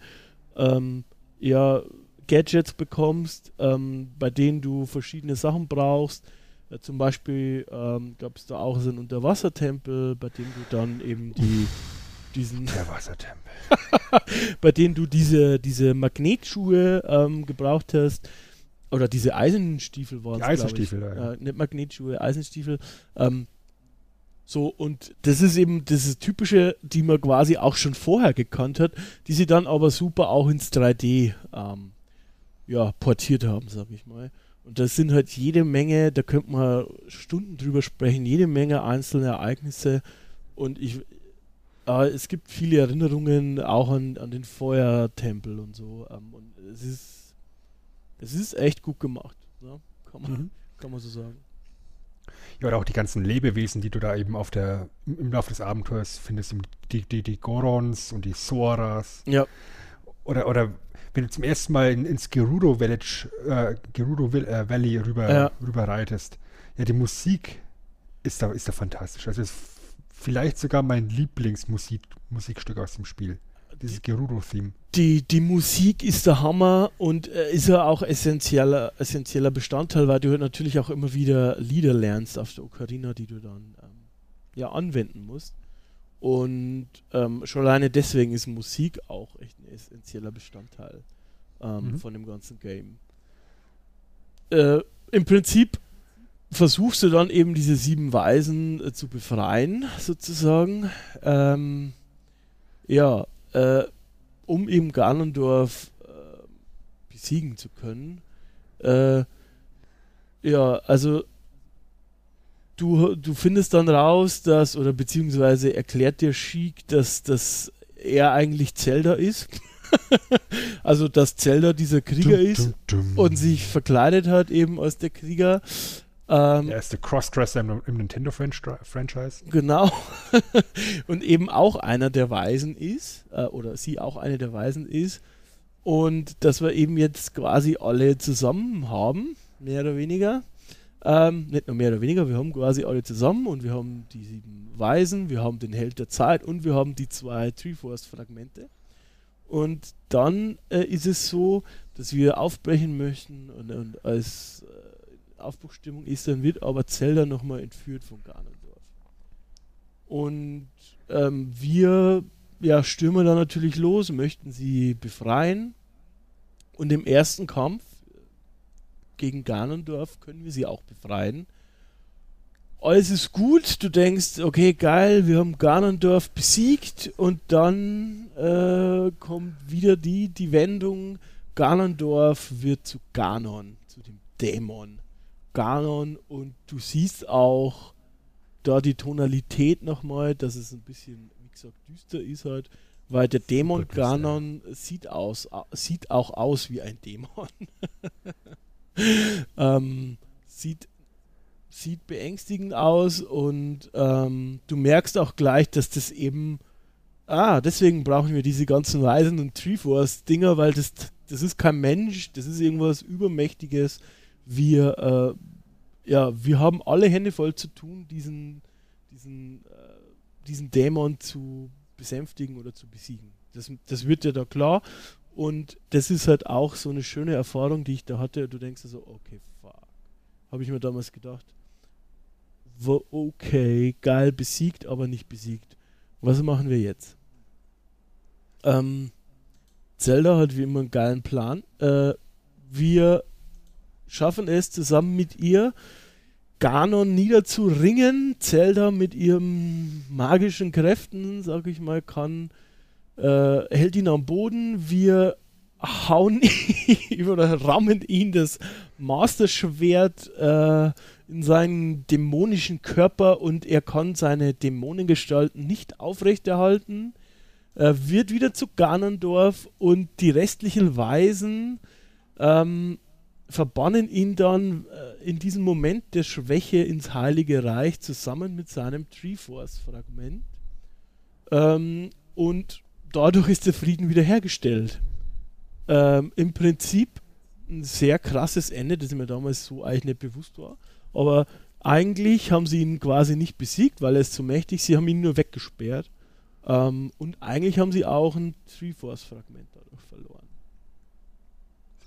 ähm, ja, Gadgets bekommst, ähm, bei denen du verschiedene Sachen brauchst äh, zum Beispiel ähm, gab es da auch so einen Unterwassertempel, bei dem du dann eben die diesen Der Wassertempel. <laughs> bei denen du diese, diese Magnetschuhe ähm, gebraucht hast. Oder diese Eisenstiefel waren es. Eisenstiefel, ja, ja. Äh, nicht Magnetschuhe, Eisenstiefel. Ähm, so, und das ist eben das typische, die man quasi auch schon vorher gekannt hat, die sie dann aber super auch ins 3D ähm, ja, portiert haben, sag ich mal. Und das sind halt jede Menge, da könnte man Stunden drüber sprechen, jede Menge einzelne Ereignisse. Und ich, äh, es gibt viele Erinnerungen auch an, an den Feuertempel und so. Ähm, und es ist, es ist echt gut gemacht. Ne? Kann, man, Mhm. kann man so sagen. Ja, oder auch die ganzen Lebewesen, die du da eben auf der, im Laufe des Abenteuers findest, die, die, die Gorons und die Soras. Ja. Oder, oder wenn du zum ersten Mal in, ins Gerudo Village, äh, Gerudo äh, Valley rüber, Ja. rüber reitest. Ja, die Musik ist da, ist da fantastisch. Also ist vielleicht sogar mein Lieblingsmusik Musikstück aus dem Spiel. Dieses Gerudo-Theme. Die, die Musik ist der Hammer und äh, ist ja auch essentieller, essentieller Bestandteil, weil du halt natürlich auch immer wieder Lieder lernst auf der Ocarina, die du dann ähm, ja anwenden musst. Und ähm, schon alleine deswegen ist Musik auch echt ein essentieller Bestandteil ähm, Mhm. von dem ganzen Game. Äh, Im Prinzip versuchst du dann eben diese sieben Weisen äh, zu befreien, sozusagen. Ähm, ja, äh, um eben Ganondorf äh, besiegen zu können. Äh, ja, also du, du findest dann raus, dass, oder beziehungsweise erklärt dir Sheik, dass, dass er eigentlich Zelda ist. <laughs> also, dass Zelda dieser Krieger Dum, ist dum, dum. und sich verkleidet hat eben als der Krieger. Ähm, Er ist der Crossdresser im, im Nintendo-Franchise. Genau. <laughs> und eben auch einer der Weisen ist, äh, oder sie auch eine der Weisen ist. Und dass wir eben jetzt quasi alle zusammen haben, mehr oder weniger. Ähm, nicht nur mehr oder weniger, wir haben quasi alle zusammen und wir haben die sieben Weisen, wir haben den Held der Zeit und wir haben die zwei Triforce-Fragmente. Und dann äh, ist es so, dass wir aufbrechen möchten und, und als äh, Aufbruchstimmung ist, dann wird aber Zelda nochmal entführt von Ganondorf. Und ähm, wir ja, stürmen dann natürlich los, möchten sie befreien. Und im ersten Kampf gegen Ganondorf können wir sie auch befreien. Alles ist gut, du denkst, okay, geil, wir haben Ganondorf besiegt und dann äh, kommt wieder die, die Wendung, Ganondorf wird zu Ganon, zu dem Dämon. Ganon und du siehst auch da die Tonalität nochmal, dass es ein bisschen, wie gesagt, düster ist halt, weil der Dämon Ganon sieht aus, au- sieht auch aus wie ein Dämon. <laughs> <laughs> ähm, sieht, sieht beängstigend aus und ähm, du merkst auch gleich, dass das eben, ah, deswegen brauchen wir diese ganzen Weisen und Treeforce-Dinger, weil das, das ist kein Mensch, das ist irgendwas Übermächtiges. Wir, äh, ja, wir haben alle Hände voll zu tun, diesen, diesen, äh, diesen Dämon zu besänftigen oder zu besiegen. Das, das wird ja da klar. Und das ist halt auch so eine schöne Erfahrung, die ich da hatte. Du denkst so, okay, fuck. Habe ich mir damals gedacht. Okay, geil, besiegt, aber nicht besiegt. Was machen wir jetzt? Ähm, Zelda hat wie immer einen geilen Plan. Äh, wir schaffen es zusammen mit ihr, Ganon niederzuringen. Zelda mit ihren magischen Kräften, sag ich mal, kann äh, hält ihn am Boden. Wir hauen <laughs> ihm oder rammen ihn das Masterschwert äh, in seinen dämonischen Körper und er kann seine Dämonengestalten nicht aufrechterhalten. Er wird wieder zu Ganondorf und die restlichen Weisen ähm, verbannen ihn dann äh, in diesem Moment der Schwäche ins Heilige Reich zusammen mit seinem Triforce-Fragment. Ähm, und dadurch ist der Frieden wiederhergestellt. Ähm, Im Prinzip ein sehr krasses Ende, das mir damals so eigentlich nicht bewusst war. Aber eigentlich haben sie ihn quasi nicht besiegt, weil er ist zu mächtig. Sie haben ihn nur weggesperrt. Ähm, und eigentlich haben sie auch ein Triforce-Fragment dadurch verloren.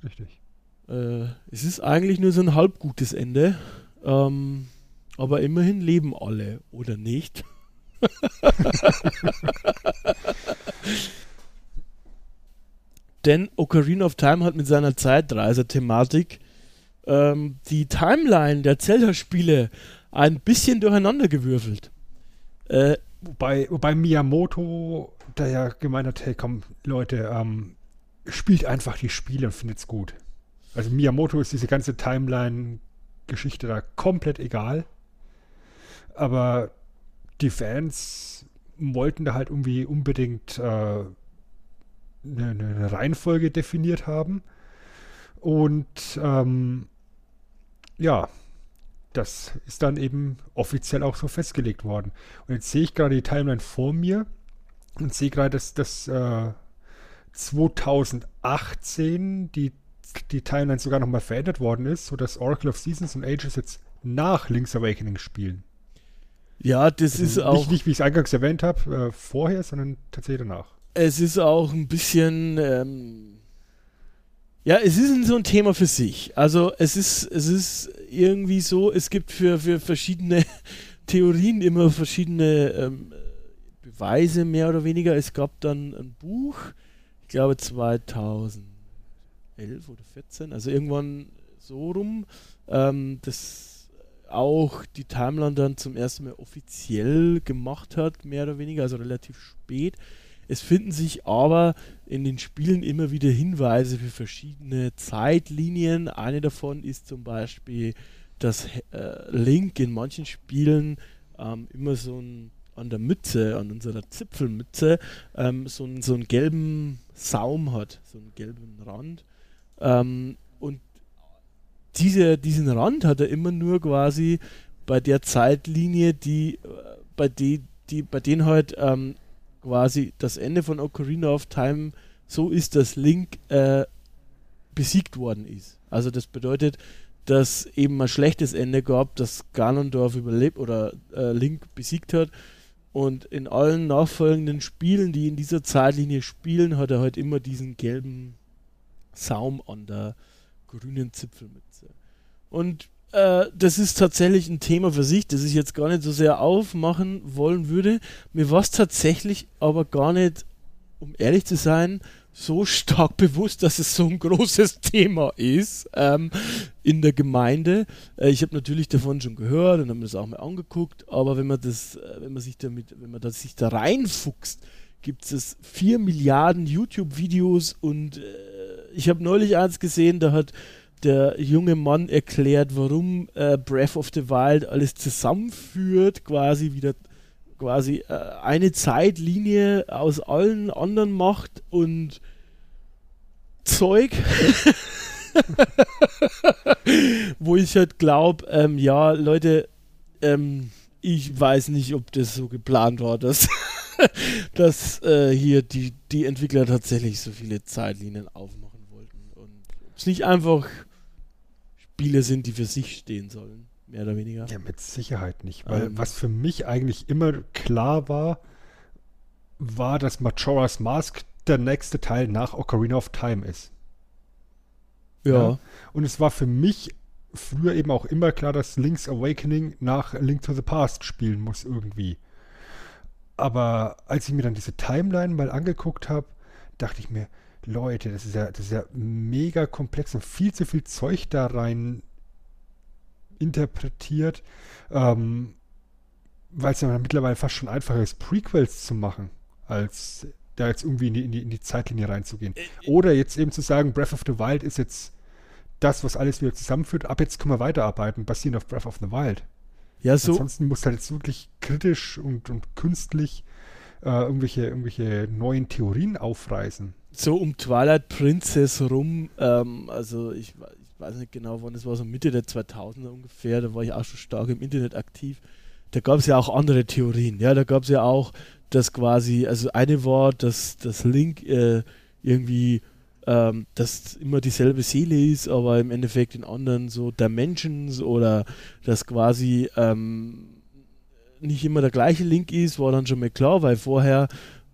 Richtig. Äh, es ist eigentlich nur so ein halb gutes Ende. Ähm, aber immerhin leben alle, oder nicht? <laughs> <laughs> Denn Ocarina of Time hat mit seiner Zeitreiser-Thematik ähm, die Timeline der Zelda-Spiele ein bisschen durcheinander gewürfelt. Äh, Wobei, wobei Miyamoto, der ja gemeint hat, hey komm, Leute, ähm, spielt einfach die Spiele und findet's gut. Also Miyamoto ist diese ganze Timeline-Geschichte da komplett egal. Aber die Fans wollten da halt irgendwie unbedingt äh, eine, eine Reihenfolge definiert haben. Und ähm, ja, das ist dann eben offiziell auch so festgelegt worden. Und jetzt sehe ich gerade die Timeline vor mir und sehe gerade, dass das äh, 2018 die, die Timeline sogar nochmal verändert worden ist, sodass Oracle of Seasons und Ages jetzt nach Link's Awakening spielen. Ja, das Also ist nicht, auch. Nicht, wie ich es eingangs erwähnt habe, äh, vorher, sondern tatsächlich danach. Es ist auch ein bisschen. Ähm, ja, es ist so ein Thema für sich. Also es ist, es ist irgendwie so, es gibt für, für verschiedene <laughs> Theorien immer verschiedene ähm, Beweise, mehr oder weniger. Es gab dann ein Buch, ich glaube 2011 oder 14, also irgendwann so rum, ähm, das auch die Timeline dann zum ersten Mal offiziell gemacht hat, mehr oder weniger, also relativ spät. Es finden sich aber in den Spielen immer wieder Hinweise für verschiedene Zeitlinien. Eine davon ist zum Beispiel, dass äh, Link in manchen Spielen ähm, immer so ein an der Mütze, an unserer Zipfelmütze, ähm, so, einen, so einen gelben Saum hat, so einen gelben Rand. Ähm, und diese, diesen Rand hat er immer nur quasi bei der Zeitlinie, die, äh, bei, die, die, bei denen halt ähm, quasi das Ende von Ocarina of Time so ist, dass Link äh, besiegt worden ist. Also das bedeutet, dass eben ein schlechtes Ende gab, dass Ganondorf überlebt oder äh, Link besiegt hat. Und in allen nachfolgenden Spielen, die in dieser Zeitlinie spielen, hat er halt immer diesen gelben Saum an der grünen Zipfelmütze. Und äh, das ist tatsächlich ein Thema für sich, das ich jetzt gar nicht so sehr aufmachen wollen würde. Mir war es tatsächlich aber gar nicht, um ehrlich zu sein, so stark <laughs> bewusst, dass es so ein großes Thema ist ähm, in der Gemeinde. Äh, ich habe natürlich davon schon gehört und habe mir das auch mal angeguckt, aber wenn man das, äh, wenn man sich damit, wenn man das sich da reinfuchst, gibt es vier Milliarden YouTube-Videos und äh, ich habe neulich eins gesehen, da hat der junge Mann erklärt, warum äh, Breath of the Wild alles zusammenführt, quasi wieder quasi äh, eine Zeitlinie aus allen anderen macht und Zeug, <laughs> wo ich halt glaube, ähm, ja, Leute, ähm, ich weiß nicht, ob das so geplant war, dass, <laughs> dass äh, hier die, die Entwickler tatsächlich so viele Zeitlinien aufmachen wollten und es nicht einfach Spiele sind, die für sich stehen sollen, mehr oder weniger. Ja, mit Sicherheit nicht. Weil Ähm. was für mich eigentlich immer klar war, war, dass Majora's Mask der nächste Teil nach Ocarina of Time ist. Ja. Und es war für mich früher eben auch immer klar, dass Link's Awakening nach Link to the Past spielen muss irgendwie. Aber als ich mir dann diese Timeline mal angeguckt habe, dachte ich mir, Leute, das ist ja, das ist ja mega komplex und viel zu viel Zeug da rein interpretiert, ähm, weil es ja mittlerweile fast schon einfacher ist, Prequels zu machen, als da jetzt irgendwie in die, in die, in die Zeitlinie reinzugehen. Oder jetzt eben zu sagen, Breath of the Wild ist jetzt das, was alles wieder zusammenführt. Ab jetzt können wir weiterarbeiten, basierend auf Breath of the Wild. Ja, so, Ansonsten muss halt jetzt wirklich kritisch und, und künstlich äh, irgendwelche, irgendwelche neuen Theorien aufreißen. So um Twilight Princess rum, ähm, also ich, ich weiß nicht genau wann, das war so Mitte der 2000er ungefähr, da war ich auch schon stark im Internet aktiv. Da gab es ja auch andere Theorien, ja, da gab es ja auch, dass quasi, also eine war, dass das Link äh, irgendwie, ähm, dass immer dieselbe Seele ist, aber im Endeffekt in anderen so Dimensions oder dass quasi ähm, nicht immer der gleiche Link ist, war dann schon mal klar, weil vorher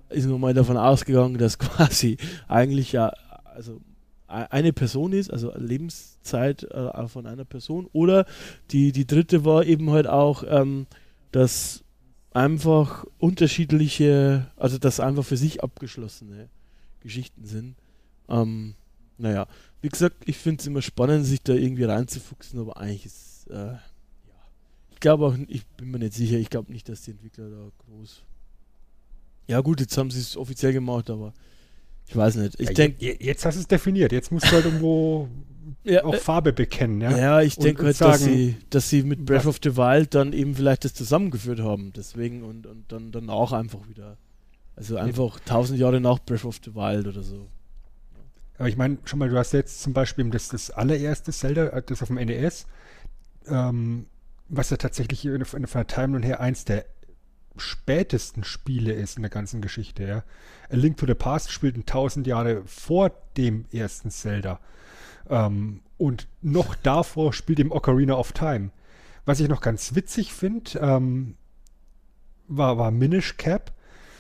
ist man mal davon ausgegangen, dass <laughs> quasi eigentlich ja also e- eine Person ist, also Lebenszeit äh, von einer Person. Oder die, die dritte war eben halt auch, ähm, dass einfach unterschiedliche, also dass einfach für sich abgeschlossene Geschichten sind. Ähm, naja, wie gesagt, ich finde es immer spannend, sich da irgendwie reinzufuchsen, aber eigentlich ist, äh, ja, ich glaube auch, ich bin mir nicht sicher, ich glaube nicht, dass die Entwickler da groß ja gut, jetzt haben sie es offiziell gemacht, aber ich weiß nicht. Ich Ja, denke, je- jetzt hast du es definiert. Jetzt musst du halt irgendwo <laughs> ja, auch Farbe bekennen. Ja, ja, ich denke halt, dass sagen, sie, dass sie mit Breath of the Wild dann eben vielleicht das zusammengeführt haben. Deswegen und, und dann danach einfach wieder. Also einfach tausend Jahre nach Breath of the Wild oder so. Aber ich meine, schon mal, du hast jetzt zum Beispiel das, das allererste Zelda, äh, das auf dem NES, ähm, was ja tatsächlich von der Timeline her eins der spätesten Spiele ist in der ganzen Geschichte. Ja. A Link to the Past spielt tausend Jahre vor dem ersten Zelda. Ähm, und noch <laughs> davor spielt im Ocarina of Time. Was ich noch ganz witzig finde, ähm, war, war Minish Cap,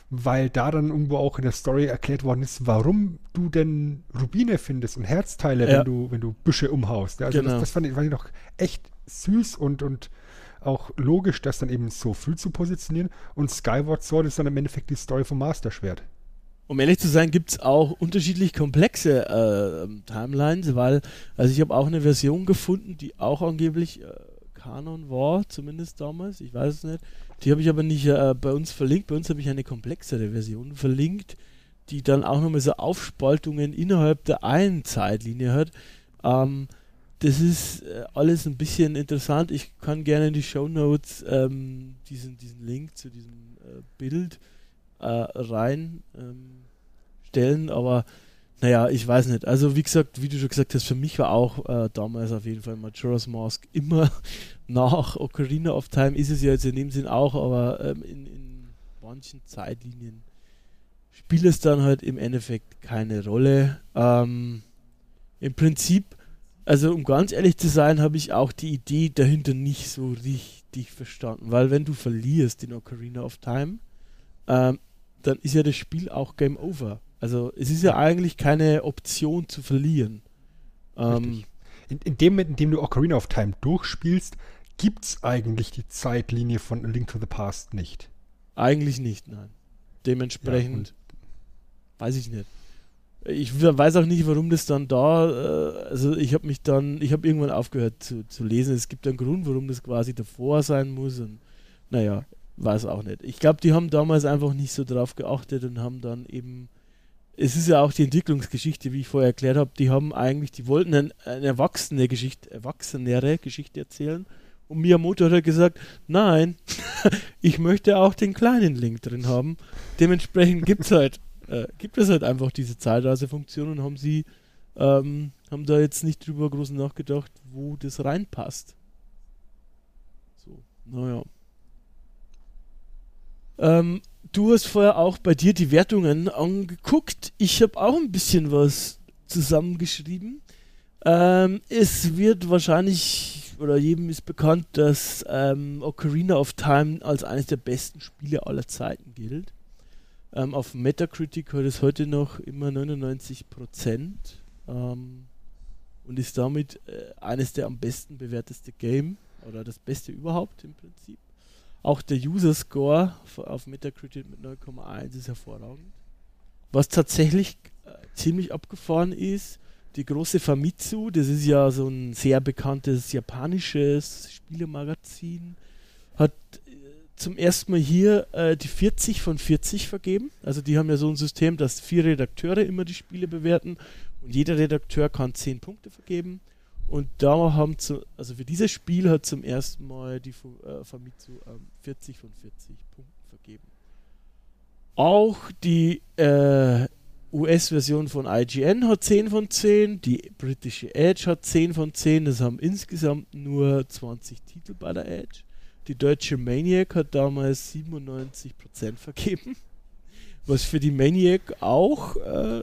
weil da dann irgendwo auch in der Story erklärt worden ist, warum du denn Rubine findest und Herzteile, ja. wenn du, wenn du Büsche umhaust. Ja, also genau. das, das fand, ich, fand ich noch echt süß und, und auch logisch, das dann eben so früh zu positionieren. Und Skyward Sword ist dann im Endeffekt die Story vom Master Schwert. Um ehrlich zu sein, gibt es auch unterschiedlich komplexe äh, Timelines, weil, also ich habe auch eine Version gefunden, die auch angeblich äh, Kanon war, zumindest damals, ich weiß es nicht. Die habe ich aber nicht äh, bei uns verlinkt. Bei uns habe ich eine komplexere Version verlinkt, die dann auch nochmal so Aufspaltungen innerhalb der einen Zeitlinie hat. Ähm, das ist äh, alles ein bisschen interessant. Ich kann gerne in die Show Notes ähm, diesen, diesen Link zu diesem äh, Bild äh, rein ähm, aber naja, ich weiß nicht. Also wie gesagt, wie du schon gesagt hast, für mich war auch äh, damals auf jeden Fall Majora's Mask <laughs> immer nach Ocarina of Time ist es ja jetzt in dem Sinn auch, aber ähm, in, in manchen Zeitlinien spielt es dann halt im Endeffekt keine Rolle. Ähm, Im Prinzip also um ganz ehrlich zu sein, habe ich auch die Idee dahinter nicht so richtig verstanden, weil wenn du verlierst in Ocarina of Time, ähm, dann ist ja das Spiel auch Game Over. Also es ist ja eigentlich keine Option zu verlieren. Ähm, in, in, dem Moment, in dem du Ocarina of Time durchspielst, gibt es eigentlich die Zeitlinie von A Link to the Past nicht. Eigentlich nicht, nein. Dementsprechend ja, weiß ich nicht ich weiß auch nicht, warum das dann da, äh, also ich habe mich dann, ich habe irgendwann aufgehört zu, zu lesen. Es gibt einen Grund, warum das quasi davor sein muss und naja, weiß auch nicht. Ich glaube, die haben damals einfach nicht so drauf geachtet und haben dann eben, es ist ja auch die Entwicklungsgeschichte, wie ich vorher erklärt habe, die haben eigentlich, die wollten ein, eine erwachsene Geschichte, erwachsenere Geschichte erzählen und Miyamoto hat gesagt, nein, <laughs> ich möchte auch den kleinen Link drin haben. Dementsprechend gibt es halt äh, gibt es halt einfach diese Zeitreisefunktion und haben sie ähm, haben da jetzt nicht drüber groß nachgedacht, wo das reinpasst. So, naja. Ähm, du hast vorher auch bei dir die Wertungen angeguckt. Ich habe auch ein bisschen was zusammengeschrieben. Ähm, es wird wahrscheinlich, oder jedem ist bekannt, dass ähm, Ocarina of Time als eines der besten Spiele aller Zeiten gilt. Ähm, auf Metacritic hat es heute noch immer 99 Prozent ähm, und ist damit äh, eines der am besten bewerteste Game oder das beste überhaupt im Prinzip. Auch der User Score auf Metacritic mit 9,1 ist hervorragend. Was tatsächlich äh, ziemlich abgefahren ist, die große Famitsu, das ist ja so ein sehr bekanntes japanisches Spielemagazin, hat zum ersten Mal hier äh, die 40 von 40 vergeben. Also die haben ja so ein System, dass vier Redakteure immer die Spiele bewerten und jeder Redakteur kann 10 Punkte vergeben. Und da haben zu, also für dieses Spiel hat zum ersten Mal die äh, Famitsu ähm, 40 von 40 Punkten vergeben. Auch die äh, US-Version von IGN hat 10 von 10, die britische Edge hat 10 von 10, das haben insgesamt nur 20 Titel bei der Edge. Die deutsche Maniac hat damals 97% vergeben. Was für die Maniac auch äh,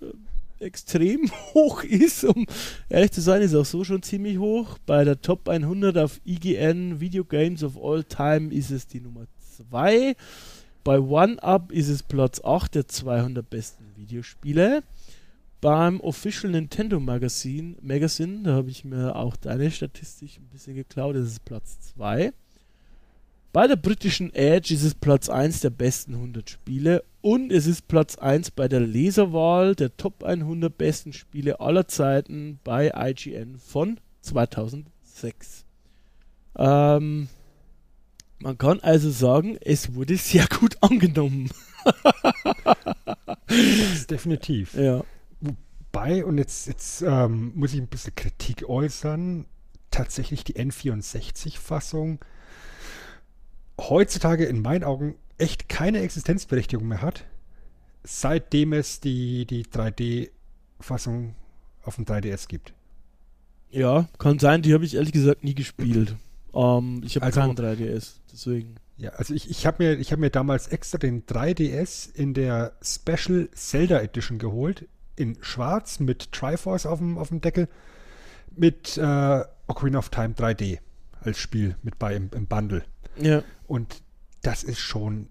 extrem <laughs> hoch ist. Um ehrlich zu sein, ist auch so schon ziemlich hoch. Bei der Top 100 auf IGN Video Games of All Time ist es die Nummer 2. Bei OneUp ist es Platz 8 der 200 besten Videospiele. Beim Official Nintendo Magazine, Magazine da habe ich mir auch deine Statistik ein bisschen geklaut, das ist Platz 2. Bei der britischen Edge ist es Platz 1 der besten 100 Spiele und es ist Platz 1 bei der Leserwahl der Top 100 besten Spiele aller Zeiten bei IGN von 2006. Ähm, man kann also sagen, es wurde sehr gut <laughs> angenommen. das definitiv. Ja. Wobei, und jetzt, jetzt ähm, muss ich ein bisschen Kritik äußern, tatsächlich die N64-Fassung heutzutage in meinen Augen echt keine Existenzberechtigung mehr hat, seitdem es die, die 3D-Fassung auf dem 3DS gibt. Ja, kann sein, die habe ich ehrlich gesagt nie gespielt. Ähm, ich habe Also- keinen 3DS, deswegen. Ja, also ich, ich habe mir, ich hab mir damals extra den 3DS in der Special Zelda Edition geholt. In schwarz mit Triforce auf dem, auf dem Deckel. Mit äh, Ocarina of Time 3D als Spiel mit bei im, im Bundle. Ja. Und das ist schon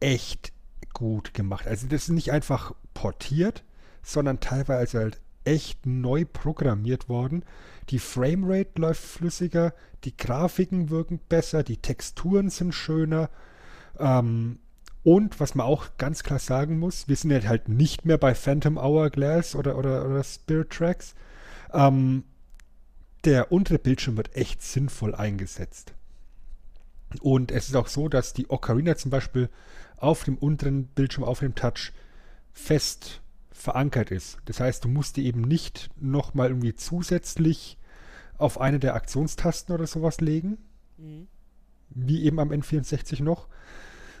echt gut gemacht. Also das ist nicht einfach portiert, sondern teilweise halt echt neu programmiert worden. Die Framerate läuft flüssiger, die Grafiken wirken besser, die Texturen sind schöner. Ähm, und was man auch ganz klar sagen muss, wir sind halt nicht mehr bei Phantom Hourglass oder, oder, oder Spirit Tracks. Ähm, der untere Bildschirm wird echt sinnvoll eingesetzt. Und es ist auch so, dass die Ocarina zum Beispiel auf dem unteren Bildschirm, auf dem Touch, fest verankert ist. Das heißt, du musst die eben nicht nochmal irgendwie zusätzlich auf eine der Aktionstasten oder sowas legen, wie eben am N64 noch,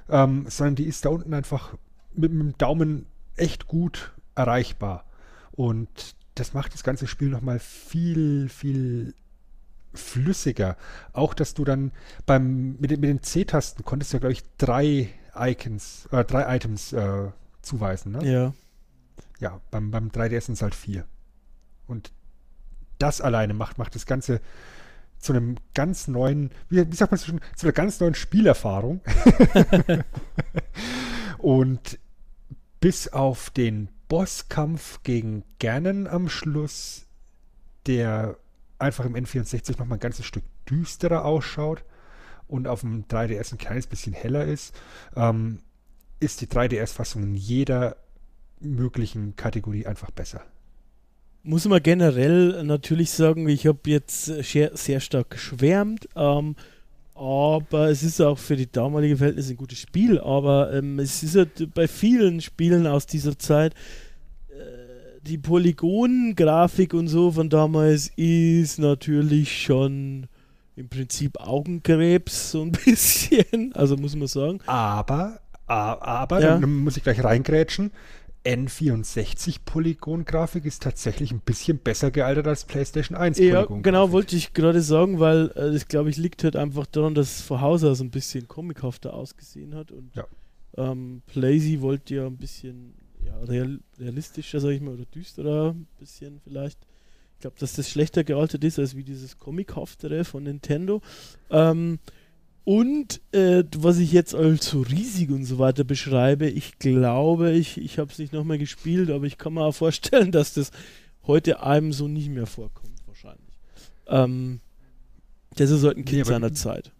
ähm, sondern die ist da unten einfach mit, mit dem Daumen echt gut erreichbar. Und das macht das ganze Spiel nochmal viel, viel flüssiger. Auch, dass du dann beim, mit, den- mit den C-Tasten konntest du ja, glaube ich, drei Icons, äh, drei Items äh, zuweisen, ne? Ja. Ja, beim, beim 3DS sind es halt vier. Und das alleine macht, macht das Ganze zu einem ganz neuen, wie, wie sagt man so schon, zu einer ganz neuen Spielerfahrung. <laughs> Und bis auf den Bosskampf gegen Ganon am Schluss, der einfach im N64 nochmal ein ganzes Stück düsterer ausschaut und auf dem 3DS ein kleines bisschen heller ist, ähm, ist die 3DS-Fassung in jeder möglichen Kategorie einfach besser. Muss man generell natürlich sagen, ich habe jetzt sehr, sehr stark geschwärmt, ähm, aber es ist auch für die damalige Verhältnisse ein gutes Spiel, aber ähm, es ist halt bei vielen Spielen aus dieser Zeit die Polygongrafik und so von damals ist natürlich schon im Prinzip Augenkrebs so ein <laughs> bisschen, also muss man sagen. Aber, aber, Ja. dann muss ich gleich reingrätschen. N64 Polygon-Grafik ist tatsächlich ein bisschen besser gealtert als PlayStation 1 Ja, genau, wollte ich gerade sagen, weil äh, das glaube ich liegt halt einfach daran, dass es von Haus aus ein bisschen comichafter ausgesehen hat und Ja. ähm, Plazy wollte ja ein bisschen ja, real, realistischer, sag ich mal, oder düsterer, ein bisschen vielleicht. Ich glaube, dass das schlechter gealtert ist als wie dieses comichaftere von Nintendo. Ähm, und äh, was ich jetzt als so riesig und so weiter beschreibe, ich glaube, ich, ich habe es nicht nochmal gespielt, aber ich kann mir auch vorstellen, dass das heute einem so nicht mehr vorkommt, wahrscheinlich. Ähm, das ist halt ein Nee, Kind aber- seiner Zeit.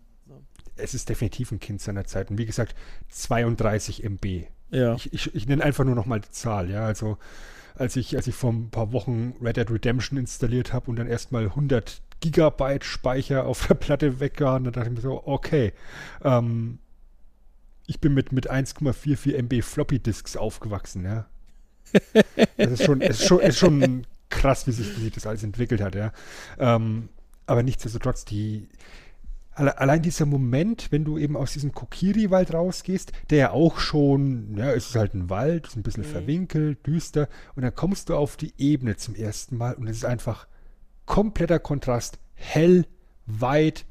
Es ist definitiv ein Kind seiner Zeit. Und wie gesagt, 32 MB. Ja. Ich, ich, ich nenne einfach nur nochmal die Zahl. Ja, also als ich, als ich vor ein paar Wochen Red Dead Redemption installiert habe und dann erstmal 100 Gigabyte Speicher auf der Platte weggehauen, dann dachte ich mir so, okay, ähm, ich bin mit, mit 1,44 MB Floppy Disks aufgewachsen, ja. Das ist schon, ist schon, ist schon krass, wie sich, wie sich das alles entwickelt hat, ja. Ähm, aber nichtsdestotrotz, die, allein dieser Moment, wenn du eben aus diesem Kokiri-Wald rausgehst, der ja auch schon, ja, es ist halt ein Wald, ist ein bisschen Mhm. verwinkelt, düster, und dann kommst du auf die Ebene zum ersten Mal und es ist einfach kompletter Kontrast, hell, weit,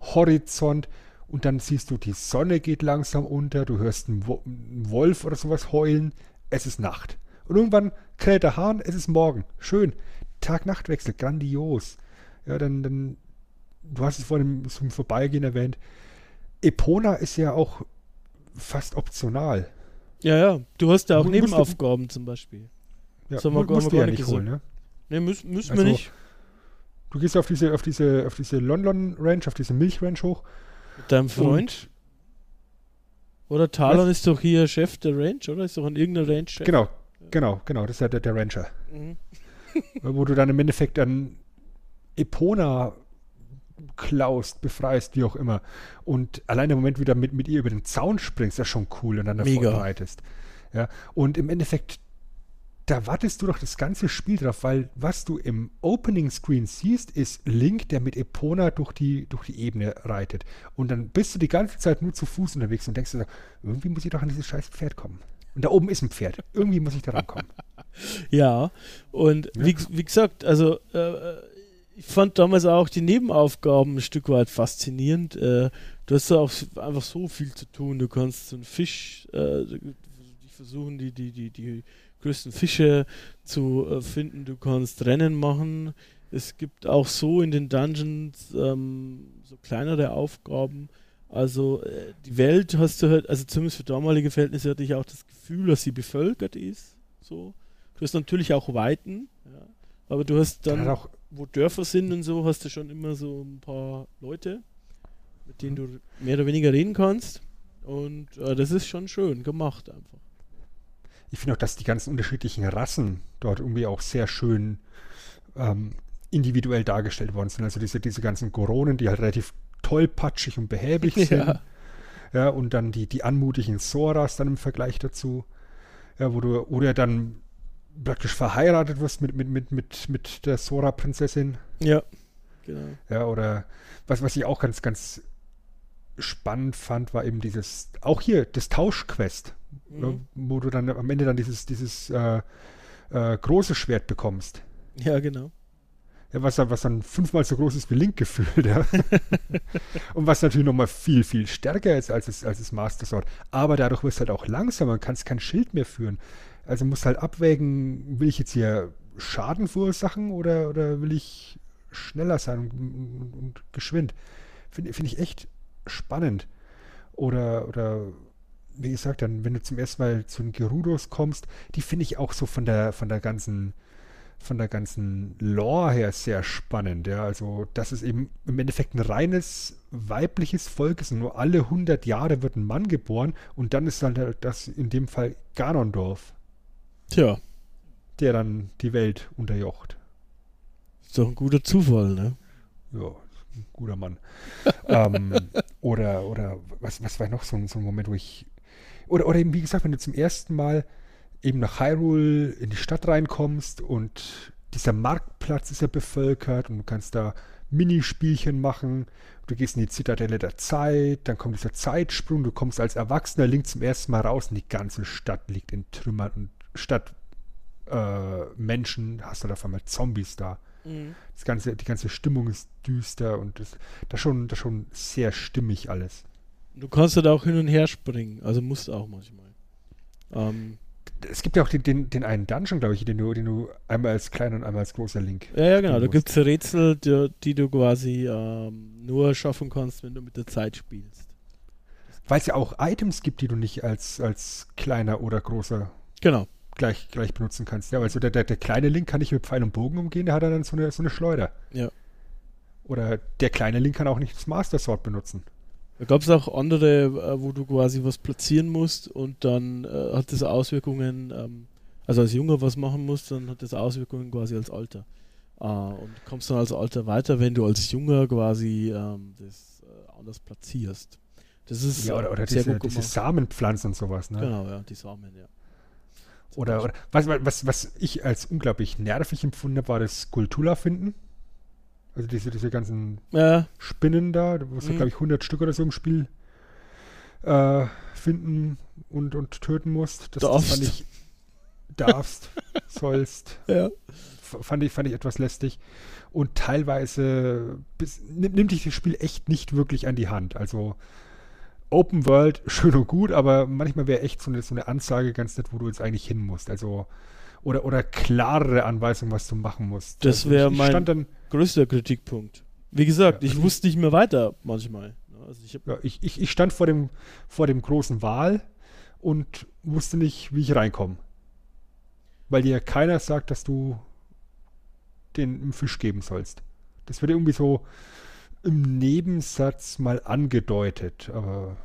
Horizont, und dann siehst du, die Sonne geht langsam unter, du hörst einen, Wo einen Wolf oder sowas heulen, es ist Nacht. Und irgendwann kräht der Hahn, es ist morgen. Schön. Tag-Nacht-Wechsel, grandios. Ja, dann, dann, du hast es vorhin zum Vorbeigehen erwähnt. Epona ist ja auch fast optional. ja, ja. Du hast ja auch musst du- Nebenaufgaben zum Beispiel. Ja, Das haben wir gar- musst wir ja gar nicht holen, ne? Ne, müssen, müssen Also, wir nicht. Du gehst auf diese, auf diese, auf diese London Ranch, auf diese Milch Ranch hoch. Mit deinem Freund. Oder Talon ist doch hier Chef der Ranch, oder? Ist doch an irgendeiner Ranch Chef. Genau, genau, genau. Das ist ja der, der Rancher. Mhm. wo du dann im Endeffekt dann Epona klaust, befreist, wie auch immer. Und allein der Moment wieder mit, mit ihr über den Zaun springst, ist schon cool und dann davon reitest. Ja, und im Endeffekt, da wartest du doch das ganze Spiel drauf, weil was du im Opening Screen siehst, ist Link, der mit Epona durch die, durch die Ebene reitet. Und dann bist du die ganze Zeit nur zu Fuß unterwegs und denkst dir, irgendwie muss ich doch an dieses scheiß Pferd kommen. Und da oben ist ein Pferd. Irgendwie muss ich da rankommen. <laughs> Ja, und Ja. Wie, wie gesagt, also äh, ich fand damals auch die Nebenaufgaben ein Stück weit faszinierend. Äh, du hast da auch einfach so viel zu tun. Du kannst so einen Fisch, äh, die versuchen, die, die, die, die größten Fische zu äh, finden. Du kannst Rennen machen. Es gibt auch so in den Dungeons ähm, so kleinere Aufgaben. Also äh, die Welt hast du halt, also zumindest für damalige Verhältnisse hatte ich auch das Gefühl, dass sie bevölkert ist. So. Du hast natürlich auch Weiten, ja. aber du hast dann, auch, wo Dörfer sind und so, hast du schon immer so ein paar Leute, mit denen du mehr oder weniger reden kannst. Und äh, das ist schon schön gemacht einfach. Ich finde auch, dass die ganzen unterschiedlichen Rassen dort irgendwie auch sehr schön ähm, individuell dargestellt worden sind. Also diese, diese ganzen Goronen, die halt relativ tollpatschig und behäbig <laughs> sind. Ja. Ja, und dann die, die anmutigen Soras dann im Vergleich dazu. Ja, wo du, oder dann praktisch verheiratet wirst mit, mit, mit, mit, mit der Sora-Prinzessin. Ja, genau. Ja, oder was, was ich auch ganz, ganz spannend fand, war eben dieses, auch hier, das Tauschquest, Mhm. ne, wo du dann am Ende dann dieses, dieses äh, äh, große Schwert bekommst. Ja, genau. Ja, was, dann- was dann fünfmal so groß ist wie Link gefühlt, <laughs> ja. und was natürlich nochmal viel, viel stärker ist als das, als das Master Sword. Aber dadurch wirst du halt auch langsamer und kannst kein Schild mehr führen. Also musst halt abwägen, will ich jetzt hier Schaden verursachen oder, oder will ich schneller sein und, und, und geschwind. Finde find ich echt spannend. Oder, oder wie gesagt, dann, wenn du zum ersten Mal zu den Gerudos kommst, die finde ich auch so von der, von der ganzen, von der ganzen Lore her sehr spannend. Ja, also, dass es eben im Endeffekt ein reines weibliches Volk ist nur alle 100 Jahre wird ein Mann geboren und dann ist dann das in dem Fall Ganondorf, Tja, der dann die Welt unterjocht. ist doch ein guter Zufall, ne? Ja, ein guter Mann. <laughs> ähm, oder, oder was, was war noch so, ein- so ein Moment, wo ich. Oder, oder eben, wie gesagt, wenn du zum ersten Mal eben nach Hyrule in die Stadt reinkommst und dieser Marktplatz ist ja bevölkert und du kannst da Minispielchen machen. Du gehst in die Zitadelle der Zeit, dann kommt dieser Zeitsprung, du kommst als erwachsener Link zum ersten Mal raus und die ganze Stadt liegt in Trümmern und statt äh, Menschen hast du da auf einmal Zombies da. Das ganze, die ganze Stimmung ist düster und das, das, schon, das schon sehr stimmig alles. Du kannst halt auch hin und her springen, also musst auch manchmal. Ähm, Es gibt ja auch den, den, den einen Dungeon, glaube ich, den du, den du einmal als kleiner und einmal als großer Link. ja, ja, genau. Da gibt es Rätsel, die, die du quasi ähm, nur schaffen kannst, wenn du mit der Zeit spielst. Weil es ja auch Items gibt, die du nicht als, als kleiner oder großer Genau. Gleich, gleich benutzen kannst. Ja, also der, der, der kleine Link kann nicht mit Pfeil und Bogen umgehen, der hat dann so eine, so eine Schleuder. Ja. Oder der kleine Link kann auch nicht das Master Sword benutzen. Da gab es auch andere, äh, wo du quasi was platzieren musst und dann äh, hat das Auswirkungen, ähm, also als Junger was machen musst, dann hat das Auswirkungen quasi als Alter. Äh, und kommst dann als Alter weiter, wenn du als Junger quasi ähm, das äh, anders platzierst. Das ist Ja, oder, oder sehr diese, gut diese. Samenpflanzen und sowas. Ne? Genau, ja, die Samen, ja. Oder, oder was, was, was ich als unglaublich nervig empfunden habe, war das Skulptula finden. Also diese, diese ganzen Ja, Spinnen da, wo du, Mhm. glaube ich, 100 Stück oder so im Spiel äh, finden und, und töten musst. Das, das Darfst. fand ich, darfst, <laughs> sollst, ja. fand ich, fand ich etwas lästig. Und teilweise bis, nimm, nimmt dich das Spiel echt nicht wirklich an die Hand. Also Open World, schön und gut, aber manchmal wäre echt so eine, so eine Ansage ganz nett, wo du jetzt eigentlich hin musst. Also oder, oder klarere Anweisungen, was du machen musst. Das also wär ich, ich mein- dann, Größter Kritikpunkt. Wie gesagt, Ja, ich also- wusste nicht mehr weiter manchmal. Also ich Ja, ich, ich, ich stand vor dem, vor dem großen Wal und wusste nicht, wie ich reinkomme. Weil dir keiner sagt, dass du den einen Fisch geben sollst. Das wird irgendwie so im Nebensatz mal angedeutet, aber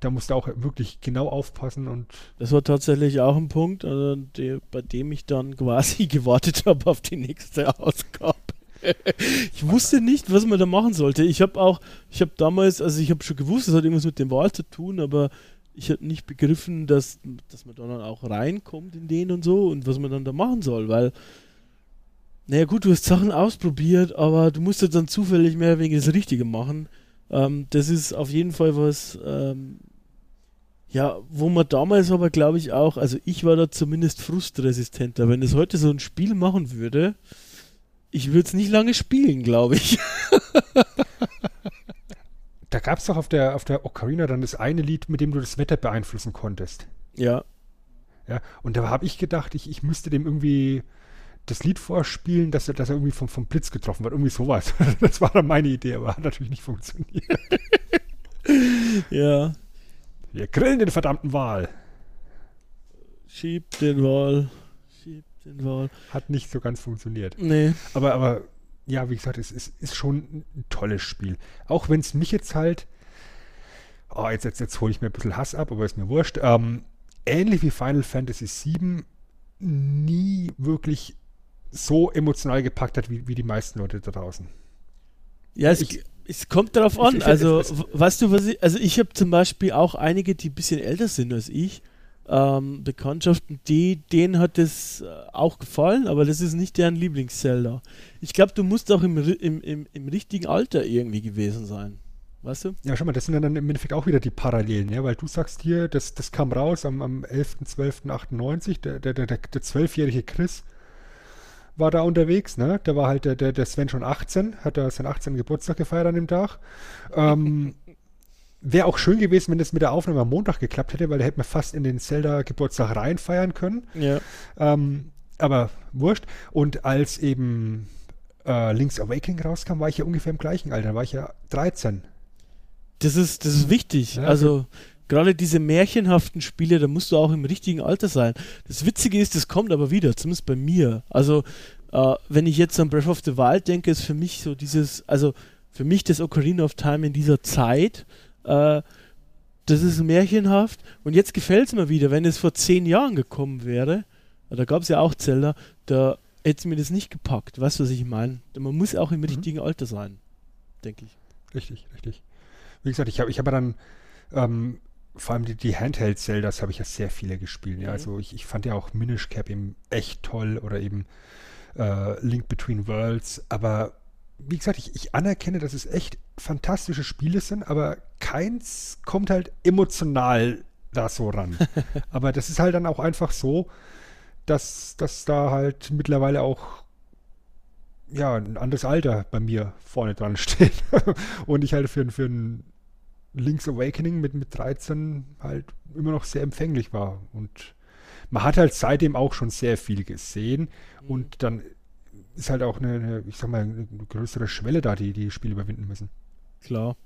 da musst du auch wirklich genau aufpassen und Das war tatsächlich auch ein Punkt, also der, bei dem ich dann quasi <laughs> gewartet habe auf die nächste Ausgabe. <laughs> ich wusste nicht, was man da machen sollte. Ich habe auch, ich habe damals, also ich habe schon gewusst, es hat irgendwas mit dem Wahl zu tun, aber ich habe nicht begriffen, dass, dass man dann auch reinkommt in den und so und was man dann da machen soll, weil, naja gut, du hast Sachen ausprobiert, aber du musst jetzt dann zufällig mehr wegen das Richtige machen. Ähm, das ist auf jeden Fall was, ähm, ja, wo man damals aber, glaube ich, auch, also ich war da zumindest frustresistenter. Wenn es heute so ein Spiel machen würde, Ich würde es nicht lange spielen, glaube ich. <laughs> Da gab es doch auf der, auf der Ocarina dann das eine Lied, mit dem du das Wetter beeinflussen konntest. Ja. Ja, und da habe ich gedacht, ich, ich müsste dem irgendwie das Lied vorspielen, dass er, dass er irgendwie vom, vom Blitz getroffen wird. Irgendwie sowas. <laughs> Das war dann meine Idee, aber hat natürlich nicht funktioniert. <laughs> Ja. Wir grillen den verdammten Wal. Schieb den Wal. Schieb den Wal. Hat nicht so ganz funktioniert. Nee. Aber, aber ja, wie gesagt, es ist, ist schon ein tolles Spiel. Auch wenn es mich jetzt halt, oh, jetzt, jetzt, jetzt hole ich mir ein bisschen Hass ab, aber ist mir wurscht. Ähm, ähnlich wie Final Fantasy VII nie wirklich so emotional gepackt hat, wie, wie die meisten Leute da draußen. Ja, es, Ich- es kommt darauf an. ich- also, es- es- du, was ich, also ich habe zum Beispiel auch einige, die ein bisschen älter sind als ich, ähm, Bekanntschaften, die, denen hat es äh, auch gefallen, aber das ist nicht deren Lieblings-Zelda. Ich glaube, du musst auch im, im, im, im richtigen Alter irgendwie gewesen sein. Weißt du? Ja, schau mal, das sind dann im Endeffekt auch wieder die Parallelen, ja, weil du sagst hier, das, das kam raus am, am 11.12.98, der, der, der, der, der zwölfjährige Chris war da unterwegs, ne? Da war halt der, der, der Sven schon 18, hat da seinen 18. Geburtstag gefeiert an dem Tag. Ähm, <laughs> Wäre auch schön gewesen, wenn das mit der Aufnahme am Montag geklappt hätte, weil da hätten wir fast in den Zelda-Geburtstag reinfeiern können. Ja. Ähm, aber wurscht. Und als eben äh, Link's Awakening rauskam, war ich ja ungefähr im gleichen Alter. War ich ja 13. Das ist, das ist wichtig. Ja, also gerade diese märchenhaften Spiele, da musst du auch im richtigen Alter sein. Das Witzige ist, das kommt aber wieder, zumindest bei mir. Also äh, wenn ich jetzt an Breath of the Wild denke, ist für mich so dieses, also für mich das Ocarina of Time in dieser Zeit, äh, das ist märchenhaft. Und jetzt gefällt es mir wieder, wenn es vor zehn Jahren gekommen wäre, da gab es ja auch Zelda, da hätte es mir das nicht gepackt. Weißt du, was ich meine? Man muss auch im richtigen Alter sein, denke ich. Richtig, richtig. Wie gesagt, ich habe ich hab ja dann ähm, vor allem die, die Handheld-Zeldas habe ich ja sehr viele gespielt. Ja. Mhm. Also ich, ich fand ja auch Minish Cap eben echt toll oder eben äh, Link Between Worlds. Aber wie gesagt, ich, ich anerkenne, dass es echt fantastische Spiele sind, aber keins kommt halt emotional da so ran. <laughs> aber das ist halt dann auch einfach so, dass, dass da halt mittlerweile auch ja, ein anderes Alter bei mir vorne dran <laughs> steht. und ich halt für, für ein Link's Awakening mit, mit 13 halt immer noch sehr empfänglich war. Und man hat halt seitdem auch schon sehr viel gesehen. Und dann ist halt auch eine, eine, ich sag mal, eine größere Schwelle da, die die Spiele überwinden müssen. Klar.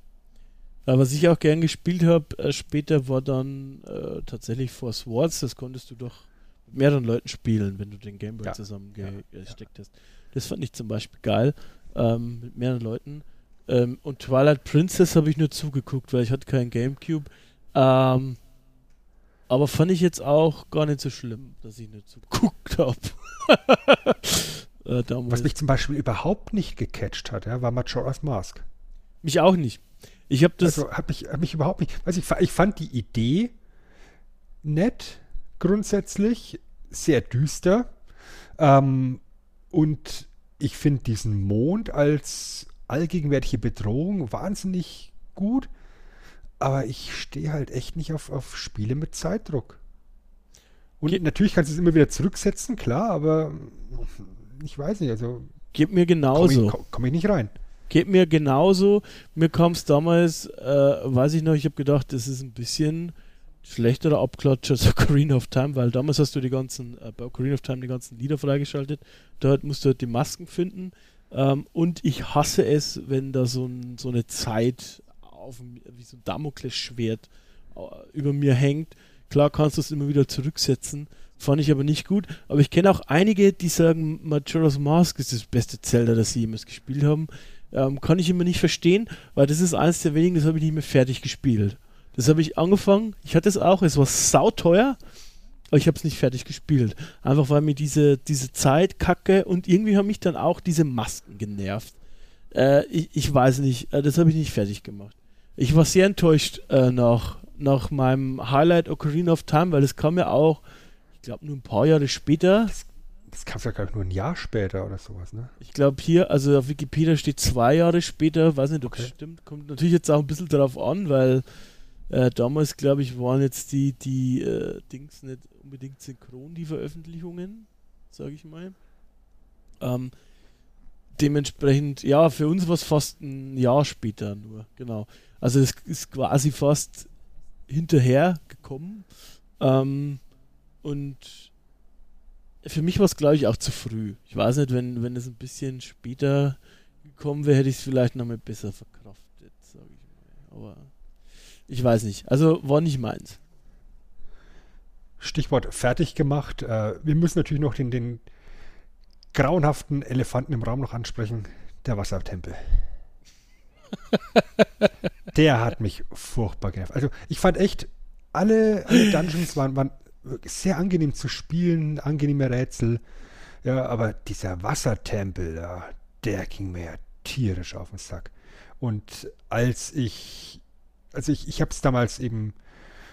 Aber was ich auch gern gespielt habe, äh, später war dann äh, tatsächlich Force Wars. Das konntest du doch mit mehreren Leuten spielen, wenn du den Gameboy Ja. zusammengesteckt hast. Das fand ich zum Beispiel geil, ähm, mit mehreren Leuten. Ähm, und Twilight Princess habe ich nur zugeguckt, weil ich hatte keinen Gamecube. Ähm, aber fand ich jetzt auch gar nicht so schlimm, dass ich nicht zugeguckt <laughs> habe. äh. Was mich zum Beispiel überhaupt nicht gecatcht hat, ja, war Majora's Mask. mich auch nicht. Ich habe das. also hat mich, hat mich überhaupt nicht. Weiß ich, ich fand die Idee nett, grundsätzlich, sehr düster. Ähm, und ich finde diesen Mond als allgegenwärtige Bedrohung wahnsinnig gut. Aber ich stehe halt echt nicht auf, auf Spiele mit Zeitdruck. Und Ge- natürlich kannst du es immer wieder zurücksetzen, klar, aber ich weiß nicht, also geht mir komme genauso. ich, komm- ich nicht rein. Geht mir genauso. Mir kam es damals, äh, weiß ich noch, ich habe gedacht, das ist ein bisschen schlechterer Abklatsch als <laughs> Ocarina of Time, weil damals hast du die ganzen, äh, bei Ocarina of Time die ganzen Lieder freigeschaltet. Dort musst du halt die Masken finden. Ähm, und ich hasse es, wenn da so, ein, so eine Zeit auf, wie so ein Damoklesschwert äh, über mir hängt. Klar kannst du es immer wieder zurücksetzen. Fand ich aber nicht gut. Aber ich kenne auch einige, die sagen, Majora's Mask ist das beste Zelda, das sie jemals gespielt haben. Ähm, kann ich immer nicht verstehen, weil das ist eines der wenigen, das habe ich nicht mehr fertig gespielt. Das habe ich angefangen, ich hatte es auch, es war sauteuer, aber ich habe es nicht fertig gespielt. Einfach weil mir diese, diese Zeit kacke und irgendwie haben mich dann auch diese Masken genervt. Äh, ich, ich weiß nicht, äh, das habe ich nicht fertig gemacht. Ich war sehr enttäuscht äh, nach, nach meinem Highlight Ocarina of Time, weil es kam ja auch, ich glaube, nur ein paar Jahre später. Das kam ja, glaube ich, nur ein Jahr später oder sowas, ne? Ich glaube hier, also auf Wikipedia steht zwei Jahre später, weiß nicht, ob das Okay. stimmt, kommt natürlich jetzt auch ein bisschen darauf an, weil äh, damals, glaube ich, waren jetzt die, die äh, Dings nicht unbedingt synchron, die Veröffentlichungen, sage ich mal. Ähm, dementsprechend, ja, für uns war es fast ein Jahr später nur, genau. Also es ist quasi fast hinterher gekommen. Ähm, und für mich war es, glaube ich, auch zu früh. Ich weiß nicht, wenn, wenn es ein bisschen später gekommen wäre, hätte ich es vielleicht noch mal besser verkraftet, sage ich mal. Aber ich weiß nicht. Also war nicht meins. Stichwort fertig gemacht. Äh, wir müssen natürlich noch den, den grauenhaften Elefanten im Raum noch ansprechen. Der Wassertempel. <laughs> der hat mich furchtbar genervt. Also ich fand echt, alle, alle Dungeons waren, waren sehr angenehm zu spielen, angenehme Rätsel. Ja, aber dieser Wassertempel, ja, der ging mir ja tierisch auf den Sack. Und als ich, also ich, ich habe es damals eben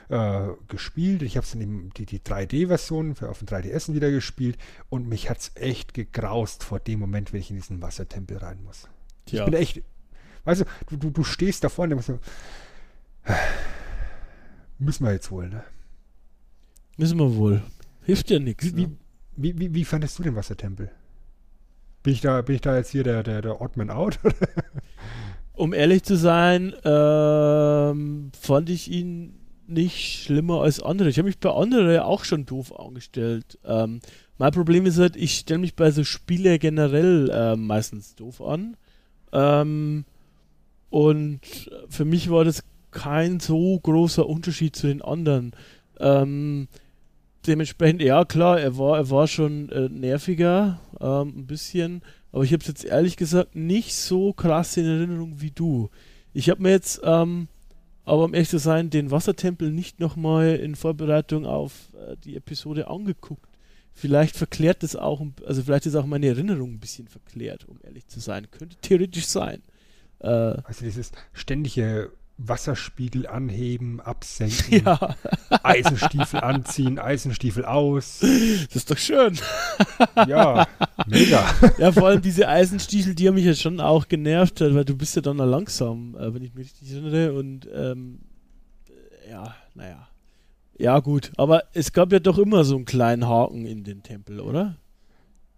äh, gespielt, ich habe es dann eben die, die 3D-Version auf dem 3DS wieder gespielt und mich hat es echt gegraust vor dem Moment, wenn ich in diesen Wassertempel rein muss. Ja. Ich bin echt, weißt du, du, du stehst da vorne und so, müssen wir jetzt wohl, ne? Müssen wir wohl. Hilft ja nichts. Wie, ne? wie, wie, wie, fandest du den Wassertempel? Bin ich da, bin ich da jetzt hier der, der, der Oddman Out? Um ehrlich zu sein, ähm, fand ich ihn nicht schlimmer als andere. Ich habe mich bei anderen auch schon doof angestellt. Ähm, mein Problem ist halt, ich stelle mich bei so Spielen generell äh, meistens doof an. Ähm, und für mich war das kein so großer Unterschied zu den anderen. Ähm, dementsprechend, ja klar, er war, er war schon äh, nerviger, ähm, ein bisschen, aber ich habe es jetzt ehrlich gesagt nicht so krass in Erinnerung wie du. Ich habe mir jetzt, ähm, aber um ehrlich zu sein, den Wassertempel nicht nochmal in Vorbereitung auf äh, die Episode angeguckt. Vielleicht verklärt das auch, also vielleicht ist auch meine Erinnerung ein bisschen verklärt, um ehrlich zu sein. Könnte theoretisch sein. Äh, also dieses ständige Wasserspiegel anheben, absenken, <laughs> ja. Eisenstiefel anziehen, Eisenstiefel aus. Das ist doch schön. Ja, mega. Ja, vor allem diese Eisenstiefel, die haben mich ja schon auch genervt, weil du bist ja dann langsam, äh, wenn ich mich richtig erinnere. Und ähm, ja, naja. Ja, gut. Aber es gab ja doch immer so einen kleinen Haken in den Tempel, oder?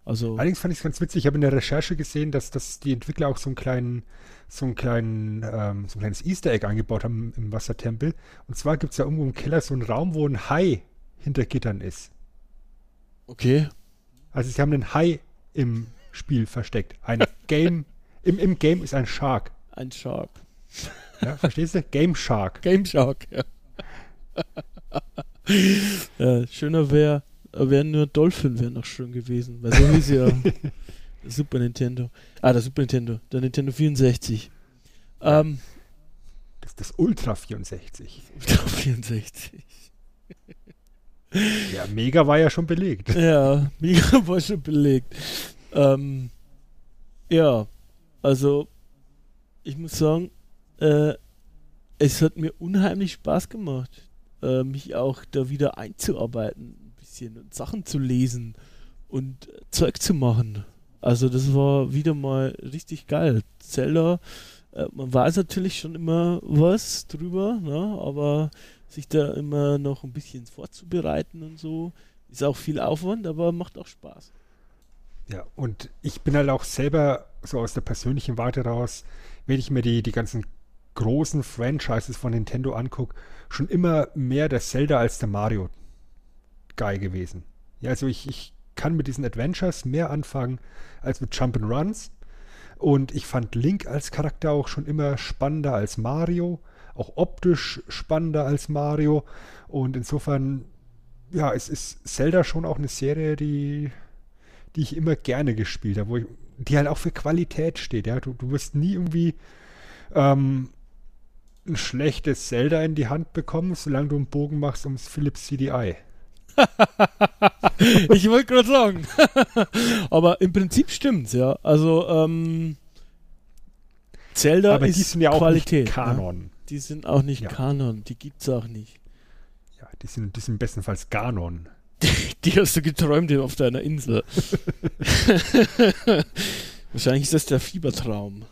Also Allerdings fand ich es ganz witzig. Ich habe in der Recherche gesehen, dass, dass die Entwickler auch so einen kleinen so, einen kleinen, ähm, so ein kleines Easter Egg eingebaut haben im Wassertempel. Und zwar gibt es ja irgendwo im Keller so einen Raum, wo ein Hai hinter Gittern ist. Okay. Also sie haben einen Hai im Spiel versteckt. Ein <laughs> Game, im, im Game ist ein Shark. Ein Shark. Ja, verstehst du? Game Shark. Game Shark, ja. ja <laughs> schöner wäre, wäre nur Dolphin wäre noch schön gewesen, weil so hieß ja <laughs> Super Nintendo. Ah, der Super Nintendo. Der Nintendo 64. Ähm, das ist das Ultra 64. <laughs> Ultra 64. ja, Mega war ja schon belegt. <laughs> Ja, Mega war schon belegt. Ähm, ja, also ich muss sagen, äh, es hat mir unheimlich Spaß gemacht, äh, mich auch da wieder einzuarbeiten, bisschen und Sachen zu lesen und Zeug zu machen. Also das war wieder mal richtig geil. Zelda, äh, man weiß natürlich schon immer was drüber, ne? aber sich da immer noch ein bisschen vorzubereiten und so, ist auch viel Aufwand, aber macht auch Spaß. Ja, und ich bin halt auch selber so aus der persönlichen Warte raus, wenn ich mir die, die ganzen großen Franchises von Nintendo angucke, schon immer mehr der Zelda als der Mario Guy gewesen. Ja, also ich, ich kann mit diesen Adventures mehr anfangen als mit Jump'n'Runs. Und ich fand Link als Charakter auch schon immer spannender als Mario, auch optisch spannender als Mario. Und insofern, ja, es ist Zelda schon auch eine Serie, die, die ich immer gerne gespielt habe, wo ich, die halt auch für Qualität steht. Ja? Du, du wirst nie irgendwie ähm, ein schlechtes Zelda in die Hand bekommen, solange du einen Bogen machst ums Philips CDI. <laughs> ich wollte gerade sagen. <laughs> Aber im Prinzip stimmt's, ja. Also, ähm, Zelda Aber ist die sind ja auch Qualität. Nicht Kanon. Ne? Die sind auch nicht ja. Kanon, die gibt's auch nicht. Ja, die sind, die sind bestenfalls Ganon. Die, <laughs> die hast du geträumt auf deiner Insel. Wahrscheinlich ist das der Fiebertraum.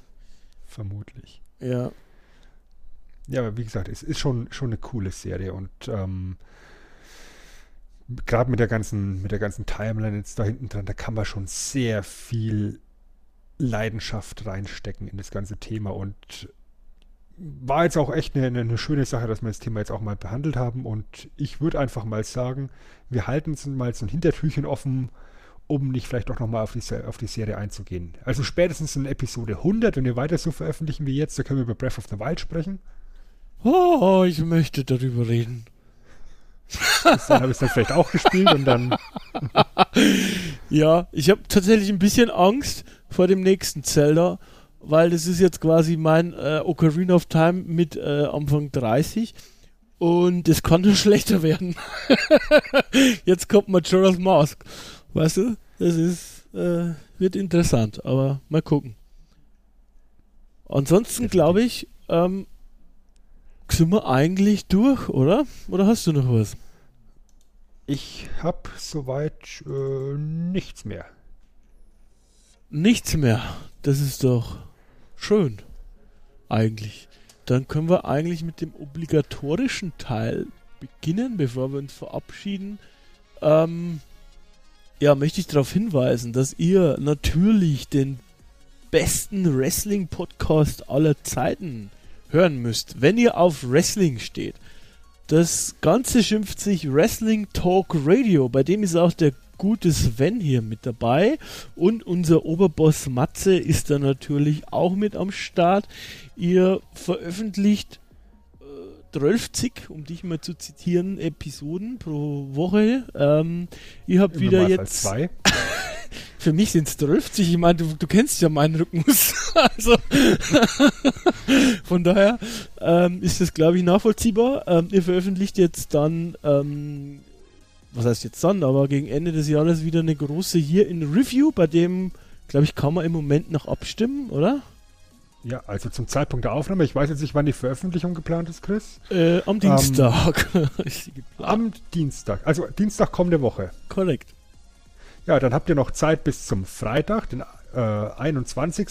Vermutlich. Ja. Ja, aber wie gesagt, es ist schon, schon eine coole Serie und ähm, gerade mit der ganzen, mit der ganzen Timeline jetzt da hinten dran, da kann man schon sehr viel Leidenschaft reinstecken in das ganze Thema und war jetzt auch echt eine, eine, schöne Sache, dass wir das Thema jetzt auch mal behandelt haben und ich würde einfach mal sagen, wir halten uns mal so ein Hintertürchen offen, um nicht vielleicht auch nochmal auf auf die Serie einzugehen. Also spätestens in Episode 100, wenn wir weiter so veröffentlichen wie jetzt, da können wir über Breath of the Wild sprechen. Oh, ich möchte darüber reden. Dann habe ich es dann vielleicht auch gespielt und dann. <laughs> ja, ich habe tatsächlich ein bisschen Angst vor dem nächsten Zelda, weil das ist jetzt quasi mein äh, Ocarina of Time mit äh, Anfang 30 und es kann nur <laughs> schlechter werden. <laughs> jetzt kommt Majora's Mask. Weißt du, das ist, äh, wird interessant, aber mal gucken. Ansonsten glaube ich, ähm, sind wir eigentlich durch, oder? Oder hast du noch was? Ich habe soweit äh, nichts mehr. Nichts mehr. Das ist doch schön. Eigentlich. Dann können wir eigentlich mit dem obligatorischen Teil beginnen, bevor wir uns verabschieden. Ähm, ja, möchte ich darauf hinweisen, dass ihr natürlich den besten Wrestling-Podcast aller Zeiten hören müsst, wenn ihr auf Wrestling steht. Das Ganze schimpft sich Wrestling Talk Radio. Bei dem ist auch der gute Sven hier mit dabei. Und unser Oberboss Matze ist da natürlich auch mit am Start. Ihr veröffentlicht äh, 12, um dich mal zu zitieren, Episoden pro Woche. Ähm, ihr habt wieder jetzt. Zwei. <laughs> Für mich sind es 12. Ich meine, du, du, kennst ja meinen Rhythmus. <laughs> also <laughs> von daher ähm, ist das, glaube ich, nachvollziehbar. Ähm, ihr veröffentlicht jetzt dann, ähm, was heißt jetzt dann, aber gegen Ende des Jahres wieder eine große hier in Review, bei dem, glaube ich, kann man im Moment noch abstimmen, oder? Ja, also zum Zeitpunkt der Aufnahme. Ich weiß jetzt nicht, wann die Veröffentlichung geplant ist, Chris. Äh, am Dienstag. <laughs> ist am Dienstag. Also Dienstag kommende Woche. Korrekt. Ja, dann habt ihr noch Zeit bis zum Freitag, den äh, 21.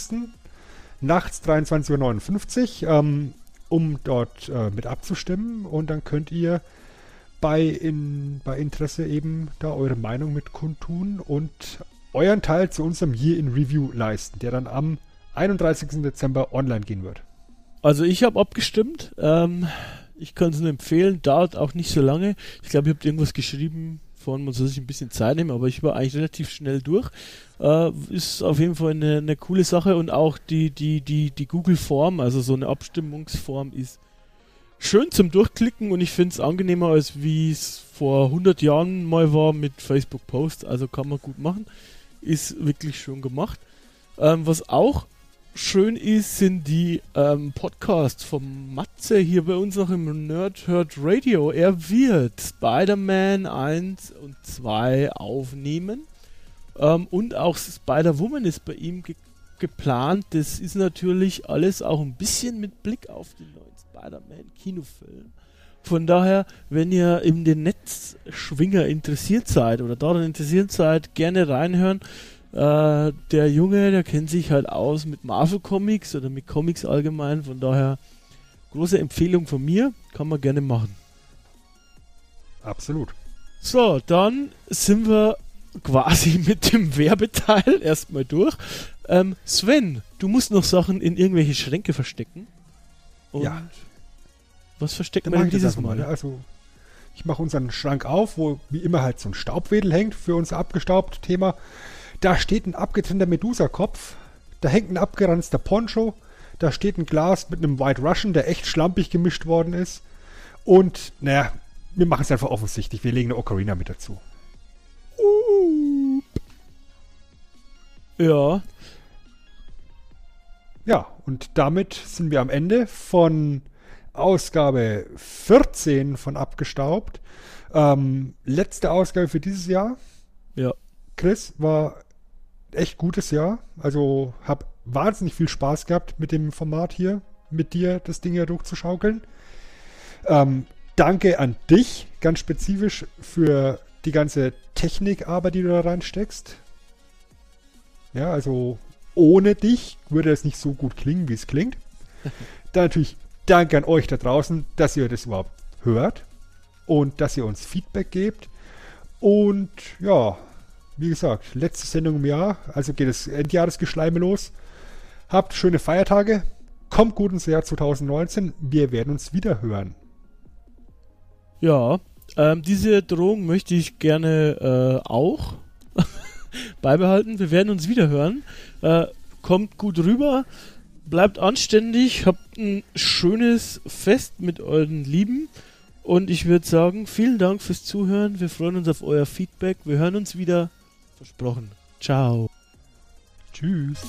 nachts 23.59 Uhr, ähm, um dort äh, mit abzustimmen. Und dann könnt ihr bei, in, bei Interesse eben da eure Meinung mit kundtun und euren Teil zu unserem Year in Review leisten, der dann am 31. Dezember online gehen wird. Also ich habe abgestimmt. Ähm, ich kann es nur empfehlen. Dauert auch nicht so lange. Ich glaube, ihr habt irgendwas geschrieben von, man soll sich ein bisschen Zeit nehmen, aber ich war eigentlich relativ schnell durch. Äh, ist auf jeden Fall eine, eine, coole Sache und auch die, die, die, die Google-Form, also so eine Abstimmungsform ist schön zum Durchklicken und ich finde es angenehmer, als wie es vor 100 Jahren mal war mit Facebook Post. Also kann man gut machen. Ist wirklich schön gemacht. Ähm, was auch schön ist, sind die ähm, Podcasts vom Matze hier bei uns noch im Nerd Herd Radio. Er wird Spider-Man 1 und 2 aufnehmen. Ähm, und auch Spider-Woman ist bei ihm ge geplant. Das ist natürlich alles auch ein bisschen mit Blick auf den neuen Spider-Man-Kinofilm. Von daher, wenn ihr in den Netzschwinger interessiert seid oder daran interessiert seid, gerne reinhören. Äh, der Junge, der kennt sich halt aus mit Marvel Comics oder mit Comics allgemein. Von daher große Empfehlung von mir, kann man gerne machen. Absolut. So, dann sind wir quasi <laughs> mit dem Werbeteil erstmal durch. Ähm, Sven, du musst noch Sachen in irgendwelche Schränke verstecken. Und ja. Was verstecken wir denn dieses Mal? mal? Also, ich mache unseren Schrank auf, wo wie immer halt so ein Staubwedel hängt für unser abgestaubt Thema. Da steht ein abgetrennter Medusa-Kopf, da hängt ein abgeranzter Poncho, da steht ein Glas mit einem White Russian, der echt schlampig gemischt worden ist. Und, naja, wir machen es einfach offensichtlich. Wir legen eine Ocarina mit dazu. Uh. Ja. Ja, und damit sind wir am Ende von Ausgabe 14 von Abgestaubt. Ähm, letzte Ausgabe für dieses Jahr. Ja. Chris, war echt gutes Jahr. Also habe wahnsinnig viel Spaß gehabt mit dem Format hier, mit dir das Ding ja durchzuschaukeln. Ähm, danke an dich ganz spezifisch für die ganze Technikarbeit, die du da reinsteckst. Ja, also ohne dich würde es nicht so gut klingen, wie es klingt. <laughs> Dann natürlich danke an euch da draußen, dass ihr das überhaupt hört und dass ihr uns Feedback gebt. Und ja, wie gesagt, letzte Sendung im Jahr, also geht das Endjahresgeschleime los. Habt schöne Feiertage, kommt gut ins Jahr 2019, wir werden uns wieder hören. Ja, ähm, diese Drohung möchte ich gerne äh, auch <laughs> beibehalten. Wir werden uns wieder hören. Äh, kommt gut rüber, bleibt anständig, habt ein schönes Fest mit euren Lieben. Und ich würde sagen, vielen Dank fürs Zuhören. Wir freuen uns auf euer Feedback. Wir hören uns wieder. Versprochen. Ciao. Tschüss.